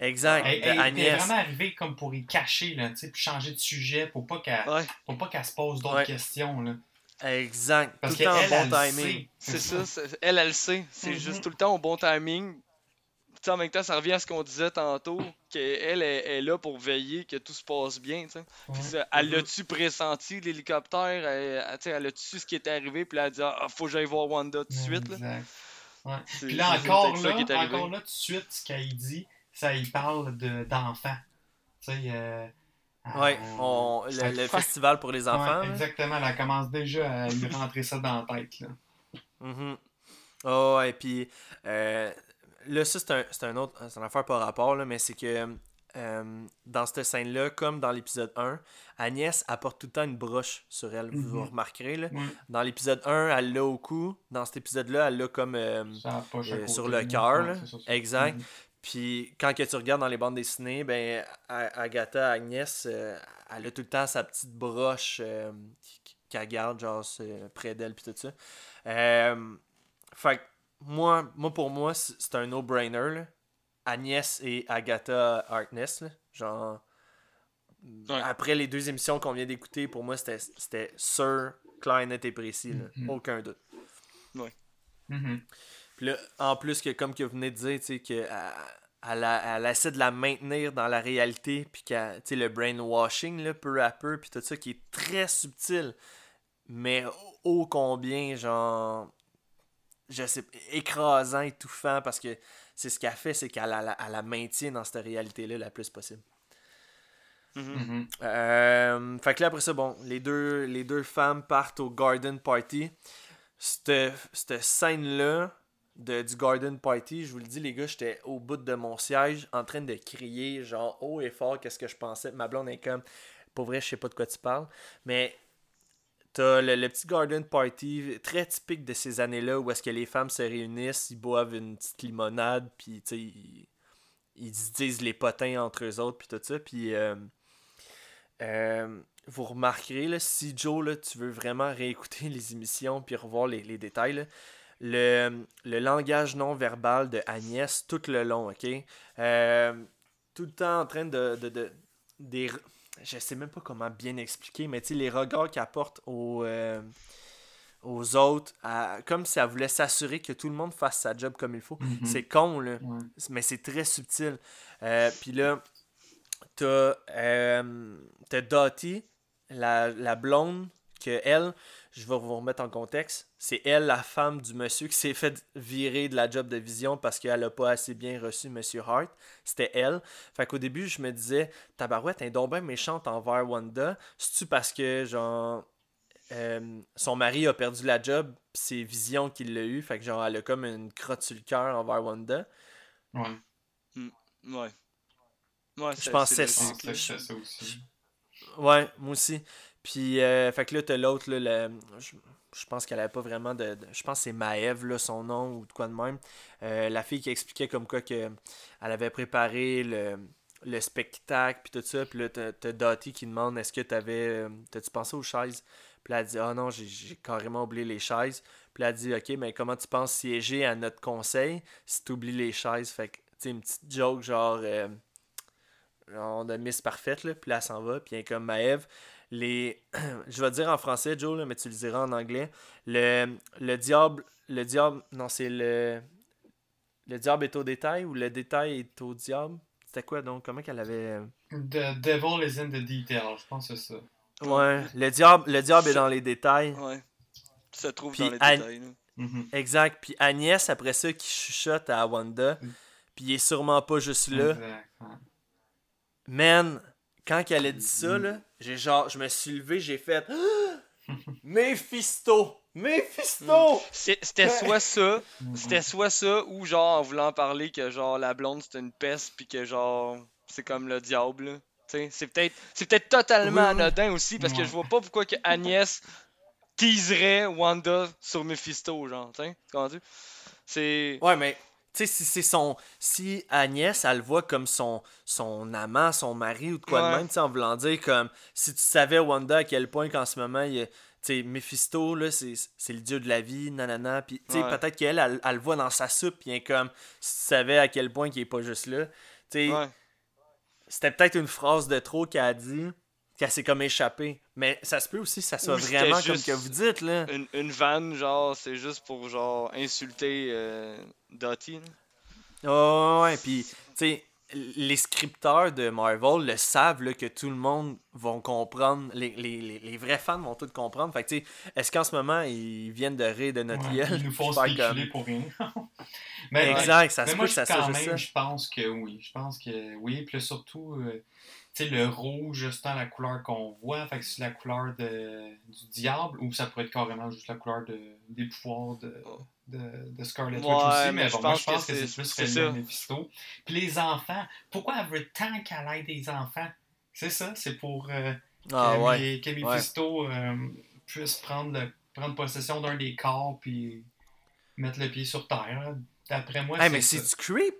S3: Exact,
S5: Elle, elle- elle est vraiment arrivée comme pour y cacher, là, tu sais, puis changer de sujet pour pas qu'elle
S4: Ouais,
S5: qu'elle se pose d'autres
S3: Ouais.
S5: questions. Là.
S3: Exact.
S5: Parce
S3: Tout le temps
S5: qu'elle,
S3: bon
S5: elle
S3: timing.
S4: c'est ça. c'est- Elle, elle le sait. C'est
S5: Mhm.
S4: juste tout le temps au bon timing. Tu sais, en même temps, ça revient à ce qu'on disait tantôt, qu'elle est, est là pour veiller que tout se passe bien.
S5: Ouais.
S4: Puis ça, elle
S3: Mhm.
S4: l'a-tu pressenti, l'hélicoptère? Elle, elle, tu sais, elle a-tu su ce qui était arrivé? Puis là, elle a dit, ah, faut que j'aille voir Wanda tout de suite, là.
S5: Ouais. Puis là, encore
S4: ça
S5: là,
S4: est
S5: encore là, tout de suite, ce qu'elle dit, ça y parle de- d'enfants. Tu sais, euh,
S3: On,
S5: ça-
S3: le, festival pour les enfants.
S5: Ouais,
S3: là.
S5: exactement, elle commence déjà à lui rentrer ça dans la tête. Là.
S3: Mhm. Oh, et puis euh, là, ça, c'est un, autre. C'est une affaire par rapport, là, mais c'est que euh, dans cette scène-là, comme dans l'épisode 1, Agnès apporte tout le temps une broche sur elle. Vous
S5: Mhm.
S3: remarquerez, là.
S5: Ouais,
S3: Dans l'épisode 1, elle l'a au cou. Dans cet épisode-là, elle l'a comme. euh, sur le cœur,
S5: Ouais.
S3: Exact.
S5: Mhm.
S3: Puis quand que tu regardes dans les bandes dessinées, ben Agatha, Agnès, euh, elle a tout le temps sa petite broche euh, qu'elle garde genre c'est près d'elle puis tout ça. Euh, fait que moi, moi pour moi c'est un no-brainer. Agnès et Agatha Harkness, là. genre
S4: Ouais.
S3: après les deux émissions qu'on vient d'écouter, pour moi c'était c'était sûr, clair, net et précis, là.
S5: Mhm.
S3: aucun doute.
S5: Mhm.
S3: Puis là, en plus que comme que vous venez de dire, tu sais, qu'elle elle, essaie de la maintenir dans la réalité, puis qu'elle- tu sais, le brainwashing, là, peu à peu, puis tout ça, qui est très subtil, mais ô combien, genre, je sais, écrasant, étouffant, parce que c'est ce qu'elle fait, c'est qu'elle la, elle la maintient dans cette réalité-là la plus possible.
S4: Mhm.
S5: Mhm.
S3: Euh, fait que là, après ça, bon, les deux, les deux femmes partent au garden party. Cette, cette scène-là de, du garden party, je vous le dis, les gars, j'étais au bout de mon siège en train de crier, genre, haut et fort, qu'est-ce que je pensais. Ma blonde est comme, pour vrai, je sais pas de quoi tu parles. Mais t'as le, le petit garden party très typique de ces années-là où est-ce que les femmes se réunissent, ils boivent une petite limonade, puis tu ils, ils se disent les potins entre eux autres, puis tout ça. Puis. euh, euh, vous remarquerez, là, si Joe, là, tu veux vraiment réécouter les émissions puis revoir les, les détails, le, le langage non verbal de Agnès tout le long, ok? Euh, tout le temps en train de. de, de- des, je sais même pas comment bien expliquer, mais tu sais, les regards qu'elle porte aux, euh, aux autres, à- comme si elle voulait s'assurer que tout le monde fasse sa job comme il faut.
S5: Mhm.
S3: C'est con, là
S5: Ouais.
S3: mais c'est très subtil. Euh, Puis là, t'as euh, Dottie, la, la blonde, que elle, je vais vous remettre en contexte, c'est elle, la femme du monsieur, qui s'est fait virer de la job de vision parce qu'elle a pas assez bien reçu Monsieur Hart. C'était elle. Fait qu'au début, je me disais, Tabarouette, elle est donc bien méchante envers Wanda. C'est-tu parce que, genre, euh, son mari a perdu la job, pis c'est Vision qui l'a eu. Fait que, genre, elle a comme une crotte sur le cœur envers Wanda?
S5: Ouais.
S4: Ouais. Ouais,
S3: Je
S4: c'est
S5: ça aussi.
S3: Ouais, moi aussi. Puis, euh, fait que là, t'as l'autre, là, je, je pense qu'elle avait pas vraiment de, Je pense que c'est Maëve, là, son nom, ou de quoi de même. Euh, la fille qui expliquait comme quoi que elle avait préparé le, le spectacle, puis tout ça. Puis là, t'as t'as Dottie qui demande est-ce que t'avais. euh, T'as-tu pensé aux chaises? Puis là, elle dit ah non, j'ai- carrément oublié les chaises. Puis là, elle dit ok, mais comment tu penses siéger à notre conseil si t'oublies les chaises? Fait que, tu sais, une petite joke genre. euh, genre de Miss Parfaite, là, puis là, elle s'en va, puis elle comme Maëve. Les... Je vais dire en français, Joe, là, mais tu le diras en anglais. Le, le diable, le diable, non, c'est le... Le diable est au détail ou le détail est au diable? C'était quoi donc? Comment qu'elle avait...
S5: The devil is in the detail, je pense que c'est ça.
S3: Ouais, le diable, le diable est dans les détails.
S4: Ouais. Ça se trouve
S3: Puis
S4: dans les détails.
S5: Mhm.
S3: Exact. Puis Agnès, après ça, qui chuchote à Wanda,
S5: Mm.
S3: puis il est sûrement pas juste là.
S5: Exact.
S3: Man, quand elle a dit ça, là, j'ai genre, je me suis levé, j'ai fait Mephisto! Mephisto!
S4: C'est- C'était soit ça,
S5: Mhm.
S4: c'était soit ça, ou genre en voulant parler que genre la blonde c'est une peste, puis que genre c'est comme le diable. là. Tu sais, C'est peut-être c'est peut-être totalement
S3: Oui,
S4: anodin aussi, parce que je vois pas pourquoi que Agnès teaserait Wanda sur Mephisto, genre, tu sais, tu? C'est...
S3: Ouais, mais tu sais, si c'est son. Si Agnès, elle le voit comme son, son amant, son mari ou de quoi de même, tu sais, en voulant dire comme. Si tu savais, Wanda, à quel point qu'en ce moment, il Tu Mephisto, là, c'est c'est le dieu de la vie, nanana. Puis, tu sais,
S4: Ouais.
S3: peut-être qu'elle, elle, elle le voit dans sa soupe, puis elle est comme. Si tu savais à quel point qu'il est pas juste là. Tu sais,
S4: Ouais.
S3: c'était peut-être une phrase de trop qu'elle a dit, qu'elle s'est comme échappée. Mais ça se peut aussi que ça soit
S4: Ou
S3: vraiment comme que vous dites, là.
S4: Une, une vanne, genre, c'est juste pour, genre, insulter euh, Dottie, là.
S3: Oh, ouais, puis, tu sais, les scripteurs de Marvel le savent là, que tout le monde va comprendre, les, les, les, les vrais fans vont tout comprendre. Fait que, tu sais, est-ce qu'en ce moment, ils viennent de rire de notre
S5: Ouais,
S3: gueule?
S5: ils nous font
S3: comme-
S5: pour rien. mais,
S3: Exact, ça
S5: mais
S3: se
S5: moi,
S3: peut que
S5: je,
S3: ça soit ça.
S5: même, je pense que oui. Je pense que oui. Puis surtout, euh, sais, le rouge, c'est la couleur qu'on voit. Fait que c'est la couleur de, du diable ou ça pourrait être carrément juste la couleur de, des pouvoirs de, de, de Scarlet Witch
S4: Ouais,
S5: aussi.
S4: mais
S5: Mais
S4: je
S5: bon, moi,
S4: pense
S5: je pense
S4: que
S5: que
S4: c'est-
S5: plus
S4: ça.
S5: Mephisto. Puis les enfants, pourquoi elle veut tant qu'elle ait des enfants? C'est ça, c'est pour euh,
S3: Ah,
S5: que,
S3: ouais.
S5: Que Mephisto euh, puisse prendre, le, prendre possession d'un des corps puis mettre le pied sur terre. D'après moi,
S3: Hey,
S5: c'est
S3: mais c'est du creep?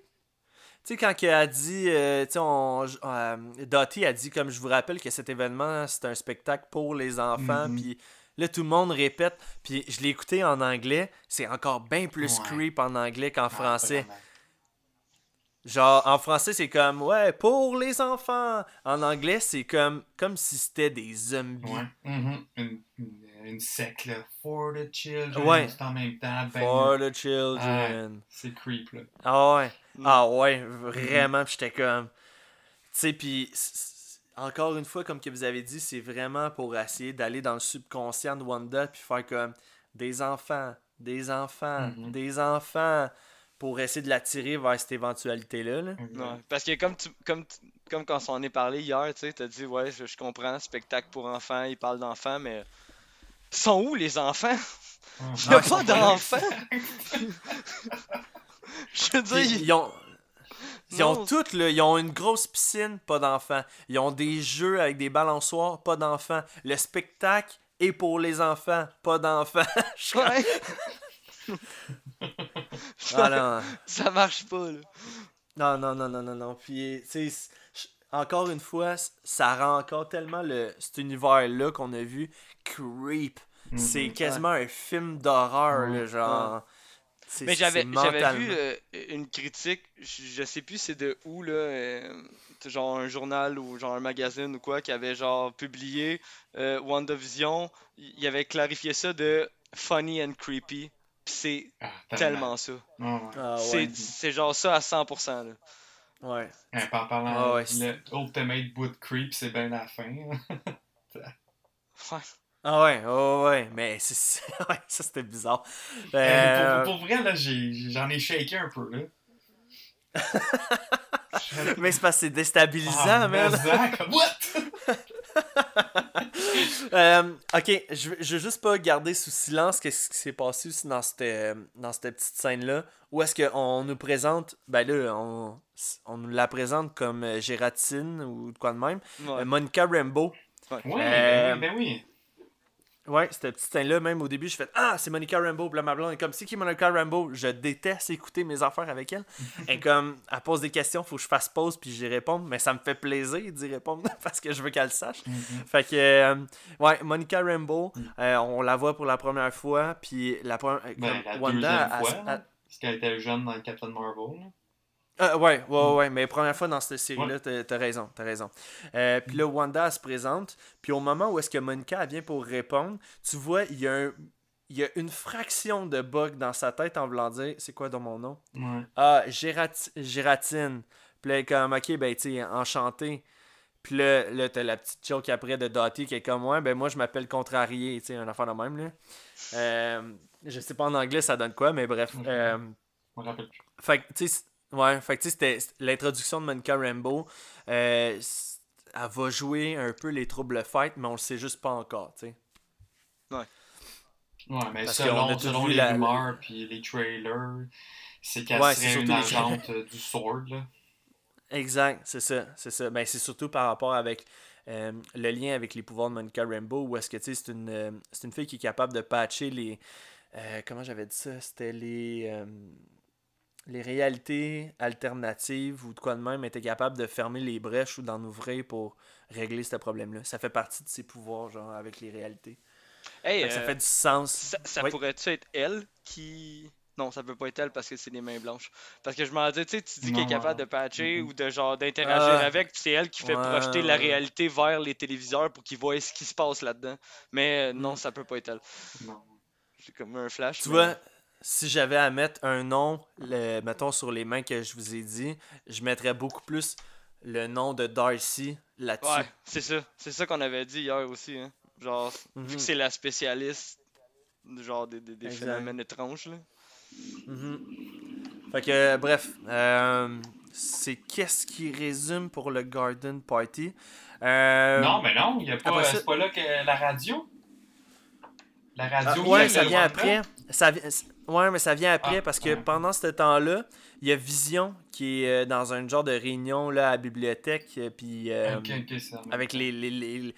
S3: Tu sais, quand elle a dit, euh, tu sais, on- euh, Dottie a dit, comme je vous rappelle, que cet événement, c'est un spectacle pour les enfants,
S5: Mhm.
S3: puis là, tout le monde répète, puis je l'ai écouté en anglais, c'est encore bien plus
S5: Ouais.
S3: creep en anglais qu'en
S5: Ah,
S3: français.
S5: vraiment.
S3: Genre, en français, c'est comme, ouais, pour les enfants. En anglais, c'est comme, comme si c'était des zombies.
S5: Ouais. Mhm. Une, une, une secte, là. For the children.
S3: Ouais.
S5: C'est en même temps. Ben,
S3: For the children.
S5: c'est creep, là.
S3: Ah ouais.
S4: Mm.
S3: Ah ouais, vraiment, pis j'étais comme... Tu sais, puis encore une fois, comme que vous avez dit, c'est vraiment pour essayer d'aller dans le subconscient de Wanda puis faire comme des enfants, des enfants,
S5: Mhm.
S3: des enfants pour essayer de l'attirer vers cette éventualité-là. là.
S4: Ouais. Parce que comme tu, comme tu- comme quand on s'en est parlé hier, tu sais, t'as dit ouais, je, je comprends, spectacle pour enfants, ils parlent d'enfants, mais sont où les enfants? Il y a
S3: Ah,
S4: pas d'enfants! Je veux dire,
S3: ils ont... Ils ont
S4: Non.
S3: toutes, là, ils ont une grosse piscine, pas d'enfants. Ils ont des jeux avec des balançoires, pas d'enfants. Le spectacle est pour les enfants, pas d'enfants.
S4: Ouais.
S3: Ah.
S4: Ça marche pas, là.
S3: Non, non, non, non, non, non. Puis, tu sais, encore une fois, ça rend encore tellement le, cet univers-là qu'on a vu creep.
S5: Mhm.
S3: C'est quasiment un film d'horreur,
S5: Ouais.
S3: genre. C'est-
S4: Mais j'avais
S3: c'est
S4: j'avais
S3: mentalement.
S4: vu euh, une critique, je, je sais plus c'est de où là, euh, genre un journal ou genre un magazine ou quoi qui avait genre publié euh, WandaVision, il avait clarifié ça de funny and creepy. Pis c'est
S5: Ah,
S4: tellement ça.
S5: Ouais.
S3: Ah,
S4: C'est
S3: ouais.
S4: c'est genre ça à 100%. Là.
S3: ouais.
S5: Ouais, en parlant,
S3: Ah ouais,
S5: le Ultimate Boot Creep, c'est bien la fin.
S4: Ouais.
S3: Ah ouais, ouais, ouais, mais c'est ouais, ça c'était bizarre.
S5: Euh,
S3: Euh,
S5: pour, pour vrai, là, j'ai- j'en ai shaké un peu, là.
S3: Mais c'est parce que c'est déstabilisant,
S5: Ah,
S3: man.
S5: Zach, What?
S3: Euh, ok, je, veux- je veux juste pas garder sous silence qu'est-ce qui s'est passé aussi dans cette, euh, dans cette petite scène-là. Où est-ce qu'on nous présente, ben là, on, on nous la présente comme Gératine ou de quoi de même.
S4: Ouais.
S3: Euh, Monica Rambeau.
S5: Ouais,
S3: Euh,
S5: ben oui, ben oui.
S3: Ouais, cette petite scène-là, même au début, je fais Ah, c'est Monica Rambeau. Puis là, ma blonde est comme C'est qui Monica Rambeau? Je déteste écouter mes affaires avec elle. Et comme, elle pose des questions, faut que je fasse pause puis j'y réponde. Mais ça me fait plaisir d'y répondre parce que je veux qu'elle le sache.
S5: Mhm.
S3: Fait que, euh, ouais, Monica Rambeau, euh, on la voit pour la première fois. Puis la première.
S5: Ben,
S3: comme
S5: la
S3: Wanda,
S5: deuxième
S3: elle-
S5: fois, là, parce qu'elle était jeune dans Captain Marvel. Là.
S3: euh, ouais,
S5: Mm.
S3: ouais, ouais, mais première fois dans cette série-là, t'as t'as raison, t'as raison. Euh, puis là, Wanda, elle se présente, puis au moment où est-ce que Monica, elle vient pour répondre, tu vois, il y a un... Il y a une fraction de bug dans sa tête en voulant dire c'est quoi dans mon nom?
S5: Ouais.
S3: Ah, Gérati- Gératine. Puis là, comme ok, ben tu sais, enchanté. Puis là, là t'as la petite joke après de Dottie qui est comme ouais, ben moi je m'appelle Contrarié, tu sais, un affaire de même là. Euh, je sais pas en anglais ça donne quoi, mais bref. Euh,
S5: rappelle
S3: fait que, tu sais, ouais, fait que, tu sais, c'était l'introduction de Monica Rambeau. Euh, elle va jouer un peu les troubles fêtes, mais on le sait juste pas encore, tu sais.
S5: Ouais, mais
S3: Parce qu'on
S5: selon, selon les
S3: la-
S5: rumeurs puis les trailers, c'est qu'elle
S3: Ouais,
S5: serait une
S3: les
S5: agente euh, du Sword, là.
S3: Exact, c'est ça, c'est ça. Ben, c'est surtout par rapport avec euh, le lien avec les pouvoirs de Monica Rambeau, où est-ce que c'est une, euh, c'est une fille qui est capable de patcher les. euh, comment j'avais dit ça? C'était les. Les réalités alternatives ou de quoi de même était capable de fermer les brèches ou d'en ouvrir pour régler ce problème-là. Ça fait partie de ses pouvoirs, genre, avec les réalités.
S4: Hey,
S3: Fait que ça
S4: euh,
S3: fait du sens.
S4: ça, ça
S3: Oui.
S4: pourrait-tu être elle qui. Non, ça peut pas être elle parce que c'est des mains blanches. Parce que je m'en dis, tu sais, tu dis qu'elle est capable de patcher ou de genre d'interagir
S3: Ah.
S4: avec, puis c'est elle qui fait
S3: Ouais,
S4: projeter la réalité vers les téléviseurs pour qu'ils voient ce qui se passe là-dedans. Mais euh,
S3: Mm.
S4: non, ça peut pas être elle.
S5: Non.
S4: J'ai comme un flash.
S3: Tu
S4: mais-
S3: vois, si j'avais à mettre un nom, le, mettons sur les mains que je vous ai dit, je mettrais beaucoup plus le nom de Darcy là-dessus.
S4: Ouais, c'est ça. C'est ça qu'on avait dit hier aussi. Hein. Genre, vu
S3: Mhm.
S4: que c'est la spécialiste genre des, des, phénomènes étranges. Là.
S3: Mhm. Fait que, bref, euh, c'est qu'est-ce qui résume pour le Garden Party? Euh,
S5: Non, mais non, il y a pas, c'est pas là que la radio? La
S3: ah,
S5: radio.
S3: ouais,
S5: il y a
S3: ça vient après. Ça, ouais, mais ça vient après
S5: Ah,
S3: parce que
S5: ouais.
S3: pendant ce temps-là, il y a Vision qui est euh, dans un genre de réunion là, à la bibliothèque. euh, Puis, euh,
S5: ok, ça.
S3: avec les, les, les-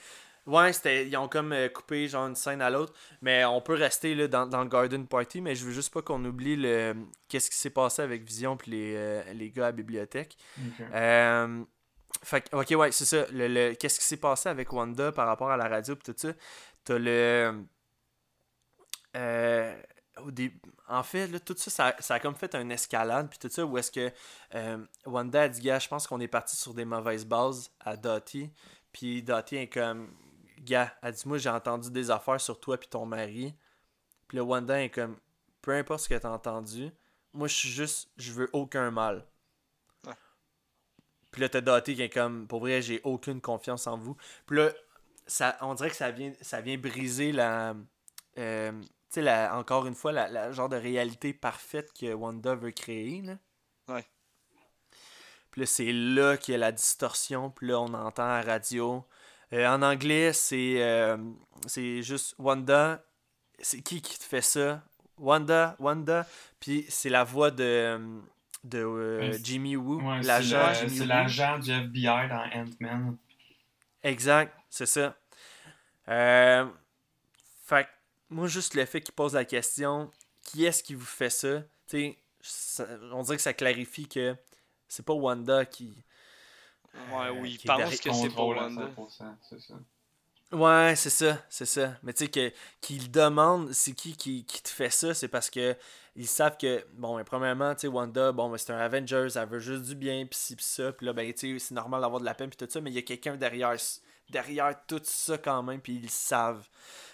S3: Ouais, c'était, ils ont comme euh, coupé genre une scène à l'autre. Mais on peut rester là, dans, dans le Garden Party, mais je veux juste pas qu'on oublie le qu'est-ce qui s'est passé avec Vision puis les, euh, les gars à la bibliothèque.
S5: Ok.
S3: Euh, fait que- ok, ouais, c'est ça. Le, le- qu'est-ce qui s'est passé avec Wanda par rapport à la radio puis tout ça? T'as le. Euh, au En fait, là, tout ça, ça, ça a comme fait un escalade puis tout ça, où est-ce que euh, Wanda a dit, gars, je pense qu'on est parti sur des mauvaises bases à Dottie. Puis Dottie est comme, gars, elle dit, moi j'ai entendu des affaires sur toi puis ton mari. Puis le Wanda est comme, peu importe ce que t'as entendu, moi je suis juste, je veux aucun mal. Puis là, t'as Dottie qui est comme, pour vrai, j'ai aucune confiance en vous. Puis là, ça, on dirait que ça vient, ça vient briser la. euh, tu sais, la- encore une fois, la, la genre de réalité parfaite que Wanda veut créer. Là.
S4: Ouais.
S3: Puis là, c'est là qu'il y a la distorsion. Puis là, on entend à la radio. Euh, en anglais, c'est euh, c'est juste Wanda. C'est qui qui te fait ça? Wanda, Wanda. Puis c'est la voix de, de euh,
S5: Ouais,
S3: Jimmy Woo,
S5: Ouais, c'est
S3: l'agent
S5: le-
S3: Jimmy
S5: c'est
S3: Woo.
S5: l'agent du FBI dans Ant-Man.
S3: Exact, c'est ça. Euh, moi, juste le fait qu'il pose la question, qui est-ce qui vous fait ça? Tu sais, on dirait que ça clarifie que c'est pas Wanda qui.
S4: Ouais,
S3: Euh,
S4: oui, il pense que c'est pas Wanda.
S5: 100%, c'est ça.
S3: Ouais, c'est ça, c'est ça. Mais tu sais, que, qu'il demande c'est qui, qui qui te fait ça, c'est parce que ils savent que, bon, ben, premièrement, tu sais, Wanda, bon, ben, c'est un Avengers, elle veut juste du bien, pis ci, pis ça, pis là, ben, tu sais, c'est normal d'avoir de la peine, pis tout ça, mais il y a quelqu'un derrière, derrière tout ça quand même, puis ils le savent.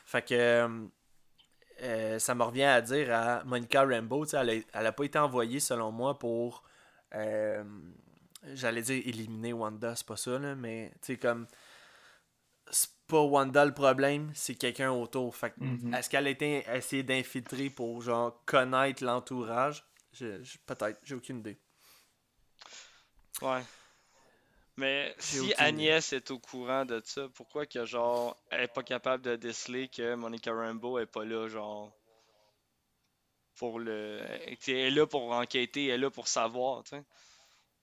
S3: Fait que, euh, ça me revient à dire à Monica Rambeau, tu sais, elle, a- elle a pas été envoyée, selon moi, pour, euh, j'allais dire éliminer Wanda, c'est pas ça, là, mais, tu sais, comme c'est pas Wanda le problème, c'est quelqu'un autour. Fait que,
S5: Mhm.
S3: est-ce qu'elle a été essayé d'infiltrer pour genre connaître l'entourage? Je- je- Peut-être, j'ai aucune idée.
S4: Ouais. Mais si Agnès est au courant de ça, pourquoi que genre elle est pas capable de déceler que Monica Rambeau est pas là, genre pour le. Elle est là pour enquêter, elle est là pour savoir, tu sais?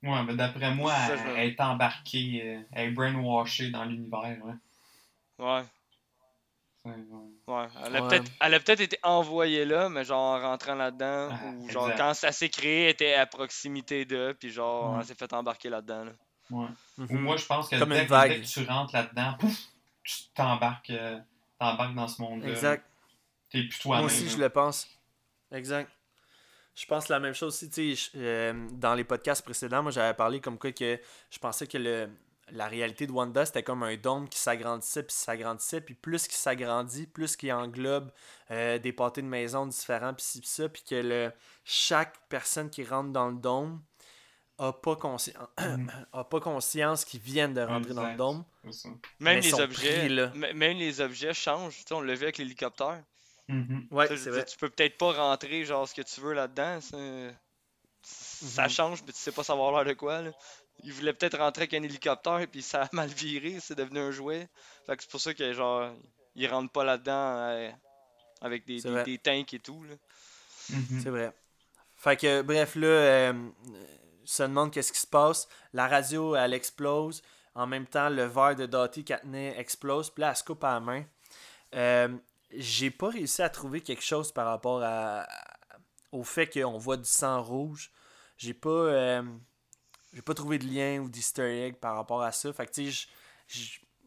S5: Ouais, mais d'après moi,
S4: Ça,
S5: elle,
S4: je me-
S5: elle est embarquée, euh, elle est brainwashée dans l'univers. Ouais.
S4: Ouais,
S5: ouais.
S4: Elle a
S3: Ouais.
S4: peut-être peut-être été envoyée là, mais genre en rentrant là-dedans,
S5: Ah,
S4: ou genre
S5: exact.
S4: quand ça s'est créé, elle était à proximité d'eux, puis genre elle s'est fait embarquer là-dedans. Là.
S5: Ouais. Ou
S3: Mhm.
S5: moi, je pense que
S3: Comme
S5: dès,
S3: une
S5: que-
S3: vague.
S5: dès que tu rentres là-dedans, pouf, tu t'embarques, euh, t'embarques dans ce monde-là.
S3: Exact.
S5: T'es plus
S3: Moi
S5: toi-même.
S3: aussi,
S5: là.
S3: je le pense. Exact. Je pense la même chose aussi. Tu sais, euh, dans les podcasts précédents, moi, j'avais parlé comme quoi que je pensais que le, la réalité de Wanda, c'était comme un dôme qui s'agrandissait, puis s'agrandissait, puis plus qu'il s'agrandit, plus qu'il englobe euh, des pâtés de maison différents, puis ci, puis ça, puis que le, chaque personne qui rentre dans le dôme a pas, consci-
S5: Mhm.
S3: a pas conscience qu'ils viennent de rentrer dans le dôme.
S4: Même les objets,
S3: pris, là.
S4: m- même les objets changent. On vu avec l'hélicoptère.
S5: Mhm.
S3: Ouais,
S4: veux
S3: vrai.
S4: Tu peux peut-être pas rentrer genre ce que tu veux là-dedans. Ça, ça
S3: Mhm.
S4: change, mais tu sais pas savoir l'air de quoi. Là. Il voulait peut-être rentrer avec un hélicoptère puis ça a mal viré, c'est devenu un jouet. Fait que c'est pour ça que genre ils rentrent pas là-dedans euh, avec des, des, tanks et tout. Là.
S5: Mhm.
S3: C'est vrai. Fait que, bref, là, euh, se demande qu'est-ce qui se passe. La radio, elle explose. En même temps, le verre de Dottie qu'elle tenait explose, puis là, elle se coupe à la main. Euh, j'ai pas réussi à trouver quelque chose par rapport à, au fait qu'on voit du sang rouge. J'ai pas, euh, j'ai pas trouvé de lien ou d'easter egg par rapport à ça. Fait que tu sais,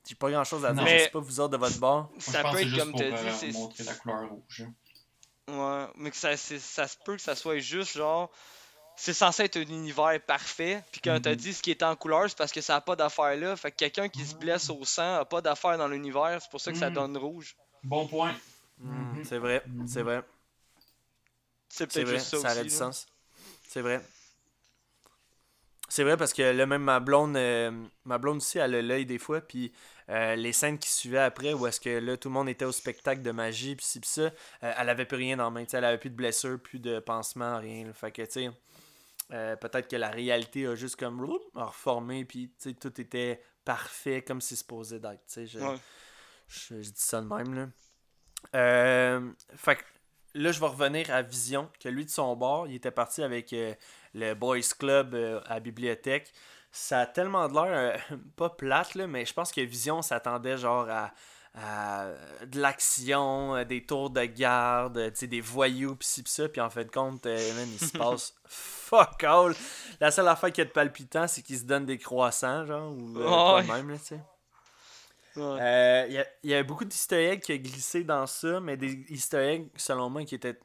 S3: j'ai pas grand chose à dire.
S4: Mais-
S3: Je sais pas vous autres de votre bord.
S4: Ça peut être
S5: juste
S4: comme t'as dit,
S5: euh,
S4: c'est-
S5: montrer la couleur rouge.
S4: Ouais, mais que ça, ça se peut que ça soit juste genre. C'est censé être un univers parfait, puis quand t'as
S5: Mhm.
S4: dit ce qui est en couleur, c'est parce que ça a pas d'affaire là. Fait que quelqu'un qui se blesse au sang a pas d'affaire dans l'univers, c'est pour ça que ça
S5: Mhm.
S4: donne rouge.
S5: Bon point.
S3: Hmm,
S5: Mhm.
S3: C'est vrai, c'est vrai.
S4: C'est peut-être ça,
S3: ça, aurait
S4: aussi.
S3: du
S4: là.
S3: sens. C'est vrai. C'est vrai parce que là, même ma blonde, euh, ma blonde aussi, elle a l'œil des fois. Puis euh, les scènes qui suivaient après, où est-ce que là, tout le monde était au spectacle de magie, puis ci, puis ça, euh, elle avait plus rien dans la main. Elle avait plus de blessures, plus de pansements, rien. là. Fait que, tu sais, euh, peut-être que la réalité a juste comme roup, reformé, puis tout était parfait comme c'est supposé d'être. Je,
S4: Ouais.
S3: je, je dis ça de même, là. Euh, fait que là, je vais revenir à Vision, que lui, de son bord, il était parti avec euh, le Boys Club à la bibliothèque. Ça a tellement de l'air, pas plate, là, mais je pense que Vision s'attendait genre à, à de l'action, euh, des tours de garde, euh, des voyous, pis ci pis ça, puis en fait de compte, euh, man, il se passe fuck all. La seule affaire qui est palpitant, c'est qu'ils se donnent des croissants, genre, ou euh, de
S4: ouais.
S3: même, là, tu sais.
S4: Ouais.
S3: Euh, Il y, a, y beaucoup d'easter eggs qui a glissé dans ça, mais des easter eggs, selon moi, qui étaient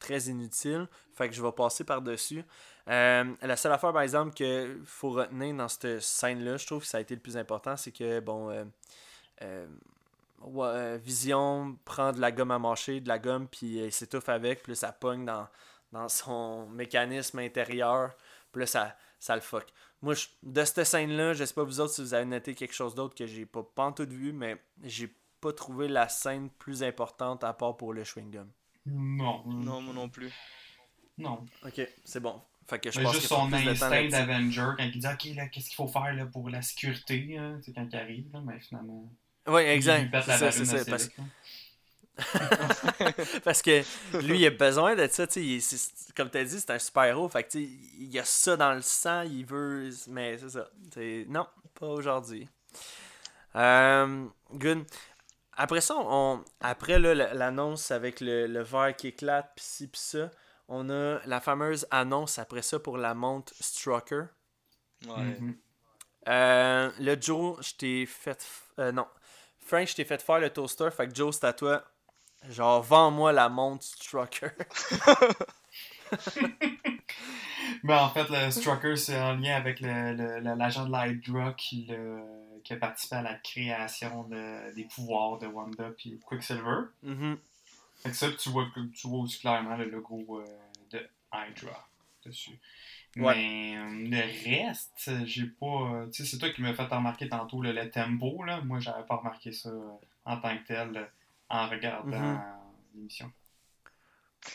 S3: très inutiles. Fait que je vais passer par-dessus. Euh, la seule affaire, par exemple, qu'il faut retenir dans cette scène-là, je trouve que ça a été le plus important, c'est que, bon, euh, euh, ouais, euh, Vision prend de la gomme à mâcher, de la gomme, puis il s'étouffe avec, puis là, ça pogne dans, dans son mécanisme intérieur, puis là, ça, ça le fuck. Moi, je- de cette scène-là, je sais pas vous autres si vous avez noté quelque chose d'autre que j'ai pas pantoute vu, mais j'ai pas trouvé la scène plus importante à part pour le chewing-gum.
S5: Non.
S4: Non, moi non plus.
S5: Non.
S3: Ok, c'est bon. Fait que je
S5: Mais
S3: pense
S5: juste son instinct d'Avenger quand il dit Ok, là, qu'est-ce qu'il faut faire là, pour la sécurité, hein, c'est quand il arrive, là, mais finalement.
S3: Oui,
S5: Il lui
S3: exact.
S5: pète
S3: C'est
S5: la
S3: ça,
S5: balloune
S3: c'est ça. Parce, que lui, il a besoin de ça. tu sais, il comme tu as dit, c'est un super-héros. Fait que il a ça dans le sang, il veut. Mais c'est ça. C'est- Non, pas aujourd'hui. Euh, good. Après ça, on, après l'annonce avec le, le verre qui éclate, pis ci, pis ça, on a la fameuse annonce après ça pour la montre Strucker.
S4: Ouais.
S5: Mhm.
S3: Euh, le Joe, je t'ai fait. f- euh, non. Je t'ai fait faire le toaster. Fait que Joe, c'est à toi. Genre, vends-moi la montre Strucker.
S5: Mais en fait, le Strucker, c'est en lien avec le- le- le- l'agent de l'Hydra qui, le- qui a participé à la création de- des pouvoirs de Wanda puis Quicksilver.
S3: Mhm.
S5: Fait que ça, tu vois, tu vois aussi clairement le logo euh, de Hydra dessus.
S3: Ouais.
S5: Mais euh, le reste, j'ai pas. Tu sais, c'est toi qui m'as fait remarquer tantôt le, le tempo, là. Moi, j'avais pas remarqué ça euh, en tant que tel en regardant
S3: Mhm.
S5: euh, l'émission.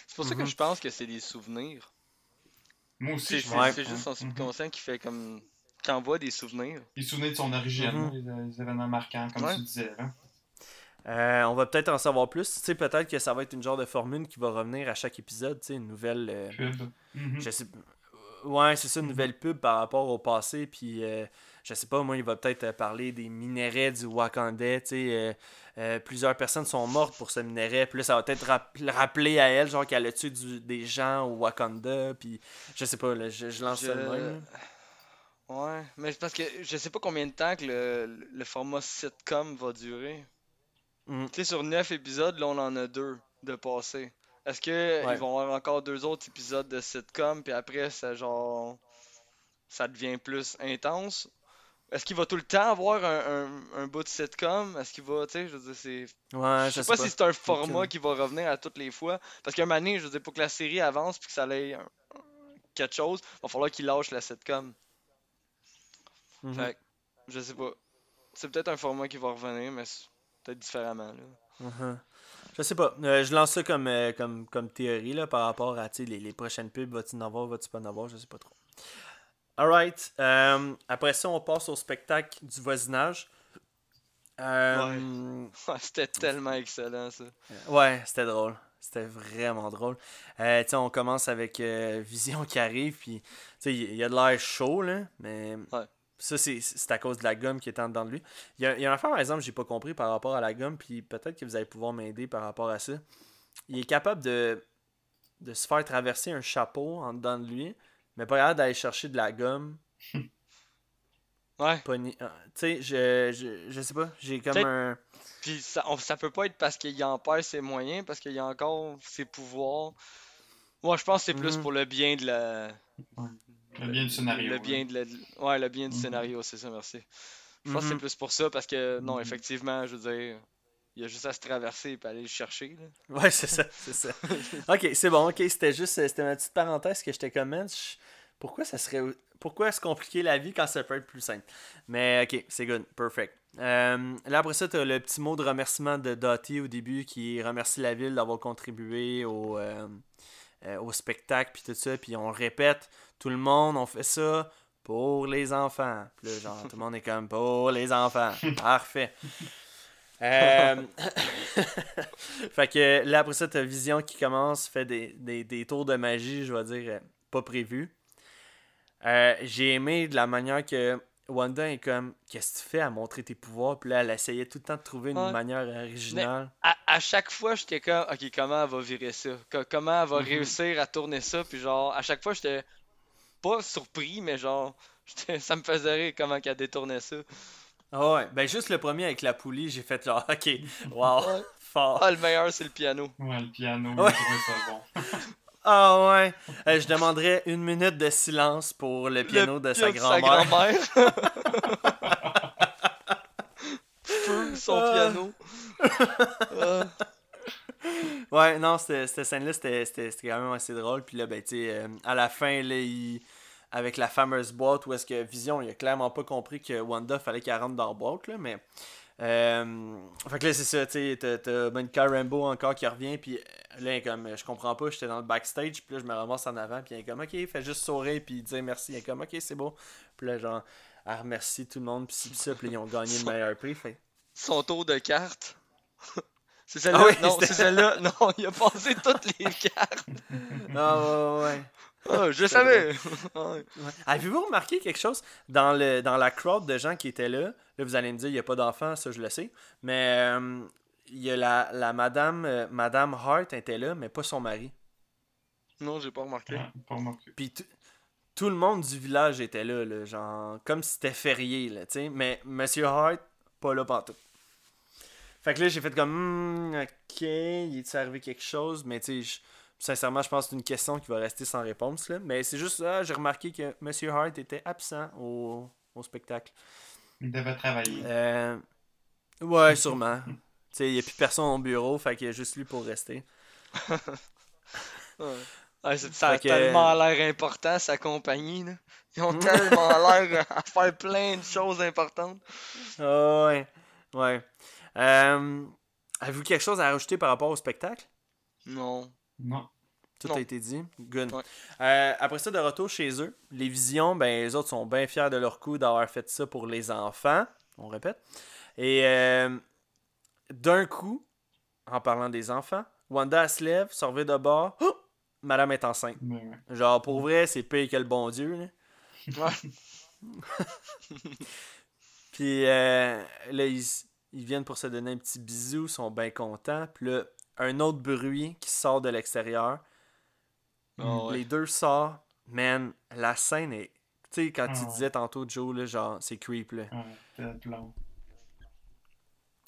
S4: C'est pour ça que
S3: Mhm.
S4: je pense que c'est des souvenirs.
S5: Moi aussi,
S4: C'est
S5: je
S4: c'est-
S5: pense.
S3: Ouais.
S4: c'est juste son
S5: Mhm.
S4: subconscient qui fait comme. qui envoie des souvenirs.
S5: Il se souvenait de son origine, les, les événements marquants, comme
S4: Ouais.
S5: tu disais. Là.
S3: Euh, on va peut-être en savoir plus. Tu sais, peut-être que ça va être une genre de formule qui va revenir à chaque épisode. Tu sais, une nouvelle. euh,
S5: Pub.
S3: Je sais ouais c'est ça une nouvelle pub par rapport au passé puis euh, je sais pas moi il va peut-être euh, parler des minéraux du Wakanda tu sais euh, euh, plusieurs personnes sont mortes pour ce minerai puis là ça va peut-être rap- rappeler à elle genre qu'elle a tué du- des gens au Wakanda puis je sais pas là, je, je lance ça de
S4: Je-
S3: même là.
S4: Ouais, mais parce que je sais pas combien de temps que le, le format sitcom va durer.
S3: Mhm.
S4: Tu sais, sur 9 épisodes, là, on en a deux de passés. Est-ce que
S3: Ouais.
S4: ils vont avoir encore deux autres épisodes de sitcom, puis après, ça genre. ça devient plus intense? Est-ce qu'il va tout le temps avoir un, un, un bout de sitcom? Est-ce qu'il va, tu sais, je veux dire, c'est.
S3: ouais
S4: je sais pas, si c'est un format qui va revenir à toutes les fois. Parce qu'à un moment donné, je veux dire, pour que la série avance puis que ça aille un- quelque chose, il va falloir qu'il lâche la sitcom. Fait que, je sais pas. C'est peut-être un format qui va revenir, mais peut-être différemment. Là.
S3: Mhm. Je sais pas. Euh, je lance ça comme, euh, comme, comme théorie là, par rapport à les, les prochaines pubs. Va-tu en avoir, va-tu pas en avoir, je sais pas trop. Alright. euh, après ça, on passe au spectacle du voisinage. Euh,
S4: C'était tellement excellent ça.
S3: ouais, c'était drôle. C'était vraiment drôle. On commence avec Vision qui arrive, puis il y a de l'air chaud, là, mais
S4: Ouais.
S3: Ça, c'est- c'est à cause de la gomme qui est en dedans de lui. Il y a, il y a une affaire, par exemple, que j'ai pas compris par rapport à la gomme, puis peut-être que vous allez pouvoir m'aider par rapport à ça. Il est capable de, de se faire traverser un chapeau en dedans de lui, mais pas capable d'aller chercher de la gomme.
S4: Ouais.
S3: pogné- ah, Tu sais, je, je, je sais pas, j'ai comme un.
S4: Puis ça, on- ça peut pas être parce qu'il en perd ses moyens, parce qu'il a encore ses pouvoirs. Moi, je pense que c'est plus
S3: Mhm.
S4: pour le bien de la.
S5: Le bien du scénario.
S4: Le de la... Ouais, le bien du
S5: Mhm.
S4: scénario, c'est ça, merci. Je pense que c'est
S3: Mhm.
S4: plus pour ça, parce que, non,
S5: Mhm.
S4: effectivement, je veux dire, il y a juste à se traverser et aller le chercher. là.
S3: Ouais, c'est ça, c'est ça. ok, c'est bon, ok, c'était juste, c'était ma petite parenthèse que je te commente. Je- Pourquoi ça serait. Pourquoi se compliquer la vie quand ça peut être plus simple? Mais ok, c'est good, perfect. Euh, là, après ça, tu as le petit mot de remerciement de Dottie au début qui remercie la ville d'avoir contribué au, euh, euh, au spectacle, puis tout ça. Puis on répète, tout le monde, on fait ça pour les enfants. Puis là, genre, tout le monde est comme pour les enfants. Parfait. Euh, fait que là, après ça, t'as Vision qui commence, fait des, des, des tours de magie, je vais dire, pas prévus. Euh, J'ai aimé de la manière que Wanda est comme, qu'est-ce que tu fais à montrer tes pouvoirs? Puis là, elle essayait tout le temps de trouver une
S4: Ouais.
S3: manière originale.
S4: À, à chaque fois, j'étais comme, ok, comment elle va virer ça? Co- comment elle va
S3: Mhm.
S4: réussir à tourner ça? Puis genre, à chaque fois, j'étais pas surpris, mais genre, ça me faisait rire comment qu'elle détournait ça.
S3: Ah ouais, ben juste le premier avec la poulie, j'ai fait genre, ok, wow,
S4: Ouais.
S3: fort.
S4: Ah, le meilleur, c'est le piano.
S5: Ouais, le piano,
S3: Ouais.
S5: trouvé ça bon.
S3: Ah ouais, Euh, je demanderais une minute de silence pour le piano de sa
S4: piano
S3: grand-mère.
S4: grand-mère. Feu, son piano. Ah.
S3: Ouais, non, cette, scène-là, c'était c'était- c'était quand même assez drôle. Puis là, ben, tu sais, euh, à la fin, là, il- avec la fameuse boîte où est-ce que Vision, il a clairement pas compris que Wanda fallait qu'elle rentre dans la boîte, là, mais. Euh, fait que là, c'est ça, tu sais, t'as- Monica Rambeau encore qui revient, puis là, comme, je comprends pas, j'étais dans le backstage, puis là, je me ramasse en avant, puis elle est comme, ok, fais juste sourire, puis dire merci, elle est comme, ok, c'est beau. Puis là, genre, elle remercie tout le monde, puis ça, puis ils ont gagné le meilleur prix, fait.
S4: Son tour de cartes. C'est celle-là?
S3: Ah oui,
S4: non, c'est celle-là. Non, il a passé toutes les cartes.
S3: Ah, ouais, ouais, ouais.
S4: Ah, je savais. Ouais.
S3: Ouais. Avez-vous remarqué quelque chose dans, le, dans la crowd de gens qui étaient là? Là, vous allez me dire, il n'y a pas d'enfants, ça je le sais. Mais euh, il y a la, la madame, euh, madame Hart était là, mais pas son mari.
S4: Non, j'ai pas remarqué.
S5: Ouais, pas remarqué.
S3: Puis tout- tout le monde du village était là, là, genre, comme si c'était férié, là, tu sais. Mais Monsieur Hart, pas là partout. Fait que là, j'ai fait comme, Hmm, ok, il est arrivé quelque chose? Mais tu sais, je- sincèrement, je pense que c'est une question qui va rester sans réponse, là. Mais c'est juste ça, j'ai remarqué que Monsieur Hart était absent au, au spectacle.
S5: Il devait travailler.
S3: Euh, ouais, sûrement. tu sais, il n'y a plus personne au bureau, fait qu'il y a juste lui pour rester.
S4: Ouais. Ça a
S3: que-
S4: tellement l'air important, sa compagnie. Là. Ils ont tellement l'air à faire plein de choses importantes.
S3: Ah ouais. Ouais. Euh, Avez-vous quelque chose à rajouter par rapport au spectacle?
S4: Non.
S5: Non.
S3: Tout
S4: Non.
S3: a été dit. Good.
S4: Ouais.
S3: Euh, après ça, de retour chez eux, les visions, ben, les autres sont bien fiers de leur coup d'avoir fait ça pour les enfants. On répète. Et euh, d'un coup, en parlant des enfants, Wanda elle se lève, revient de bord. Oh! Madame est enceinte.
S5: Ouais.
S3: Genre, pour vrai, c'est pire que le bon Dieu. Là.
S4: Ouais.
S3: Puis euh, là, ils, ils viennent pour se donner un petit bisou, ils sont bien contents. Puis là, un autre bruit qui sort de l'extérieur.
S4: Ah ouais.
S3: Les deux sortent. Man, la scène est. Tu sais, quand
S5: Ah
S3: tu
S5: ouais.
S3: disais tantôt, Joe, là, genre, c'est creep, là.
S5: Ouais.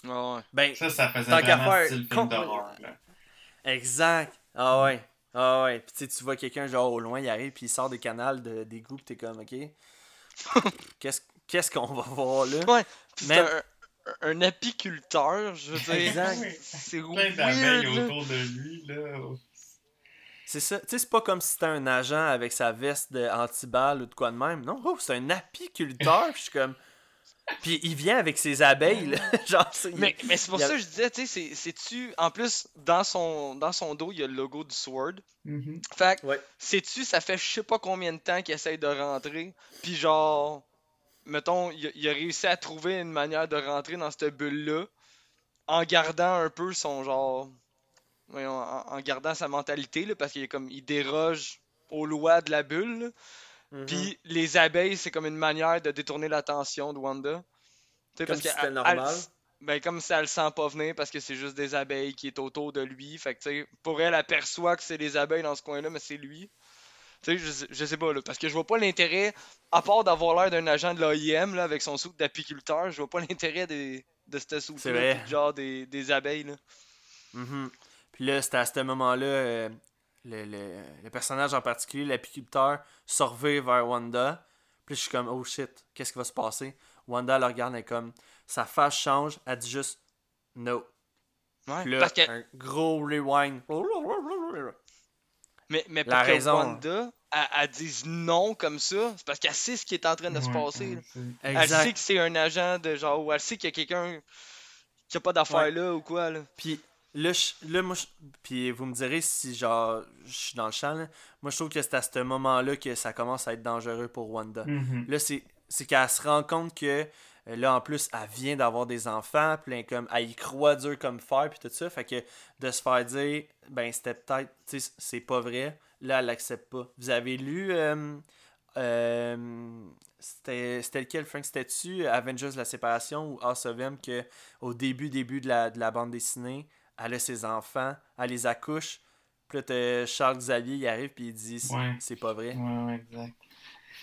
S4: Ah ouais.
S3: Ben,
S5: Ça, ça faisait
S3: Tant qu'à
S5: vraiment
S3: faire,
S5: style
S3: con-
S5: film d'horreur. là.
S3: exact. Ah ouais. Ah ouais. Puis tu vois quelqu'un, genre, au loin, il arrive, puis il sort des canals de, des groupes, t'es comme, ok. Qu'est-ce qu'est-ce qu'on va voir là?
S4: Ouais. Un, apiculteur, je veux dire.
S3: Exact.
S4: C'est
S5: Plein d'abeilles autour de lui, là.
S3: C'est ça. Tu sais, c'est pas comme si c'était un agent avec sa veste de anti-balle ou de quoi de même. Non, oh, c'est un apiculteur. Puis je suis comme. Puis il vient avec ses abeilles, là. Genre, c'est-
S4: Mais, mais c'est pour
S3: il
S4: ça que je disais, tu sais, c'est- c'est-tu. En plus, dans son, dans son dos, il y a le logo du Sword.
S5: Mhm.
S4: Fait que,
S3: Ouais.
S4: sais-tu, ça fait je sais pas combien de temps qu'il essaye de rentrer. Puis genre, mettons, il a, il a réussi à trouver une manière de rentrer dans cette bulle-là en gardant un peu son genre. voyons, en, en gardant sa mentalité, là, parce qu'il est comme. Il déroge aux lois de la bulle.
S3: Mhm.
S4: Puis les abeilles, c'est comme une manière de détourner l'attention de Wanda.
S3: Comme
S4: parce
S3: si c'était normal.
S4: elle- ben, comme si elle le sent pas venir parce que c'est juste des abeilles qui est autour de lui. Fait que, tu sais, pour elle, elle aperçoit que c'est les abeilles dans ce coin-là, mais c'est lui. Tu sais, je, sais- je sais pas, là, parce que je vois pas l'intérêt, à part d'avoir l'air d'un agent de l'AIM, là, avec son souk d'apiculteur, je vois pas l'intérêt des, de cette
S3: vrai.
S4: genre des, des abeilles, là.
S3: Mhm. Puis là, c'était à ce moment-là, euh, le, le- le personnage en particulier, l'apiculteur, surveille vers Wanda. Puis je suis comme, oh shit, qu'est-ce qui va se passer? Wanda la regarde, elle est comme, sa face change, elle dit juste, no.
S4: Ouais,
S3: Puis là,
S4: parce que,
S3: un gros rewind.
S4: Mais, mais pour
S3: la
S4: que
S3: raison.
S4: Wanda, elle, elle dise non comme ça, c'est parce qu'elle sait ce qui est en train de se passer. Elle sait que c'est un agent de genre, ou elle sait qu'il y a quelqu'un qui a pas d'affaires
S3: Ouais.
S4: là ou quoi, là.
S3: Puis là, je- là moi, je- puis vous me direz si genre je suis dans le champ. là. Moi, je trouve que c'est à ce moment-là que ça commence à être dangereux pour Wanda.
S5: Mhm.
S3: Là, c'est c'est qu'elle se rend compte que là, en plus, elle vient d'avoir des enfants, puis là, comme, elle y croit dur comme fer, puis tout ça. Fait que de se faire dire, ben, c'était peut-être, tu sais, c'est pas vrai. Là, elle l'accepte pas. Vous avez lu, euh, euh, c'était c'était lequel, Frank? C'était-tu Avengers La Séparation ou House of M que au début, début de la, de la bande dessinée, elle a ses enfants, elle les accouche, puis là, Charles Xavier, il arrive, puis il dit, c'est
S5: Ouais.
S3: pas vrai.
S5: Ouais, ouais, exact.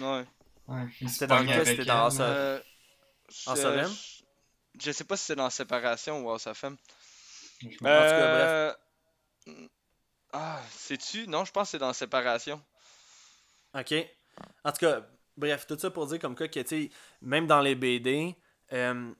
S4: Ouais.
S3: C'était dans lequel?
S5: avec
S3: C'était dans
S5: elle,
S3: House of-
S4: Euh,
S3: En
S4: je-
S3: Solem?
S4: Je sais pas si c'est dans Séparation ou House of M.
S5: Je me-
S3: tout cas, bref.
S4: Ah, sais-tu? Non, je pense que c'est dans Séparation.
S3: OK. En tout cas, bref, tout ça pour dire comme quoi que, tu sais, même dans les BD, euh,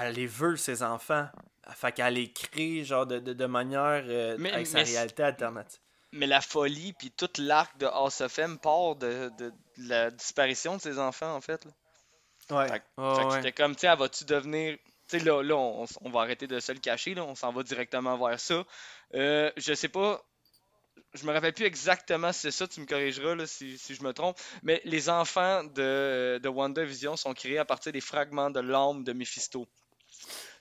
S3: elle les veut, ses enfants. Fait qu'elle les crée, genre, de, de, de manière euh,
S4: Mais-
S3: avec sa
S4: mais-
S3: réalité alternative.
S4: Mais la folie, puis tout l'arc de House of M part de, de- de la disparition de ses enfants, en fait. là.
S3: Ouais.
S4: Fait,
S3: Ouais,
S4: fait que
S3: ouais.
S4: j'étais comme, tu sais, va-tu devenir. Tu sais, là, là on, on va arrêter de se le cacher, là, on s'en va directement vers ça. Euh, je sais pas. Je me rappelle plus exactement si c'est ça, tu me corrigeras là, si, si je me trompe. Mais les enfants de, de WandaVision sont créés à partir des fragments de l'âme de Mephisto.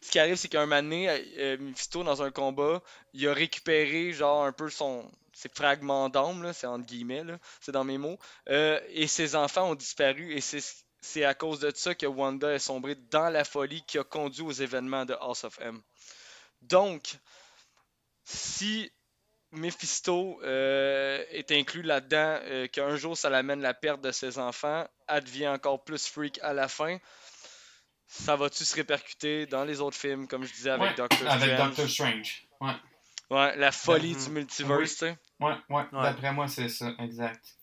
S4: Ce qui arrive, c'est qu'un moment donné, euh, Mephisto, dans un combat, il a récupéré genre un peu son ses fragments d'âme, là, c'est entre guillemets, là, c'est dans mes mots. Euh, et ses enfants ont disparu et c'est c'est à cause de ça que Wanda est sombrée dans la folie qui a conduit aux événements de House of M. Donc, si Mephisto euh, est inclus là-dedans, euh, qu'un jour ça l'amène la perte de ses enfants, elle devient encore plus freak à la fin. Ça va-tu se répercuter dans les autres films, comme je disais avec
S5: Ouais,
S4: Doctor
S5: avec
S4: Strange?
S5: Doctor Strange. Ouais,
S4: Ouais, la folie
S3: Mhm.
S4: du multiverse,
S5: Oui.
S4: tu sais.
S5: ouais, ouais.
S3: Ouais.
S5: D'après moi, c'est ça, exact.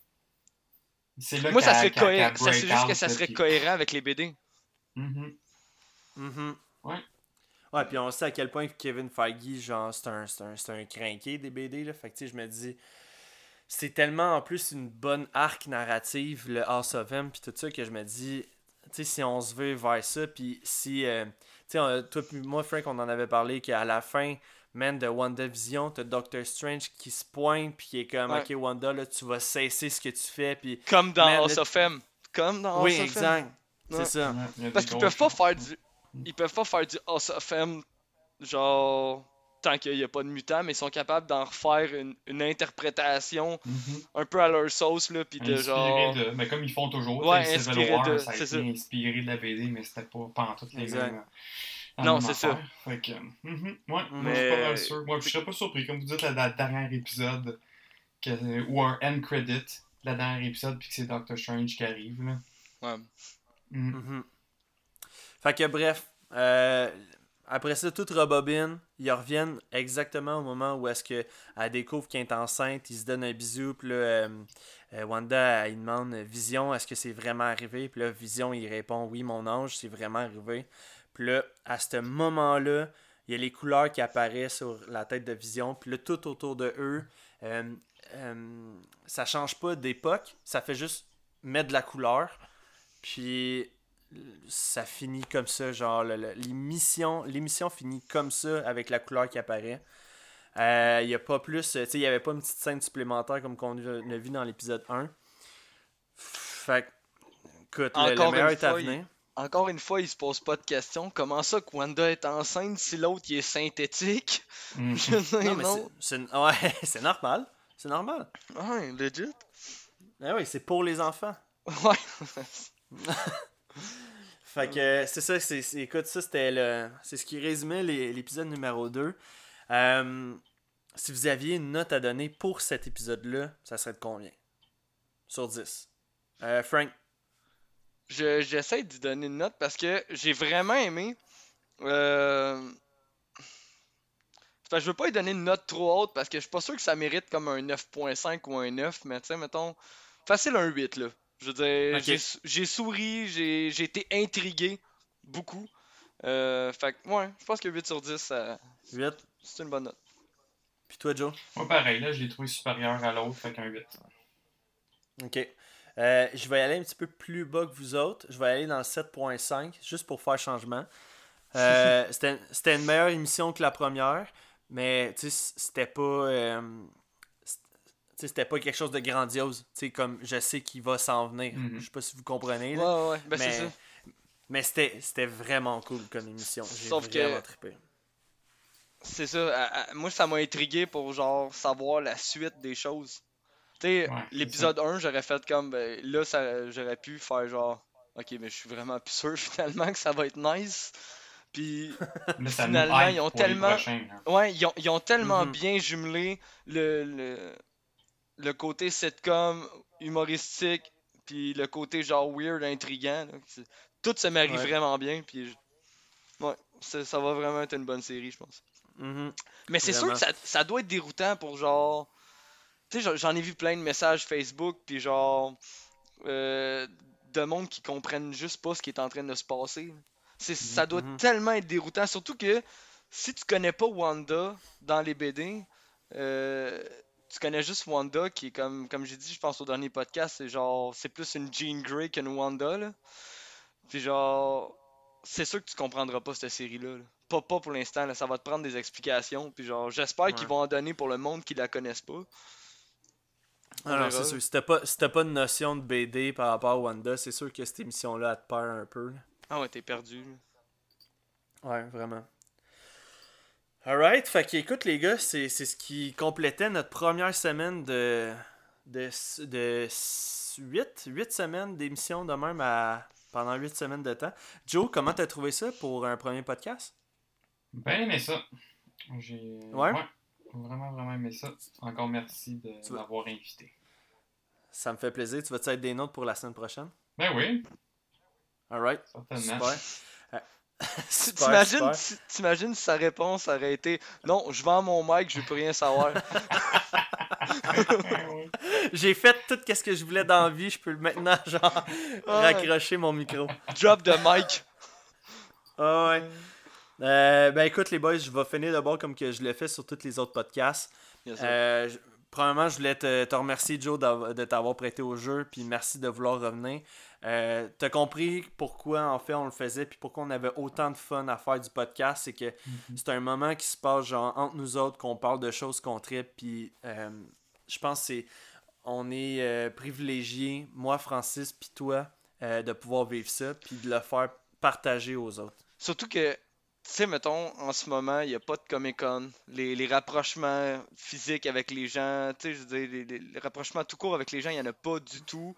S5: Là
S4: Moi, ça serait cohérent. Ça serait juste que ça serait
S5: puis-
S4: cohérent avec les BD.
S5: Mhm.
S3: Mhm.
S5: Ouais.
S3: Ouais, puis on sait à quel point Kevin Feige, genre, c'est un, c'est un, c'est un crinqué des BD, là. Fait que, tu sais, je me dis, c'est tellement en plus une bonne arc narrative, le House of M, puis tout ça, que je me dis, tu sais, si on se veut vers ça, puis si, euh, sais, toi puis moi, Frank, on en avait parlé, qu'à la fin, man, de WandaVision, t'as Doctor Strange qui se pointe, puis qui est comme,
S4: Ouais.
S3: ok, Wanda, là, tu vas cesser ce que tu fais, puis.
S4: Comme dans
S3: Man,
S4: House of M. Comme dans
S3: Oui,
S4: House of M.
S3: exact.
S4: Ouais.
S3: C'est ça.
S5: Ouais,
S4: Parce qu'ils peuvent pas faire du. Ils peuvent pas faire du House of M, genre. Tant qu'il n'y a pas de mutant, mais ils sont capables d'en refaire une, une interprétation
S5: Mhm.
S4: un peu à leur sauce, là, pis de genre.
S5: de. Mais comme ils font toujours.
S4: Ouais, inspiré
S5: War,
S4: de-
S5: ça a
S4: c'est
S5: été
S4: ça.
S5: inspiré de la BD, mais c'était pas, pas en toutes les
S3: Exact.
S5: mêmes. la
S4: Non, c'est ça.
S5: Fait que, mhm, ouais, moi, je suis
S4: Mais-
S5: pas mal sûr. Moi, je serais pas surpris, comme vous dites, la, la dernière épisode, que, ou un end credit, la dernière épisode, puis que c'est Doctor Strange qui arrive. Là.
S4: Ouais.
S5: Mhm.
S3: Mhm. Fait que bref, euh, après ça, toute rebobine, ils reviennent exactement au moment où est-ce que elle découvre qu'elle est enceinte, ils se donnent un bisou, puis là, euh, euh, Wanda, il demande Vision, est-ce que c'est vraiment arrivé? Puis là, Vision, il répond oui, mon ange, c'est vraiment arrivé. Puis là, à ce moment-là, il y a les couleurs qui apparaissent sur la tête de Vision, puis là, tout autour de eux, euh, euh, ça change pas d'époque, ça fait juste mettre de la couleur. Puis ça finit comme ça, genre le- le- l'émission, l'émission finit comme ça avec la couleur qui apparaît. Il n'y a pas plus, tu sais, il n'y avait pas une petite scène supplémentaire comme qu'on a vu dans l'épisode 1. Fait que, écoute, le- meilleur
S4: une
S3: est à
S4: fois, il-
S3: venir.
S4: Encore une fois, ils se posent pas de questions. Comment ça que Wanda est enceinte si l'autre il est synthétique? Dire,
S3: Non, mais
S4: non.
S3: c'est, c'est- ouais, c'est normal. C'est normal.
S4: Ouais, legit.
S3: Ah oui, c'est pour les enfants.
S4: Ouais.
S3: Fait que euh, c'est ça, c'est, écoute, ça c'était le. C'est ce qui résumait l'épisode numéro 2. Euh, si vous aviez une note à donner pour cet épisode-là, ça serait de combien? Sur 10. Euh, Frank,
S4: Je- J'essaie d'y donner une note parce que j'ai vraiment aimé. Euh... Que je veux pas lui donner une note trop haute parce que je suis pas sûr que ça mérite comme un 9.5 ou un 9, mais tu sais, mettons, facile un 8 là. Je veux dire, j'ai sou- j'ai souri, j'ai été intrigué beaucoup. Euh, fait que, ouais, je pense que 8 sur 10, ça-
S3: 8.
S4: c'est une bonne note.
S3: Puis toi, Joe?
S5: Moi, pareil, là, je l'ai trouvé supérieur à l'autre, fait qu'un 8.
S3: Ok. Euh, je vais aller un petit peu plus bas que vous autres. Je vais aller dans le 7.5, juste pour faire changement. Euh, c'était c'était une meilleure émission que la première, mais tu sais, c'était pas. euh, c'était pas quelque chose de grandiose. Tu sais, comme je sais qu'il va s'en venir.
S5: Mhm.
S3: Je sais pas si vous comprenez.
S4: Ouais,
S3: là.
S4: ouais, ouais, ben c'est
S3: mais
S4: ça.
S3: mais c'était c'était vraiment cool comme émission. J'ai
S4: Sauf que-
S3: vraiment trippé.
S4: C'est ça. à- à- moi, ça m'a intrigué pour genre savoir la suite des choses. Tu sais,
S5: Ouais, c'est
S4: l'épisode 1, j'aurais fait comme. ben, là, ça, j'aurais pu faire genre. Ok, mais je suis vraiment plus sûr finalement que ça va être nice. Puis, Finalement, ils ont tellement- ouais, ils ont, ils ont tellement bien jumelé le, le, le côté sitcom, humoristique, puis le côté genre weird, intriguant. là. Tout se marie
S3: Ouais.
S4: vraiment bien. Puis, je- ouais, ça, va vraiment être une bonne série, je pense.
S3: Mhm.
S4: Mais c'est sûr que ça, ça doit être déroutant pour genre. Tu sais, j'en- ai vu plein de messages Facebook, puis genre. euh, de monde qui comprennent juste pas ce qui est en train de se passer. C'est, ça doit
S3: Mhm.
S4: tellement être déroutant. Surtout que si tu connais pas Wanda dans les BD, euh, tu connais juste Wanda qui est comme, comme j'ai dit, je pense au dernier podcast, c'est genre. C'est plus une Jean Grey qu'une Wanda, là. Puis genre. C'est sûr que tu comprendras pas cette série-là. là. Pas, pas pour l'instant, là. ça va te prendre des explications. Puis genre, j'espère qu'ils vont en donner pour le monde qui la connaissent pas.
S3: Alors, c'est sûr. Si t'as pas, si pas de notion de BD par rapport à Wanda, c'est sûr que cette émission-là, elle te perd un peu. là.
S4: Ah ouais, t'es perdu. là.
S3: Ouais, vraiment. Alright, fait que écoute les gars, c'est ce qui complétait notre première semaine de de, de 8, 8 semaines d'émission de même à, pendant 8 semaines de temps. Joe, comment t'as trouvé ça pour un premier podcast?
S5: Ben aimé ça. J'ai
S3: Ouais?
S5: vraiment, vraiment aimé ça. Encore merci de m'avoir invité.
S3: Ça me fait plaisir. Tu vas-tu être des notes pour la semaine prochaine?
S5: Ben oui,
S3: Alright,
S5: certainement.
S3: super.
S4: T'imagines, si- t'imagines si sa réponse aurait été Non, je vends mon mic, je veux plus rien savoir.
S3: J'ai fait tout ce que je voulais dans la vie, je peux maintenant genre raccrocher mon micro.
S4: Drop de mic.
S3: Ah ouais. Euh, ben écoute les boys, je vais finir d'abord comme que je l'ai fait sur tous les autres podcasts.
S4: Bien sûr.
S3: Euh, je- premièrement, je voulais te, te remercier Joe de t'avoir prêté au jeu, puis merci de vouloir revenir. Euh, T'as compris pourquoi en fait on le faisait, puis pourquoi on avait autant de fun à faire du podcast, c'est que c'est un moment qui se passe genre entre nous autres, qu'on parle de choses qu'on tripe, puis euh, je pense que c'est on est euh, privilégié, moi Francis, puis toi, euh, de pouvoir vivre ça, puis de le faire partager aux autres.
S4: Surtout que, sais, mettons, en ce moment, il n'y a pas de Comic Con. Les, les rapprochements physiques avec les gens, tu sais, je veux dire, les, les- les rapprochements tout court avec les gens, il n'y en a pas du tout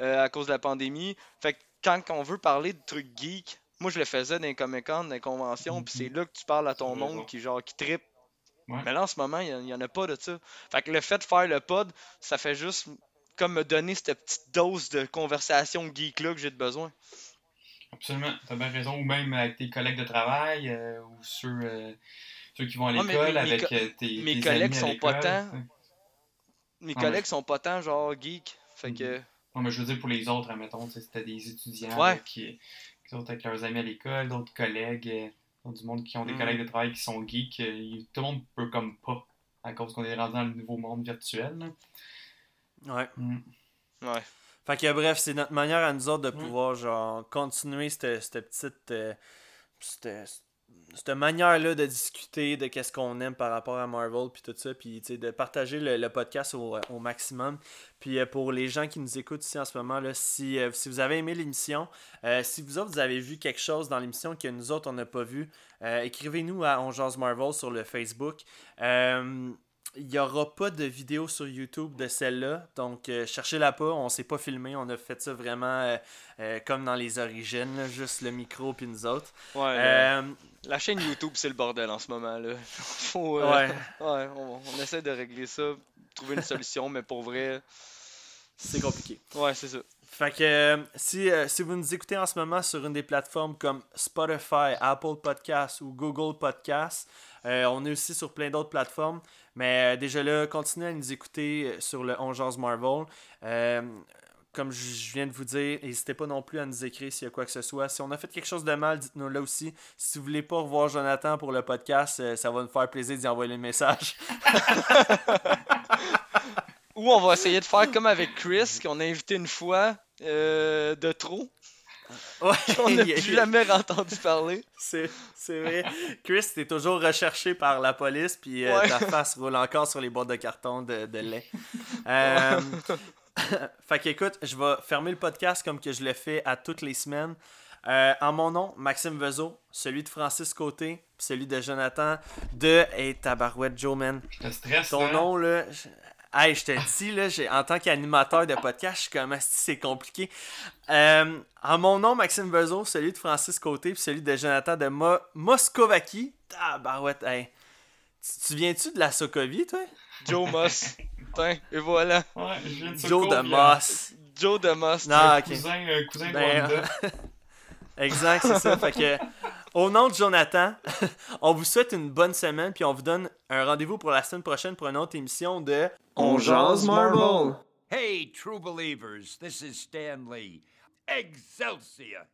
S4: euh, à cause de la pandémie. Fait que quand on veut parler de trucs geeks, moi je le faisais dans les Comic Con, dans les conventions, puis c'est là que tu parles à ton
S5: Tu
S4: monde qui, genre, qui.
S5: Ouais.
S4: Mais là, en ce moment, il n'y en a pas de ça. Fait que le fait de faire le pod, ça fait juste comme me donner cette petite dose de conversation geek-là que j'ai de besoin.
S5: Absolument, t'as bien raison. Ou même avec tes collègues de travail, euh, ou ceux, euh, ceux qui vont à l'école avec
S4: co-
S5: euh, tes,
S4: mes
S5: tes
S4: collègues
S5: amis à
S4: sont pas tant. Mes
S5: Ah,
S4: collègues sont pas tant genre geek. Fait que.
S5: Non, mais je veux dire pour les autres, admettons, c'était des étudiants
S4: Ouais.
S5: qui, qui sont avec leurs amis à l'école, d'autres collègues, euh, du monde qui ont des
S3: Mhm.
S5: collègues de travail qui sont geeks. euh, tout le monde peut comme pas, à cause qu'on est rendu dans le nouveau monde virtuel. là.
S3: Ouais.
S5: Mm.
S4: Ouais.
S3: Fait que bref, c'est notre manière à nous autres de
S5: Ouais.
S3: pouvoir genre continuer cette, cette petite euh, cette, cette manière-là de discuter de qu'est-ce qu'on aime par rapport à Marvel puis tout ça puis de partager le, le podcast au, au maximum puis euh, pour les gens qui nous écoutent ici en ce moment là si, euh, si vous avez aimé l'émission euh, si vous autres vous avez vu quelque chose dans l'émission que nous autres on n'a pas vu écrivez-nous à On Jase Marvel sur le Facebook il n'y aura pas de vidéo sur YouTube de celle-là. Donc, euh, cherchez-la pas. On s'est pas filmé. On a fait ça vraiment euh, euh, comme dans les origines. là, juste le micro puis nous autres.
S4: Ouais, la chaîne YouTube, c'est le bordel en ce moment. Là. Faut,
S3: ouais,
S4: ouais, on, on essaie de régler ça, trouver une solution, mais pour vrai,
S3: c'est compliqué.
S4: ouais, c'est ça.
S3: Fait que si, si vous nous écoutez en ce moment sur une des plateformes comme Spotify, Apple Podcasts ou Google Podcasts, on est aussi sur plein d'autres plateformes. Mais euh, déjà là, continuez à nous écouter euh, sur le 11 Marvel. Euh, comme je viens de vous dire, n'hésitez pas non plus à nous écrire s'il y a quoi que ce soit. Si on a fait quelque chose de mal, dites-nous là aussi. Si vous voulez pas revoir Jonathan pour le podcast, ça va nous faire plaisir d'y envoyer le message.
S4: Ou on va essayer de faire comme avec Chris, qu'on a invité une fois de trop,
S3: Ouais,
S4: qu'on n'a plus jamais entendu parler.
S3: C'est, c'est vrai. Chris, t'es toujours recherché par la police, puis euh,
S4: Ouais.
S3: ta face roule encore sur les boîtes de carton de, de lait. Euh, fait qu'écoute, je vais fermer le podcast comme que je le fais à toutes les semaines. Euh, en mon nom, Maxime Vezo, celui de Francis Côté, puis celui de Jonathan de Hey Tabarouette Joe Man.
S5: Le stress.
S3: Ton
S5: hein?
S3: nom, là. Je- Hey, je te dis, là, j'ai- en tant qu'animateur de podcast, je suis comme, c'est compliqué. Euh, en mon nom, Maxime Bezo, celui de Francis Côté, puis celui de Jonathan de Mo Moscovaki. Tabarouette, hey. Tu, tu viens-tu de la Sokovie, toi?
S4: Joe Moss. Tiens, et voilà.
S5: Ouais, je viens de
S3: Joe de Moss.
S4: Joe de Moss.
S3: Non, ok.
S5: Cousin, euh, cousin de
S3: Ben,
S5: Wanda.
S3: Exact, c'est ça. Fait que, au nom de Jonathan, on vous souhaite une bonne semaine, puis on vous donne un rendez-vous pour la semaine prochaine pour une autre émission de
S2: On jase Marvel.
S1: Hey, true believers, this is Stan Lee. Excelsior!